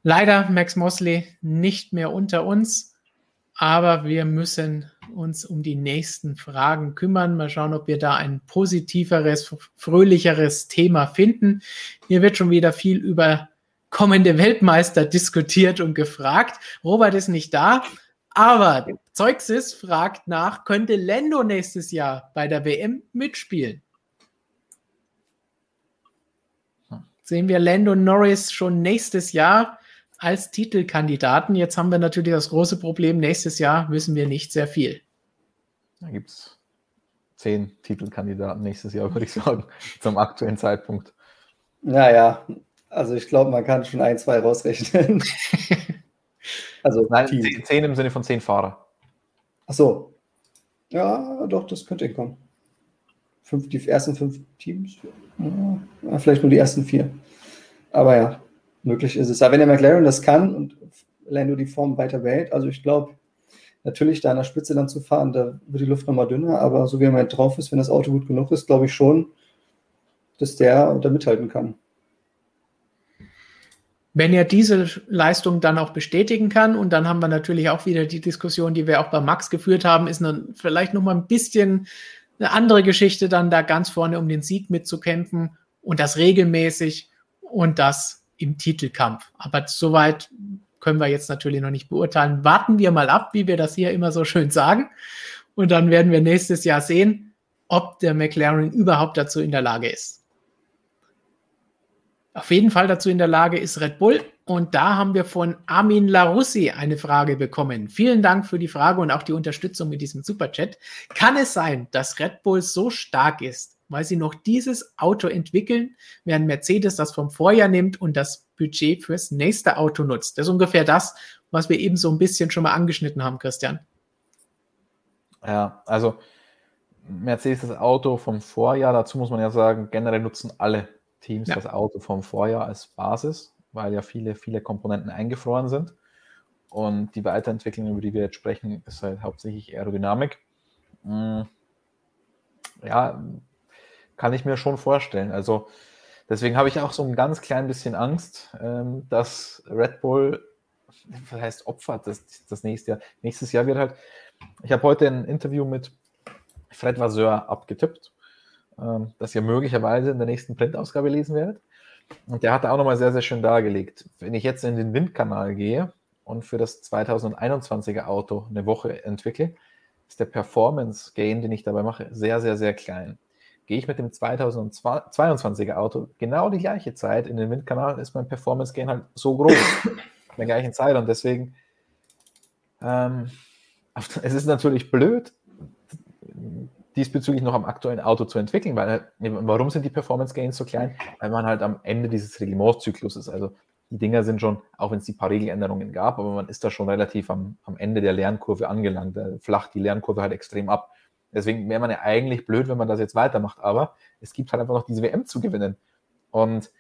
Leider Max Mosley nicht mehr unter uns aber wir müssen uns um die nächsten Fragen kümmern. Mal schauen, ob wir da ein positiveres, fröhlicheres Thema finden. Hier wird schon wieder viel über kommende Weltmeister diskutiert und gefragt. Robert ist nicht da, aber Zeuxis fragt nach, könnte Lando nächstes Jahr bei der WM mitspielen? Sehen wir Lando Norris schon nächstes Jahr als Titelkandidaten. Jetzt haben wir natürlich das große Problem, nächstes Jahr wissen wir nicht sehr viel. Da gibt es zehn Titelkandidaten nächstes Jahr, würde ich sagen, zum aktuellen Zeitpunkt. Naja, also ich glaube, man kann schon ein, zwei rausrechnen. also Nein, zehn, zehn, im Sinne von zehn Fahrer. Ach so. Ja, doch, das könnte hinkommen. Fünf, die ersten fünf Teams? Ja, vielleicht nur die ersten vier. Aber ja, möglich ist es. Aber wenn der McLaren das kann und Lando die Form weiter behält, also ich glaube, natürlich da an der Spitze dann zu fahren, da wird die Luft nochmal dünner, aber so wie er mal drauf ist, wenn das Auto gut genug ist, glaube ich schon, dass der da mithalten kann. Wenn er diese Leistung dann auch bestätigen kann, und dann haben wir natürlich auch wieder die Diskussion, die wir auch bei Max geführt haben, ist dann vielleicht nochmal ein bisschen eine andere Geschichte, dann da ganz vorne um den Sieg mitzukämpfen und das regelmäßig und das im Titelkampf. Aber soweit können wir jetzt natürlich noch nicht beurteilen. Warten wir mal ab, wie wir das hier immer so schön sagen. Und dann werden wir nächstes Jahr sehen, ob der McLaren überhaupt dazu in der Lage ist. Auf jeden Fall dazu in der Lage ist Red Bull. Und da haben wir von Armin Larussi eine Frage bekommen. Vielen Dank für die Frage und auch die Unterstützung mit diesem Superchat. Kann es sein, dass Red Bull so stark ist, weil sie noch dieses Auto entwickeln, während Mercedes das vom Vorjahr nimmt und das Budget fürs nächste Auto nutzt. Das ist ungefähr das, was wir eben so ein bisschen schon mal angeschnitten haben, Christian. Ja, also Mercedes das Auto vom Vorjahr, dazu muss man ja sagen, generell nutzen alle Teams ja. das Auto vom Vorjahr als Basis, weil ja viele, viele Komponenten eingefroren sind. Und die Weiterentwicklung, über die wir jetzt sprechen, ist halt hauptsächlich Aerodynamik. Hm, ja, kann ich mir schon vorstellen. Also deswegen habe ich auch so ein ganz klein bisschen Angst, ähm, dass Red Bull, was heißt opfert das, das nächste Jahr. Nächstes Jahr wird halt, ich habe heute ein Interview mit Fred Vasseur abgetippt, ähm, das ihr möglicherweise in der nächsten Printausgabe lesen werdet. Und der hat auch nochmal sehr, sehr schön dargelegt. Wenn ich jetzt in den Windkanal gehe und für das 2021er Auto eine Woche entwickle, ist der Performance Gain, den ich dabei mache, sehr, sehr, sehr klein gehe ich mit dem 2022er Auto genau die gleiche Zeit in den Windkanal, ist mein Performance Gain halt so groß in der gleichen Zeit. Und deswegen, ähm, es ist natürlich blöd, diesbezüglich noch am aktuellen Auto zu entwickeln, weil warum sind die Performance Gains so klein? Weil man halt am Ende dieses Reglementzyklus ist. Also die Dinger sind schon, auch wenn es die paar Regeländerungen gab, aber man ist da schon relativ am, am Ende der Lernkurve angelangt. Da flacht die Lernkurve halt extrem ab. Deswegen wäre man ja eigentlich blöd, wenn man das jetzt weitermacht. Aber es gibt halt einfach noch diese WM zu gewinnen. Und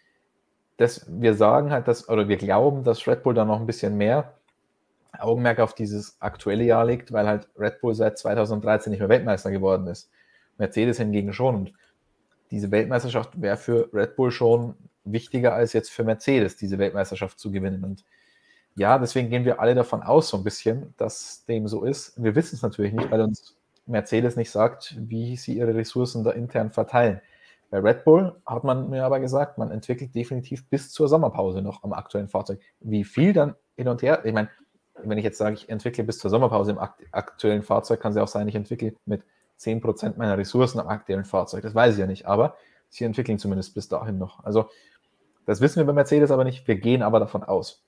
das, wir sagen halt, dass, oder wir glauben, dass Red Bull da noch ein bisschen mehr Augenmerk auf dieses aktuelle Jahr legt, weil halt Red Bull seit 2013 nicht mehr Weltmeister geworden ist. Mercedes hingegen schon. Und diese Weltmeisterschaft wäre für Red Bull schon wichtiger als jetzt für Mercedes, diese Weltmeisterschaft zu gewinnen. Und ja, deswegen gehen wir alle davon aus, so ein bisschen, dass dem so ist. Wir wissen es natürlich nicht, weil uns Mercedes nicht sagt, wie sie ihre Ressourcen da intern verteilen. Bei Red Bull hat man mir aber gesagt, man entwickelt definitiv bis zur Sommerpause noch am aktuellen Fahrzeug. Wie viel dann hin und her? Ich meine, wenn ich jetzt sage, ich entwickle bis zur Sommerpause im aktuellen Fahrzeug, kann es ja auch sein, ich entwickle mit 10% meiner Ressourcen am aktuellen Fahrzeug. Das weiß ich ja nicht, aber sie entwickeln zumindest bis dahin noch. Also, das wissen wir bei Mercedes aber nicht. Wir gehen aber davon aus.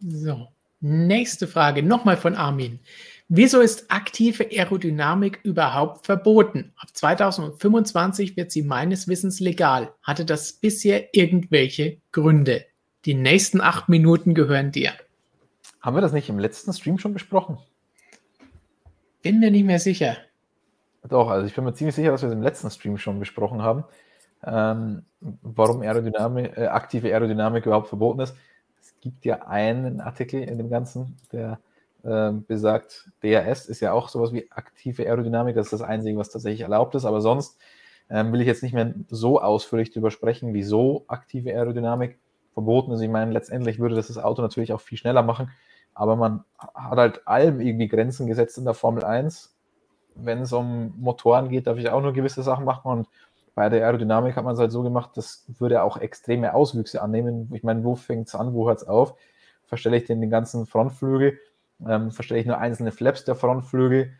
So, Nächste Frage, nochmal von Armin. Wieso ist aktive Aerodynamik überhaupt verboten? Ab 2025 wird sie meines Wissens legal. Hatte das bisher irgendwelche Gründe? Die nächsten acht Minuten gehören dir. Haben wir das nicht im letzten Stream schon besprochen? Bin mir nicht mehr sicher. Doch, also ich bin mir ziemlich sicher, dass wir es im letzten Stream schon besprochen haben, ähm, warum Aerodynamik, äh, aktive Aerodynamik überhaupt verboten ist gibt ja einen Artikel in dem Ganzen, der äh, besagt, DRS ist ja auch sowas wie aktive Aerodynamik, das ist das Einzige, was tatsächlich erlaubt ist, aber sonst ähm, will ich jetzt nicht mehr so ausführlich darüber sprechen, wieso aktive Aerodynamik verboten ist. Ich meine, letztendlich würde das das Auto natürlich auch viel schneller machen, aber man hat halt allem irgendwie Grenzen gesetzt in der Formel 1. Wenn es um Motoren geht, darf ich auch nur gewisse Sachen machen und bei der Aerodynamik hat man es halt so gemacht, das würde auch extreme Auswüchse annehmen. Ich meine, wo fängt es an, wo hört es auf? Verstelle ich den, den ganzen Frontflügel, ähm, verstelle ich nur einzelne Flaps der Frontflügel,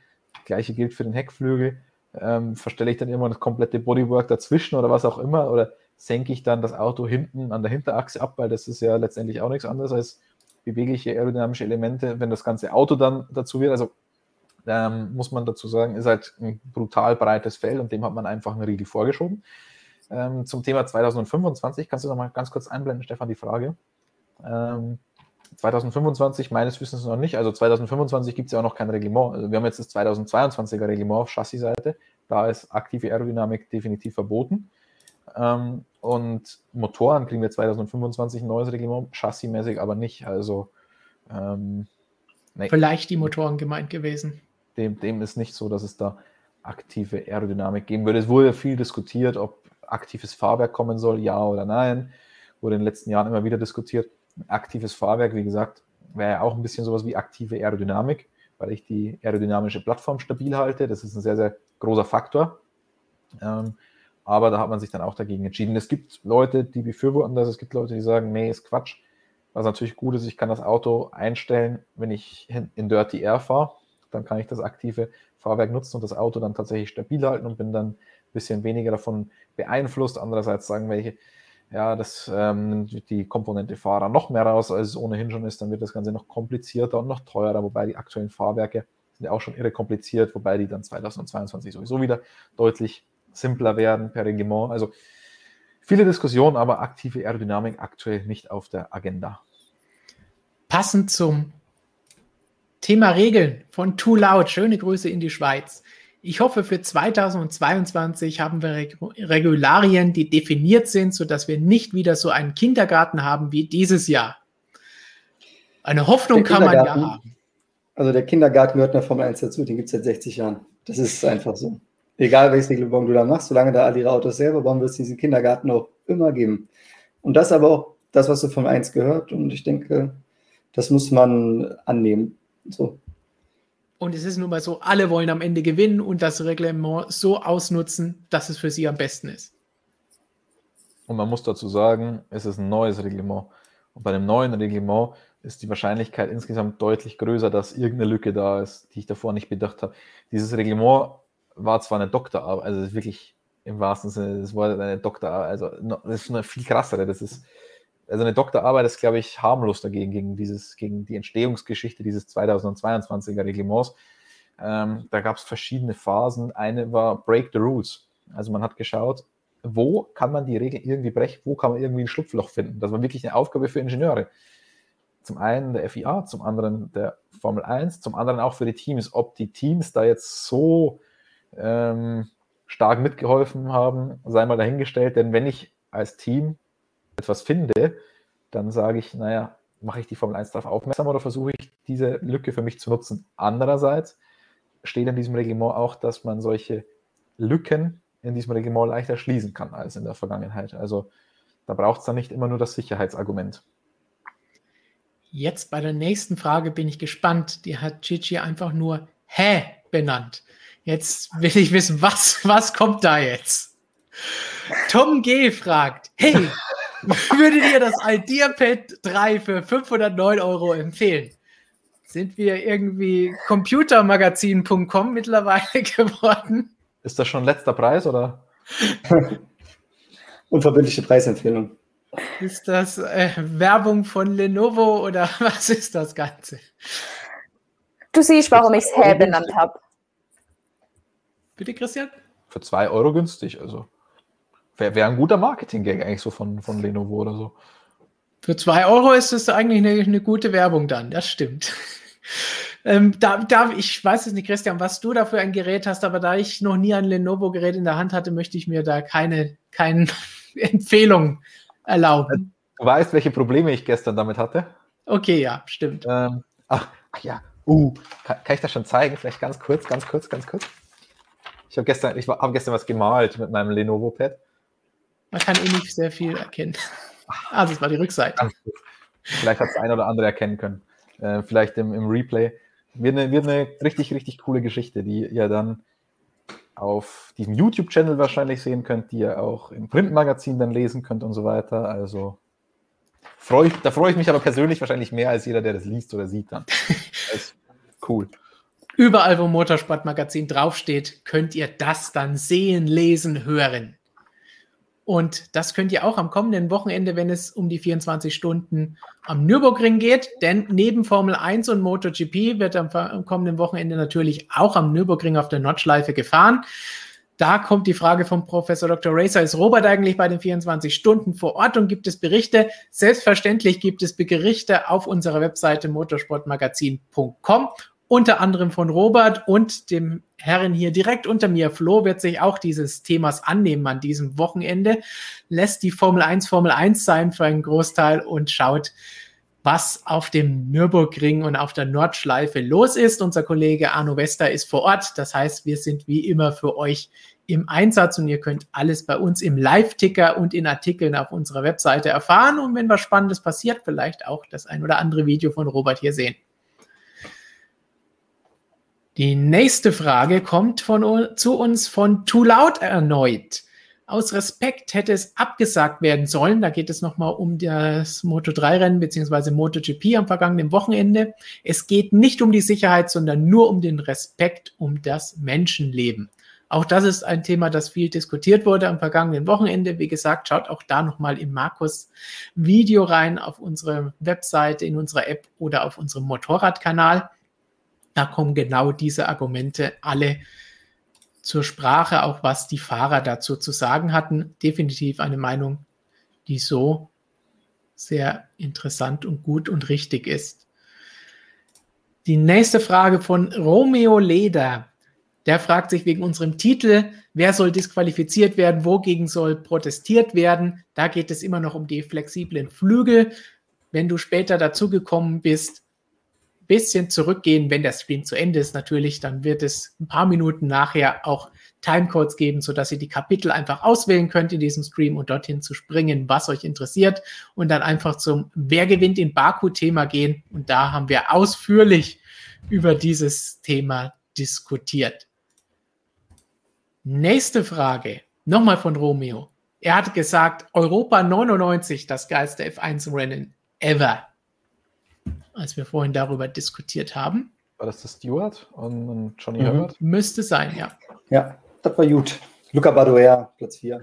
gleiche gilt für den Heckflügel, ähm, verstelle ich dann immer das komplette Bodywork dazwischen oder was auch immer, oder senke ich dann das Auto hinten an der Hinterachse ab, weil das ist ja letztendlich auch nichts anderes als bewegliche aerodynamische Elemente, wenn das ganze Auto dann dazu wird. Also ähm, muss man dazu sagen, ist halt ein brutal breites Feld und dem hat man einfach einen Riegel vorgeschoben. Ähm, zum Thema 2025, kannst du noch mal ganz kurz einblenden, Stefan, die Frage. Ähm, 2025 meines Wissens noch nicht. Also 2025 gibt es ja auch noch kein Reglement. Also wir haben jetzt das 2022er Reglement auf Chassis-Seite. Da ist aktive Aerodynamik definitiv verboten. Ähm, und Motoren kriegen wir 2025 ein neues Reglement, chassismäßig aber nicht. Also ähm, nee. vielleicht die Motoren gemeint gewesen dem, dem ist nicht so, dass es da aktive Aerodynamik geben würde. Es wurde viel diskutiert, ob aktives Fahrwerk kommen soll, ja oder nein. Wurde in den letzten Jahren immer wieder diskutiert. Aktives Fahrwerk, wie gesagt, wäre ja auch ein bisschen sowas wie aktive Aerodynamik, weil ich die aerodynamische Plattform stabil halte. Das ist ein sehr, sehr großer Faktor. Ähm, aber da hat man sich dann auch dagegen entschieden. Es gibt Leute, die befürworten das. Es gibt Leute, die sagen, nee, ist Quatsch. Was natürlich gut ist, ich kann das Auto einstellen, wenn ich in Dirty Air fahre dann kann ich das aktive Fahrwerk nutzen und das Auto dann tatsächlich stabil halten und bin dann ein bisschen weniger davon beeinflusst. Andererseits sagen welche, ja, das ähm, nimmt die Komponente Fahrer noch mehr raus, als es ohnehin schon ist, dann wird das Ganze noch komplizierter und noch teurer, wobei die aktuellen Fahrwerke sind ja auch schon irre kompliziert, wobei die dann 2022 sowieso wieder deutlich simpler werden per Reglement. Also viele Diskussionen, aber aktive Aerodynamik aktuell nicht auf der Agenda. Passend zum Thema Regeln von Too Loud. Schöne Grüße in die Schweiz. Ich hoffe, für 2022 haben wir Regularien, die definiert sind, sodass wir nicht wieder so einen Kindergarten haben wie dieses Jahr. Eine Hoffnung kann man ja haben. Also der Kindergarten gehört in der Formel 1 dazu, den gibt es seit 60 Jahren. Das ist einfach so. Egal welches Regelbon du da machst, solange da alle ihre Autos selber bauen, wird es diesen Kindergarten auch immer geben. Und das aber auch das, was du Formel 1 gehört. Und ich denke, das muss man annehmen. So. Und es ist nun mal so, alle wollen am Ende gewinnen und das Reglement so ausnutzen, dass es für sie am besten ist. Und man muss dazu sagen, es ist ein neues Reglement. Und bei einem neuen Reglement ist die Wahrscheinlichkeit insgesamt deutlich größer, dass irgendeine Lücke da ist, die ich davor nicht bedacht habe. Dieses Reglement war zwar eine Doktorarbeit, also wirklich im wahrsten Sinne des Wortes eine Doktorarbeit, also das ist eine viel krassere, das ist also eine Doktorarbeit ist, glaube ich, harmlos dagegen, gegen, dieses, gegen die Entstehungsgeschichte dieses 2022er Reglements. Ähm, da gab es verschiedene Phasen. Eine war Break the Rules. Also man hat geschaut, wo kann man die Regel irgendwie brechen, wo kann man irgendwie ein Schlupfloch finden. Das war wirklich eine Aufgabe für Ingenieure. Zum einen der FIA, zum anderen der Formel 1, zum anderen auch für die Teams. Ob die Teams da jetzt so ähm, stark mitgeholfen haben, sei mal dahingestellt. Denn wenn ich als Team etwas finde, dann sage ich, naja, mache ich die Formel 1 darauf aufmerksam oder versuche ich diese Lücke für mich zu nutzen. Andererseits steht in diesem Reglement auch, dass man solche Lücken in diesem Reglement leichter schließen kann als in der Vergangenheit. Also da braucht es dann nicht immer nur das Sicherheitsargument. Jetzt bei der nächsten Frage bin ich gespannt. Die hat Chichi einfach nur Hä benannt. Jetzt will ich wissen, was, was kommt da jetzt? Tom G. fragt, hey, würdet ihr das IdeaPad 3 für 509 Euro empfehlen? Sind wir irgendwie computermagazin.com mittlerweile geworden? Ist das schon letzter Preis oder? Unverbindliche Preisempfehlung. Ist das äh, Werbung von Lenovo oder was ist das Ganze? Du siehst, warum ich es hä benannt habe. Bitte, Christian? Für 2 Euro günstig, also. Wäre wär ein guter Marketing-Gag eigentlich so von, von Lenovo oder so. Für zwei Euro ist es eigentlich eine, eine gute Werbung dann, das stimmt. Ähm, da, da, ich weiß es nicht, Christian, was du da für ein Gerät hast, aber da ich noch nie ein Lenovo-Gerät in der Hand hatte, möchte ich mir da keine, keine Empfehlung erlauben. Du weißt, welche Probleme ich gestern damit hatte? Okay, ja, stimmt. Ähm, ach, ach, ja, uh, kann, kann, ich das schon zeigen? Vielleicht ganz kurz, ganz kurz, ganz kurz. Ich habe gestern, ich hab gestern was gemalt mit meinem Lenovo-Pad. Man kann eh nicht sehr viel erkennen. Ah, das war die Rückseite. Vielleicht hat es ein oder andere erkennen können. Äh, vielleicht im, im Replay. Wird eine, wird eine richtig, richtig coole Geschichte, die ihr dann auf diesem YouTube-Channel wahrscheinlich sehen könnt, die ihr auch im Printmagazin dann lesen könnt und so weiter. Also freu ich, da freue ich mich aber persönlich wahrscheinlich mehr als jeder, der das liest oder sieht dann. Cool. Überall, wo Motorsportmagazin draufsteht, könnt ihr das dann sehen, lesen, hören. Und das könnt ihr auch am kommenden Wochenende, wenn es um die 24 Stunden am Nürburgring geht. Denn neben Formel 1 und MotoGP wird am, am kommenden Wochenende natürlich auch am Nürburgring auf der Nordschleife gefahren. Da kommt die Frage vom Professor Dr. Racer, ist Robert eigentlich bei den 24 Stunden vor Ort und gibt es Berichte? Selbstverständlich gibt es Berichte auf unserer Webseite motorsportmagazin.com unter anderem von Robert und dem Herren hier direkt unter mir. Flo wird sich auch dieses Themas annehmen an diesem Wochenende, lässt die Formel 1 Formel 1 sein für einen Großteil und schaut, was auf dem Nürburgring und auf der Nordschleife los ist. Unser Kollege Arno Wester ist vor Ort. Das heißt, wir sind wie immer für euch im Einsatz und ihr könnt alles bei uns im Live-Ticker und in Artikeln auf unserer Webseite erfahren. Und wenn was Spannendes passiert, vielleicht auch das ein oder andere Video von Robert hier sehen. Die nächste Frage kommt von, zu uns von Too Loud erneut. Aus Respekt hätte es abgesagt werden sollen. Da geht es nochmal um das Moto3-Rennen bzw. MotoGP am vergangenen Wochenende. Es geht nicht um die Sicherheit, sondern nur um den Respekt um das Menschenleben. Auch das ist ein Thema, das viel diskutiert wurde am vergangenen Wochenende. Wie gesagt, schaut auch da nochmal im Markus Video rein auf unsere Webseite, in unserer App oder auf unserem Motorradkanal. Da kommen genau diese Argumente alle zur Sprache, auch was die Fahrer dazu zu sagen hatten. Definitiv eine Meinung, die so sehr interessant und gut und richtig ist. Die nächste Frage von Romeo Leder. Der fragt sich wegen unserem Titel, wer soll disqualifiziert werden, wogegen soll protestiert werden. Da geht es immer noch um die flexiblen Flügel. Wenn du später dazugekommen bist, bisschen zurückgehen, wenn der Stream zu Ende ist natürlich, dann wird es ein paar Minuten nachher auch Timecodes geben, sodass ihr die Kapitel einfach auswählen könnt in diesem Stream und dorthin zu springen, was euch interessiert und dann einfach zum Wer gewinnt in Baku-Thema gehen. Und da haben wir ausführlich über dieses Thema diskutiert. Nächste Frage, nochmal von Romeo. Er hat gesagt, Europa 99, das geilste F1-Rennen ever. Als wir vorhin darüber diskutiert haben. War das der Stewart und Johnny mhm. Herbert? Müsste sein, ja. Ja, das war gut. Luca Badoer, Platz 4.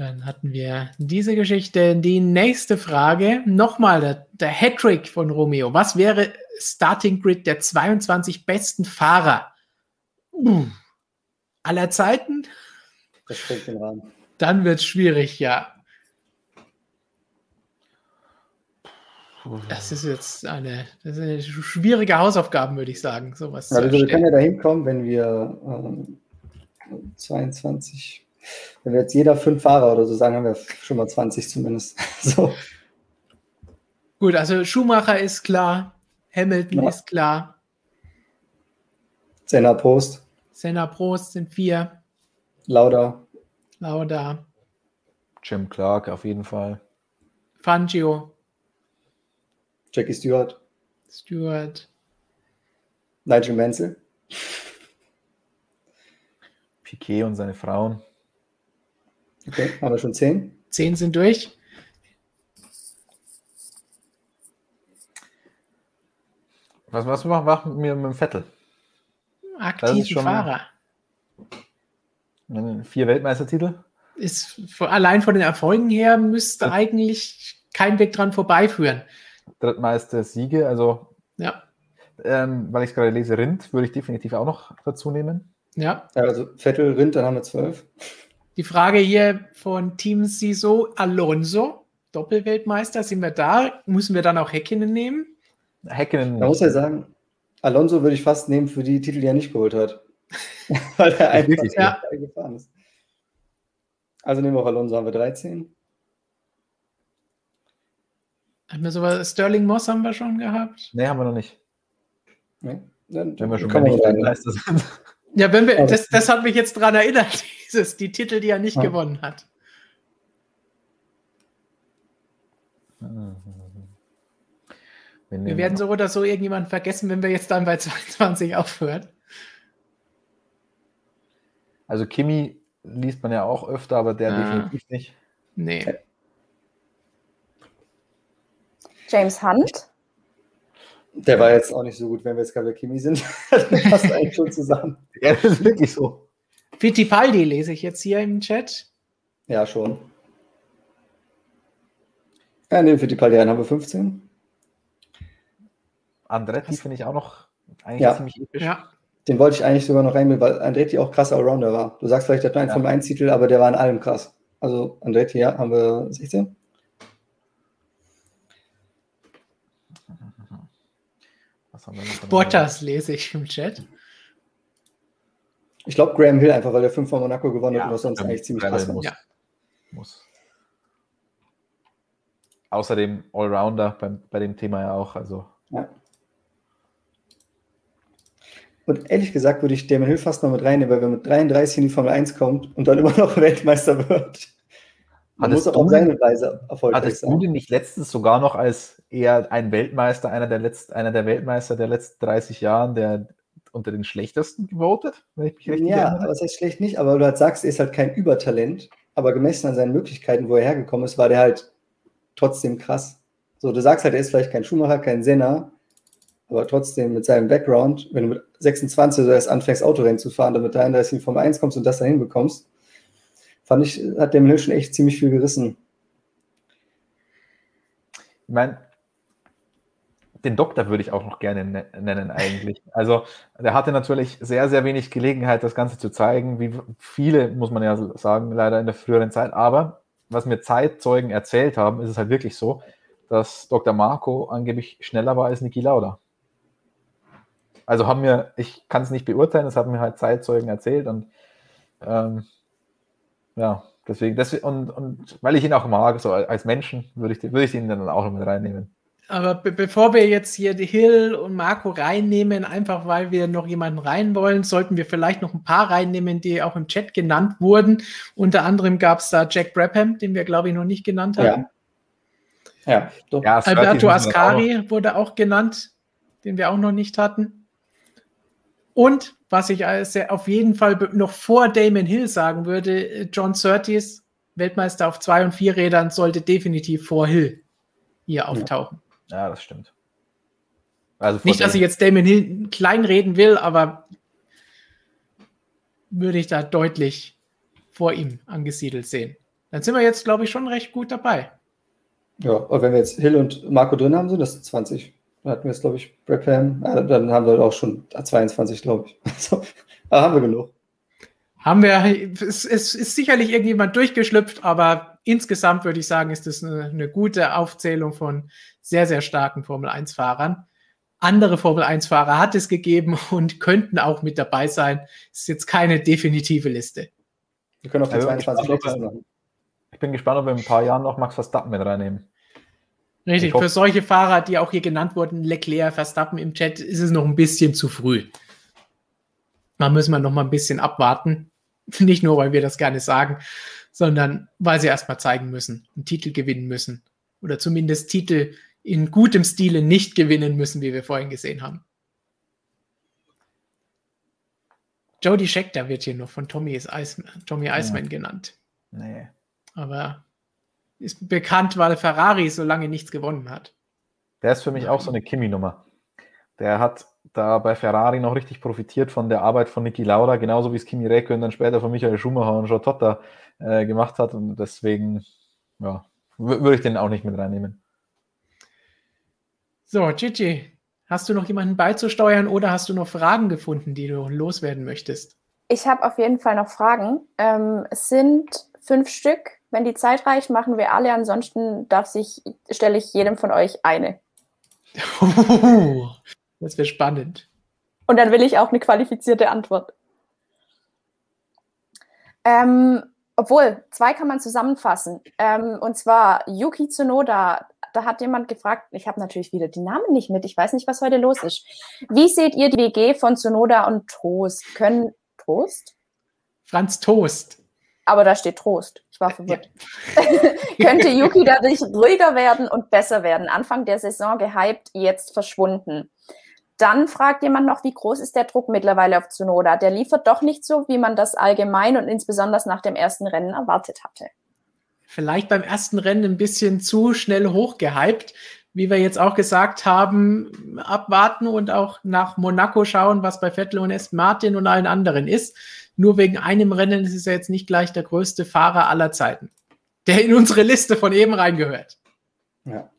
Dann hatten wir diese Geschichte. Die nächste Frage, nochmal der, der Hattrick von Romeo. Was wäre Starting Grid der 22 besten Fahrer uh, aller Zeiten? Das springt den Rahmen. Dann wird es schwierig, ja. Das ist jetzt eine, das ist eine schwierige Hausaufgabe, würde ich sagen. Sowas also, wir können ja dahin kommen, wenn wir ähm, 22 wenn wir jetzt jeder fünf Fahrer oder so sagen, haben wir schon mal 20 zumindest. so. Gut, also Schumacher ist klar, Hamilton ja. ist klar. Senna Prost. Senna Prost sind vier. Lauda. Lauda. Jim Clark auf jeden Fall. Fangio. Jackie Stewart. Stewart. Nigel Mansell. Piquet und seine Frauen. Okay, haben wir schon zehn? Zehn sind durch. Was, was machen wir mit dem Vettel? Aktiven Fahrer. Vier Weltmeistertitel? Ist allein von den Erfolgen her müsste ja. eigentlich kein Weg dran vorbeiführen. Drittmeister Siege, also ja. Ähm, weil ich gerade lese, Rind würde ich definitiv auch noch dazu nehmen. Ja. ja also Vettel, Rind, dann haben wir zwölf. Die Frage hier von Team Siso Alonso, Doppelweltmeister, sind wir da? Müssen wir dann auch Häkkinen nehmen? Häkkinen. Man muss ja sagen, Alonso würde ich fast nehmen für die Titel, die er nicht geholt hat. Weil er einfach ja. gefahren ist. Also nehmen wir auch Alonso, haben wir 13. Haben wir sowas, Sterling Moss haben wir schon gehabt? Nee, haben wir noch nicht. Nee? Dann, Wenn wir schon mal nicht Meister sind. Ja, wenn wir, das, das hat mich jetzt daran erinnert, dieses, die Titel, die er nicht ja. gewonnen hat. Wir werden so oder so irgendjemanden vergessen, wenn wir jetzt dann bei 22 aufhören. Also Kimi liest man ja auch öfter, aber der ah. definitiv nicht. Nee. James Hunt? Der war jetzt auch nicht so gut, wenn wir jetzt Kawakimi sind. das passt eigentlich schon zusammen. Ja, das ist wirklich so. Fittipaldi lese ich jetzt hier im Chat. Ja, schon. Ja, ne, Fittipaldi haben wir 15. Andretti finde ich auch noch eigentlich ja. ziemlich episch. Ja. Den wollte ich eigentlich sogar noch reinnehmen, weil Andretti auch krasser Allrounder war. Du sagst vielleicht, der hat einen ja. Formel 1 Titel, aber der war in allem krass. Also Andretti, ja, haben wir 16. Bottas lese ich im Chat. Ich glaube Graham Hill einfach, weil er fünf von Monaco gewonnen ja, hat und das sonst eigentlich ziemlich krass muss. Ja. muss. Außerdem Allrounder beim, bei dem Thema ja auch. Also. Ja. Und ehrlich gesagt würde ich Damon Hill fast noch mit reinnehmen, weil wenn mit 33 in die Formel 1 kommt und dann immer noch Weltmeister wird, man muss auch auf seine Weise erfolgreich hattest sein. Hattest du den nicht letztens sogar noch als eher ein Weltmeister, einer der, Letzt, einer der Weltmeister der letzten 30 Jahren, der unter den schlechtesten gewotet, wenn ich mich richtig ja, erinnere? Das heißt schlecht nicht, aber du halt sagst, er ist halt kein Übertalent, aber gemessen an seinen Möglichkeiten, wo er hergekommen ist, war der halt trotzdem krass. So, du sagst halt, er ist vielleicht kein Schuhmacher, kein Senner, aber trotzdem mit seinem Background, wenn du mit 26 so erst anfängst, Autorennen zu fahren, dann mit 33 in Formel 1 kommst und das dahin bekommst, fand ich, hat der Hill schon echt ziemlich viel gerissen. Ich meine, den Doktor würde ich auch noch gerne ne-, nennen eigentlich. Also der hatte natürlich sehr, sehr wenig Gelegenheit, das Ganze zu zeigen, wie viele, muss man ja sagen, leider in der früheren Zeit. Aber was mir Zeitzeugen erzählt haben, ist es halt wirklich so, dass Dr. Marco angeblich schneller war als Niki Lauda. Also haben mir, ich kann es nicht beurteilen, es haben mir halt Zeitzeugen erzählt und ähm, ja, deswegen, deswegen und, und weil ich ihn auch mag, so als Menschen, würde ich, würde ich ihn dann auch noch mit reinnehmen. Aber be bevor wir jetzt hier die Hill und Marco reinnehmen, einfach weil wir noch jemanden rein wollen, sollten wir vielleicht noch ein paar reinnehmen, die auch im Chat genannt wurden. Unter anderem gab es da Jack Brabham, den wir, glaube ich, noch nicht genannt haben. Ja, ja, doch. ja Alberto Ascari auch wurde auch genannt, den wir auch noch nicht hatten. Und was ich auf jeden Fall noch vor Damon Hill sagen würde, John Surtees, Weltmeister auf zwei und vier Rädern, sollte definitiv vor Hill hier auftauchen. Ja. Ja, das stimmt. Also Nicht, dass ich jetzt Damon Hill kleinreden will, aber würde ich da deutlich vor ihm angesiedelt sehen. Dann sind wir jetzt, glaube ich, schon recht gut dabei. Ja, und wenn wir jetzt Hill und Marco drin haben, sind das 20. Dann hatten wir jetzt, glaube ich, Brabham. Äh, dann haben wir auch schon 22, glaube ich. Also, da haben wir genug. Haben wir, es, es, ist sicherlich irgendjemand durchgeschlüpft, aber insgesamt würde ich sagen, ist das eine, eine gute Aufzählung von sehr, sehr starken Formel-1-Fahrern. Andere Formel-1-Fahrer hat es gegeben und könnten auch mit dabei sein. Ist jetzt keine definitive Liste. Wir können auch die also 22 Schlechtesten machen. Ich bin gespannt, ob wir in ein paar Jahren noch Max Verstappen mit reinnehmen. Richtig, für solche Fahrer, die auch hier genannt wurden, Leclerc, Verstappen im Chat, ist es noch ein bisschen zu früh. Da müssen wir noch mal ein bisschen abwarten. Nicht nur, weil wir das gerne sagen, sondern weil sie erstmal zeigen müssen, einen Titel gewinnen müssen. Oder zumindest Titel in gutem Stile nicht gewinnen müssen, wie wir vorhin gesehen haben. Jody Scheckter wird hier noch von Tommy, Eisman, Tommy Eisman ja. genannt. Nee. Aber ist bekannt, weil Ferrari so lange nichts gewonnen hat. Der ist für mich auch so eine Kimi-Nummer. Der hat da bei Ferrari noch richtig profitiert von der Arbeit von Niki Lauda, genauso wie es Kimi Räikkönen dann später von Michael Schumacher und Joe Totta äh, gemacht hat. Und deswegen, ja, würde ich den auch nicht mit reinnehmen. So, Gigi, hast du noch jemanden beizusteuern oder hast du noch Fragen gefunden, die du loswerden möchtest? Ich habe auf jeden Fall noch Fragen. Ähm, es sind fünf Stück. Wenn die Zeit reicht, machen wir alle. Ansonsten darf sich, stelle ich jedem von euch eine. das wäre spannend. Und dann will ich auch eine qualifizierte Antwort. Ähm, obwohl, zwei kann man zusammenfassen. Ähm, und zwar Yuki Tsunoda da hat jemand gefragt, ich habe natürlich wieder die Namen nicht mit, ich weiß nicht, was heute los ist. Wie seht ihr die WG von Sonoda und Trost? Können Trost? Franz Toast. Aber da steht Trost. Ich war verwirrt. Ja. Könnte Yuki dadurch ruhiger werden und besser werden? Anfang der Saison gehypt, jetzt verschwunden. Dann fragt jemand noch, wie groß ist der Druck mittlerweile auf Tsunoda? Der liefert doch nicht so, wie man das allgemein und insbesondere nach dem ersten Rennen erwartet hatte vielleicht beim ersten Rennen ein bisschen zu schnell hochgehypt. Wie wir jetzt auch gesagt haben, abwarten und auch nach Monaco schauen, was bei Vettel und S. Martin und allen anderen ist. Nur wegen einem Rennen ist es ja jetzt nicht gleich der größte Fahrer aller Zeiten, der in unsere Liste von eben reingehört. Ja.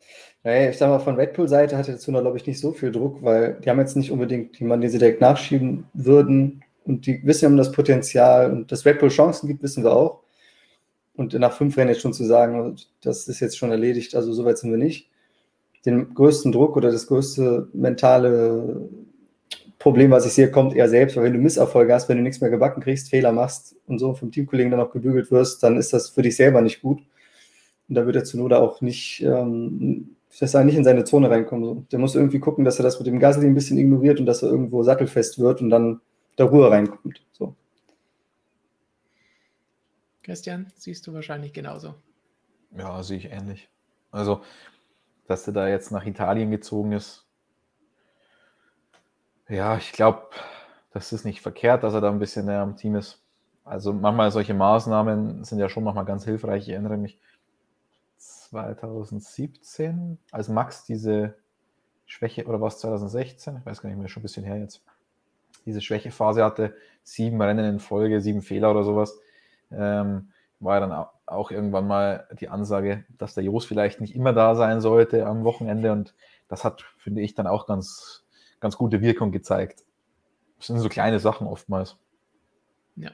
Naja, ich sag mal, von Red Bull-Seite hatte dazu noch, glaube ich, nicht so viel Druck, weil die haben jetzt nicht unbedingt jemanden, den sie direkt nachschieben würden. Und die wissen um das Potenzial und dass Red Bull Chancen gibt, wissen wir auch. Und nach fünf Rennen jetzt schon zu sagen, das ist jetzt schon erledigt, also soweit sind wir nicht. Den größten Druck oder das größte mentale Problem, was ich sehe, kommt eher selbst, weil wenn du Misserfolge hast, wenn du nichts mehr gebacken kriegst, Fehler machst und so vom Teamkollegen dann auch gebügelt wirst, dann ist das für dich selber nicht gut. Und da wird er zu Noda auch nicht, ähm, das nicht in seine Zone reinkommen. So. Der muss irgendwie gucken, dass er das mit dem Gasly ein bisschen ignoriert und dass er irgendwo sattelfest wird und dann der Ruhe reinkommt. So. Christian, siehst du wahrscheinlich genauso. Ja, sehe ich ähnlich. Also, dass er da jetzt nach Italien gezogen ist, ja, ich glaube, das ist nicht verkehrt, dass er da ein bisschen näher am Team ist. Also manchmal solche Maßnahmen sind ja schon manchmal ganz hilfreich. Ich erinnere mich 2017, als Max diese Schwäche, oder war es 2016? Ich weiß gar nicht mehr, schon ein bisschen her jetzt. Diese Schwächephase hatte, sieben Rennen in Folge, sieben Fehler oder sowas ähm, war dann auch irgendwann mal die Ansage, dass der Jos vielleicht nicht immer da sein sollte am Wochenende und das hat, finde ich, dann auch ganz, ganz gute Wirkung gezeigt. Das sind so kleine Sachen oftmals. Ja.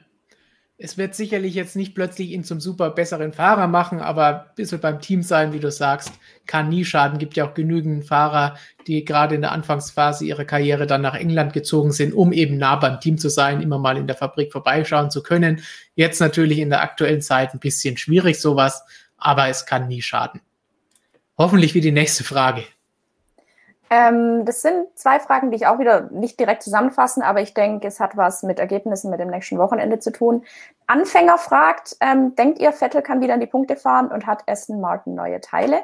Es wird sicherlich jetzt nicht plötzlich ihn zum super besseren Fahrer machen, aber ein bisschen beim Team sein, wie du sagst, kann nie schaden. Gibt ja auch genügend Fahrer, die gerade in der Anfangsphase ihrer Karriere dann nach England gezogen sind, um eben nah beim Team zu sein, immer mal in der Fabrik vorbeischauen zu können. Jetzt natürlich in der aktuellen Zeit ein bisschen schwierig sowas, aber es kann nie schaden. Hoffentlich wie die nächste Frage. Ähm, das sind zwei Fragen, die ich auch wieder nicht direkt zusammenfassen, aber ich denke, es hat was mit Ergebnissen mit dem nächsten Wochenende zu tun. Anfänger fragt, ähm, denkt ihr, Vettel kann wieder an die Punkte fahren und hat Aston Martin neue Teile?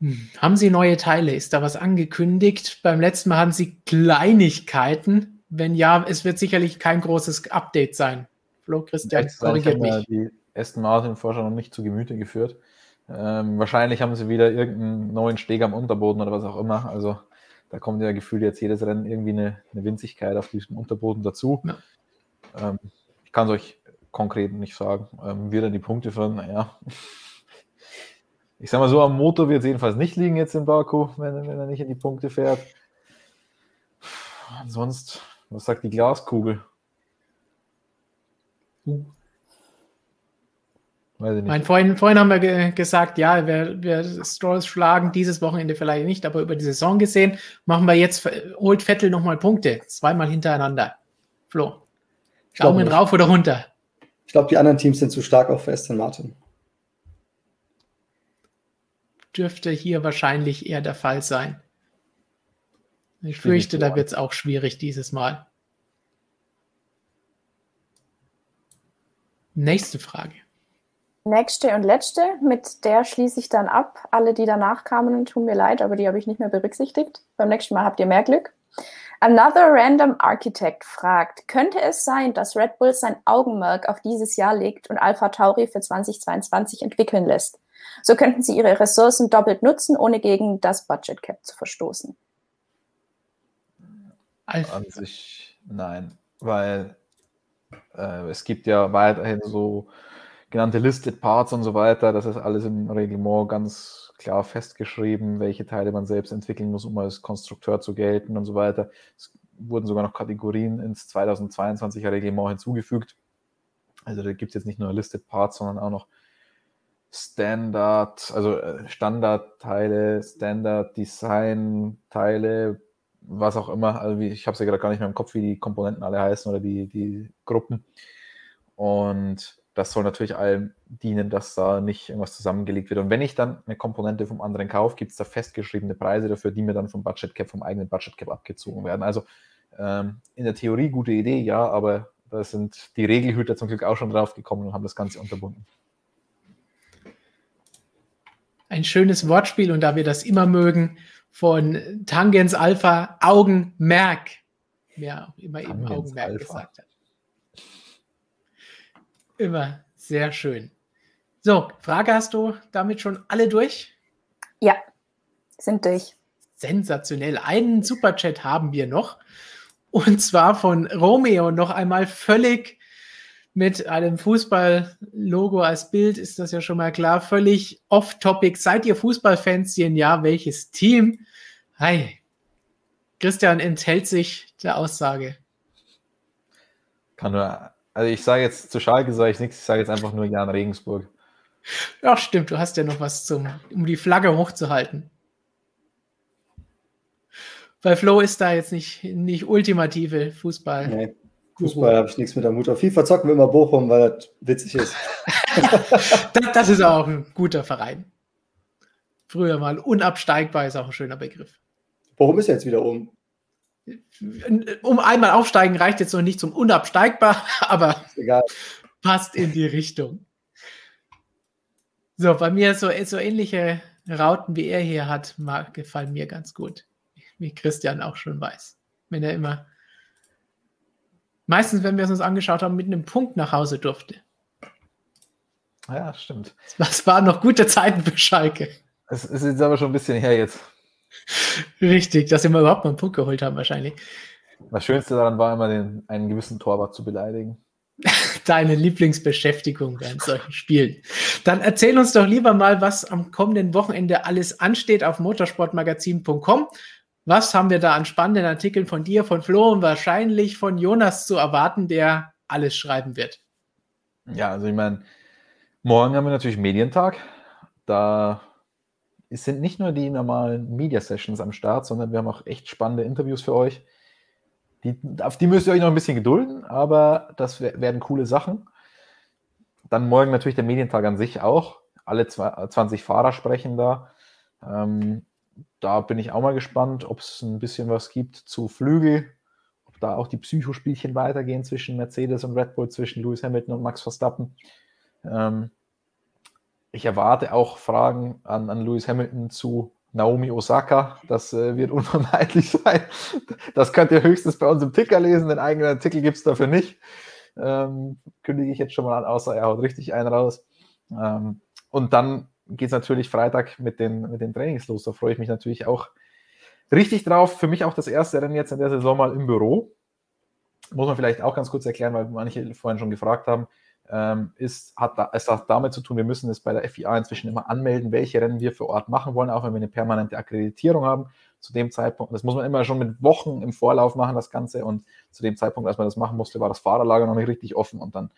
Hm. Haben Sie neue Teile? Ist da was angekündigt? Beim letzten Mal hatten Sie Kleinigkeiten. Wenn ja, es wird sicherlich kein großes Update sein. Flo Christian, korrigiert mich. Die Aston Martin Forscher noch nicht zu Gemüte geführt. Ähm, wahrscheinlich haben sie wieder irgendeinen neuen Steg am Unterboden oder was auch immer. Also da kommt ja gefühlt jetzt jedes Rennen irgendwie eine, eine Winzigkeit auf diesem Unterboden dazu. Ja. Ähm, ich kann es euch konkret nicht sagen. Ähm, wird er die Punkte führen? Naja. Ich sag mal so, am Motor wird es jedenfalls nicht liegen jetzt in Baku, wenn, wenn er nicht in die Punkte fährt. Ansonsten, was sagt die Glaskugel? Uh. Weiß ich nicht. Mein, vorhin, vorhin haben wir ge gesagt, ja, wir, wir Strolls schlagen dieses Wochenende vielleicht nicht, aber über die Saison gesehen, machen wir jetzt, holt Vettel nochmal Punkte, zweimal hintereinander. Flo, Daumen rauf oder runter? Ich glaube, die anderen Teams sind zu stark auch für Aston Martin. Dürfte hier wahrscheinlich eher der Fall sein. Ich fürchte, da wird es auch schwierig dieses Mal. Nächste Frage. Nächste und letzte, mit der schließe ich dann ab. Alle, die danach kamen, tun mir leid, aber die habe ich nicht mehr berücksichtigt. Beim nächsten Mal habt ihr mehr Glück. Another Random Architect fragt, könnte es sein, dass Red Bull sein Augenmerk auf dieses Jahr legt und Alpha Tauri für 2022 entwickeln lässt? So könnten sie ihre Ressourcen doppelt nutzen, ohne gegen das Budget Cap zu verstoßen. An sich nein, weil äh, es gibt ja weiterhin so genannte Listed Parts und so weiter. Das ist alles im Reglement ganz klar festgeschrieben, welche Teile man selbst entwickeln muss, um als Konstrukteur zu gelten und so weiter. Es wurden sogar noch Kategorien ins 2022er Reglement hinzugefügt. Also da gibt es jetzt nicht nur Listed Parts, sondern auch noch Standard, also äh, Standardteile, Standard Design Teile, was auch immer. Also ich habe es ja gerade gar nicht mehr im Kopf, wie die Komponenten alle heißen oder die, die Gruppen. Und das soll natürlich allem dienen, dass da nicht irgendwas zusammengelegt wird. Und wenn ich dann eine Komponente vom anderen kaufe, gibt es da festgeschriebene Preise dafür, die mir dann vom Budget Cap, vom eigenen Budget Cap abgezogen werden. Also ähm, in der Theorie gute Idee, ja, aber da sind die Regelhüter zum Glück auch schon drauf gekommen und haben das Ganze unterbunden. Ein schönes Wortspiel und da wir das immer mögen, von Tangens Alpha Augenmerk. Ja, immer Tangens eben Augenmerk Alpha. gesagt hat. Immer sehr schön. So, Frage hast du damit schon alle durch? Ja, sind durch. Sensationell. Einen Superchat haben wir noch. Und zwar von Romeo noch einmal völlig mit einem Fußball-Logo als Bild, ist das ja schon mal klar, völlig off-topic. Seid ihr Fußballfans? Ja, welches Team? Hi. Christian enthält sich der Aussage. Kann nur also ich sage jetzt zu Schalke sage ich nichts, ich sage jetzt einfach nur Jan Regensburg. Ja, stimmt, du hast ja noch was zum, um die Flagge hochzuhalten. Bei Flo ist da jetzt nicht, nicht ultimative Fußball. Nee, Fußball habe ich nichts mit der Mutter. FIFA zocken wir immer Bochum, weil das witzig ist. das, das ist auch ein guter Verein. Früher mal unabsteigbar ist auch ein schöner Begriff. Bochum ist jetzt wieder oben um einmal aufsteigen reicht jetzt noch nicht zum unabsteigbar, aber Egal. passt in die Richtung. So, bei mir so, so ähnliche Rauten wie er hier hat, mag, gefallen mir ganz gut. Wie Christian auch schon weiß. Wenn er immer, meistens, wenn wir es uns angeschaut haben, mit einem Punkt nach Hause durfte. Ja, stimmt. Das waren noch gute Zeiten für Schalke. Es ist jetzt aber schon ein bisschen her jetzt. Richtig, dass sie mal überhaupt mal einen Punkt geholt haben, wahrscheinlich. Das Schönste daran war immer, den, einen gewissen Torwart zu beleidigen. Deine Lieblingsbeschäftigung während solchen Spielen. Dann erzähl uns doch lieber mal, was am kommenden Wochenende alles ansteht auf motorsportmagazin.com. Was haben wir da an spannenden Artikeln von dir, von Flo und wahrscheinlich von Jonas zu erwarten, der alles schreiben wird? Ja, also ich meine, morgen haben wir natürlich Medientag. Da sind nicht nur die normalen Media Sessions am Start, sondern wir haben auch echt spannende Interviews für euch. Die, auf die müsst ihr euch noch ein bisschen gedulden, aber das werden coole Sachen. Dann morgen natürlich der Medientag an sich auch. Alle 20 Fahrer sprechen da. Ähm, da bin ich auch mal gespannt, ob es ein bisschen was gibt zu Flügel, ob da auch die Psychospielchen weitergehen zwischen Mercedes und Red Bull, zwischen Lewis Hamilton und Max Verstappen. Ähm, ich erwarte auch Fragen an, an Lewis Hamilton zu Naomi Osaka. Das äh, wird unvermeidlich sein. Das könnt ihr höchstens bei uns im Ticker lesen. Den eigenen Artikel gibt es dafür nicht. Ähm, kündige ich jetzt schon mal an, außer er haut richtig einen raus. Ähm, und dann geht es natürlich Freitag mit den, mit den Trainings los. Da freue ich mich natürlich auch richtig drauf. Für mich auch das erste Rennen jetzt in der Saison mal im Büro. Muss man vielleicht auch ganz kurz erklären, weil manche vorhin schon gefragt haben. Ähm, ist, hat da, es hat damit zu tun, wir müssen es bei der FIA inzwischen immer anmelden, welche Rennen wir für Ort machen wollen, auch wenn wir eine permanente Akkreditierung haben. Zu dem Zeitpunkt, das muss man immer schon mit Wochen im Vorlauf machen, das Ganze. Und zu dem Zeitpunkt, als man das machen musste, war das Fahrerlager noch nicht richtig offen. Und dann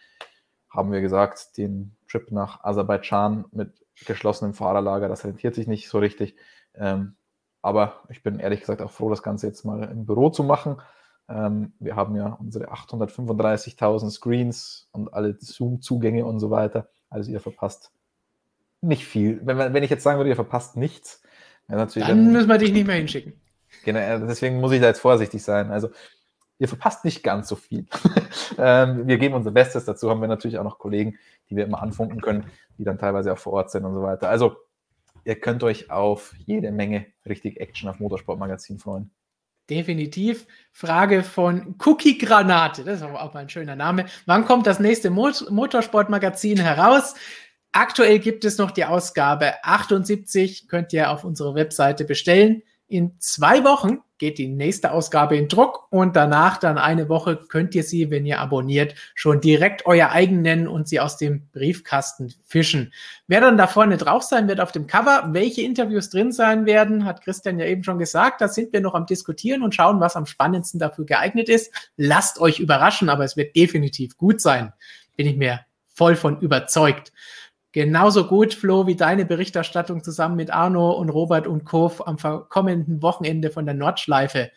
haben wir gesagt, den Trip nach Aserbaidschan mit geschlossenem Fahrerlager, das rentiert sich nicht so richtig. Ähm, aber ich bin ehrlich gesagt auch froh, das Ganze jetzt mal im Büro zu machen. Ähm, wir haben ja unsere 835.000 Screens und alle Zoom-Zugänge und so weiter. Also ihr verpasst nicht viel. Wenn, wenn ich jetzt sagen würde, ihr verpasst nichts, dann, dann müssen wir dich nicht mehr hinschicken. Genau, deswegen muss ich da jetzt vorsichtig sein. Also ihr verpasst nicht ganz so viel. ähm, wir geben unser Bestes. Dazu haben wir natürlich auch noch Kollegen, die wir immer anfunken können, die dann teilweise auch vor Ort sind und so weiter. Also ihr könnt euch auf jede Menge richtig Action auf Motorsportmagazin freuen. Definitiv. Frage von Cookie Granate. Das ist aber auch mal ein schöner Name. Wann kommt das nächste Mot Motorsportmagazin heraus? Aktuell gibt es noch die Ausgabe 78, könnt ihr auf unserer Webseite bestellen. In zwei Wochen geht die nächste Ausgabe in Druck und danach dann eine Woche könnt ihr sie, wenn ihr abonniert, schon direkt euer eigen nennen und sie aus dem Briefkasten fischen. Wer dann da vorne drauf sein wird auf dem Cover, welche Interviews drin sein werden, hat Christian ja eben schon gesagt. Da sind wir noch am Diskutieren und schauen, was am spannendsten dafür geeignet ist. Lasst euch überraschen, aber es wird definitiv gut sein. Bin ich mir voll von überzeugt. Genauso gut, Flo, wie deine Berichterstattung zusammen mit Arno und Robert und Kof am kommenden Wochenende von der Nordschleife.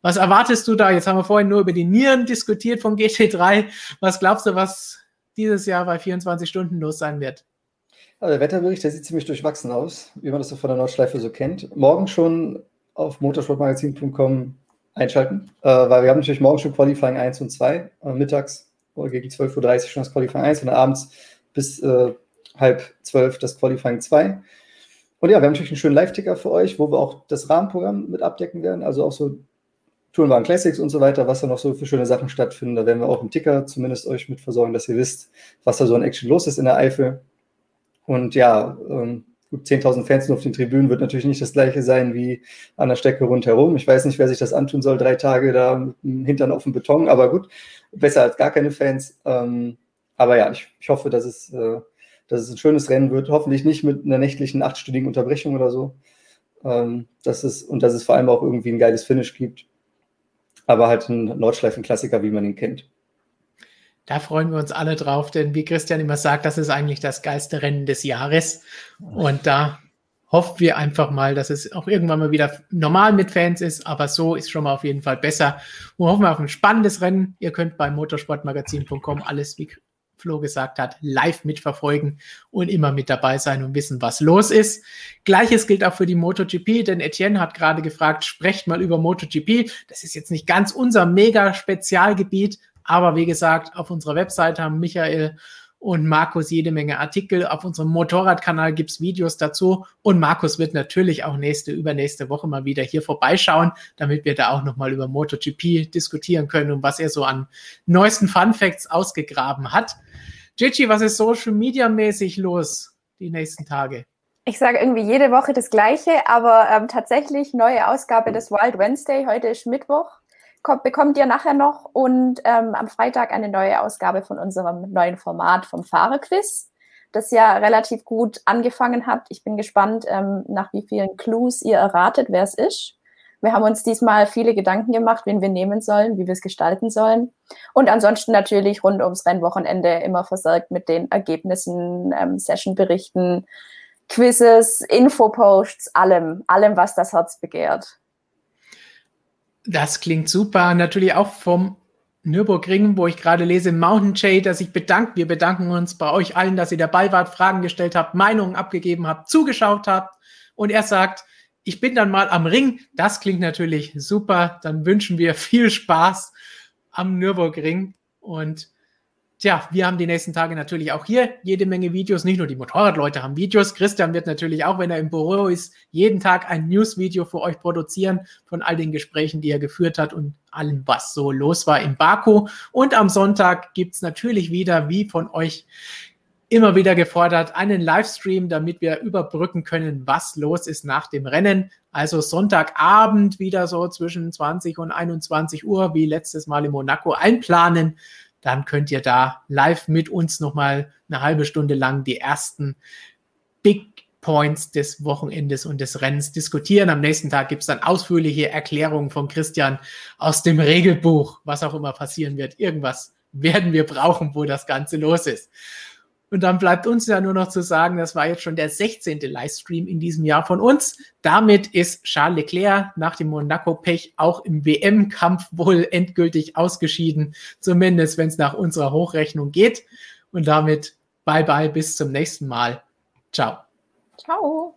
Was erwartest du da? Jetzt haben wir vorhin nur über die Nieren diskutiert vom GT3. Was glaubst du, was dieses Jahr bei 24 Stunden los sein wird? Also der Wetterbericht, der sieht ziemlich durchwachsen aus, wie man das so von der Nordschleife so kennt. Morgen schon auf motorsportmagazin.com einschalten, äh, weil wir haben natürlich morgen schon Qualifying 1 und 2, äh, mittags gegen 12.30 Uhr schon das Qualifying 1 und abends bis äh, halb zwölf das Qualifying 2. Und ja, wir haben natürlich einen schönen Live-Ticker für euch, wo wir auch das Rahmenprogramm mit abdecken werden, also auch so Tourenwagen Classics und so weiter, was da noch so für schöne Sachen stattfinden. Da werden wir auch im Ticker zumindest euch mit versorgen, dass ihr wisst, was da so an Action los ist in der Eifel. Und ja, ähm, gut, 10.000 Fans auf den Tribünen wird natürlich nicht das gleiche sein wie an der Strecke rundherum. Ich weiß nicht, wer sich das antun soll, drei Tage da mit dem Hintern auf dem Beton, aber gut, besser als gar keine Fans. Ähm, aber ja, ich, ich hoffe, dass es äh, dass es ein schönes Rennen wird. Hoffentlich nicht mit einer nächtlichen achtstündigen Unterbrechung oder so. Ähm, dass es, und dass es vor allem auch irgendwie ein geiles Finish gibt. Aber halt ein Nordschleifen-Klassiker, wie man ihn kennt. Da freuen wir uns alle drauf, denn wie Christian immer sagt, das ist eigentlich das geilste Rennen des Jahres. Und da hoffen wir einfach mal, dass es auch irgendwann mal wieder normal mit Fans ist, aber so ist schon mal auf jeden Fall besser. Und hoffen wir auf ein spannendes Rennen. Ihr könnt bei motorsportmagazin.com alles, wie Flo gesagt hat, live mitverfolgen und immer mit dabei sein und wissen, was los ist. Gleiches gilt auch für die MotoGP, denn Etienne hat gerade gefragt, sprecht mal über MotoGP. Das ist jetzt nicht ganz unser mega Spezialgebiet, aber wie gesagt, auf unserer Webseite haben Michael und Markus jede Menge Artikel. Auf unserem Motorradkanal gibt es Videos dazu. Und Markus wird natürlich auch nächste, übernächste Woche mal wieder hier vorbeischauen, damit wir da auch nochmal über MotoGP diskutieren können und was er so an neuesten Fun Facts ausgegraben hat. Gigi, was ist Social Media mäßig los die nächsten Tage? Ich sage irgendwie jede Woche das Gleiche, aber ähm, tatsächlich neue Ausgabe des Wild Wednesday. Heute ist Mittwoch kommt, bekommt ihr nachher noch und ähm, am Freitag eine neue Ausgabe von unserem neuen Format vom Fahrerquiz, das ja relativ gut angefangen hat. Ich bin gespannt, ähm, nach wie vielen Clues ihr erratet, wer es ist. Wir haben uns diesmal viele Gedanken gemacht, wen wir nehmen sollen, wie wir es gestalten sollen. Und ansonsten natürlich rund ums Rennwochenende immer versorgt mit den Ergebnissen, ähm, Sessionberichten, Quizzes, Infoposts, allem, allem, was das Herz begehrt. Das klingt super. Natürlich auch vom Nürburgring, wo ich gerade lese, Mountain Jay, dass ich bedankt. Wir bedanken uns bei euch allen, dass ihr dabei wart, Fragen gestellt habt, Meinungen abgegeben habt, zugeschaut habt. Und er sagt, ich bin dann mal am Ring. Das klingt natürlich super. Dann wünschen wir viel Spaß am Nürburgring. Und Tja, wir haben die nächsten Tage natürlich auch hier jede Menge Videos. Nicht nur die Motorradleute haben Videos. Christian wird natürlich auch, wenn er im Büro ist, jeden Tag ein News-Video für euch produzieren von all den Gesprächen, die er geführt hat und allem, was so los war in Baku. Und am Sonntag gibt es natürlich wieder, wie von euch immer wieder gefordert, einen Livestream, damit wir überbrücken können, was los ist nach dem Rennen. Also Sonntagabend wieder so zwischen 20 und 21 Uhr, wie letztes Mal in Monaco, einplanen dann könnt ihr da live mit uns nochmal eine halbe Stunde lang die ersten Big Points des Wochenendes und des Rennens diskutieren. Am nächsten Tag gibt es dann ausführliche Erklärungen von Christian aus dem Regelbuch, was auch immer passieren wird. Irgendwas werden wir brauchen, wo das Ganze los ist. Und dann bleibt uns ja nur noch zu sagen, das war jetzt schon der 16. Livestream in diesem Jahr von uns. Damit ist Charles Leclerc nach dem Monaco-Pech auch im WM-Kampf wohl endgültig ausgeschieden, zumindest wenn es nach unserer Hochrechnung geht. Und damit bye bye, bis zum nächsten Mal. Ciao. Ciao.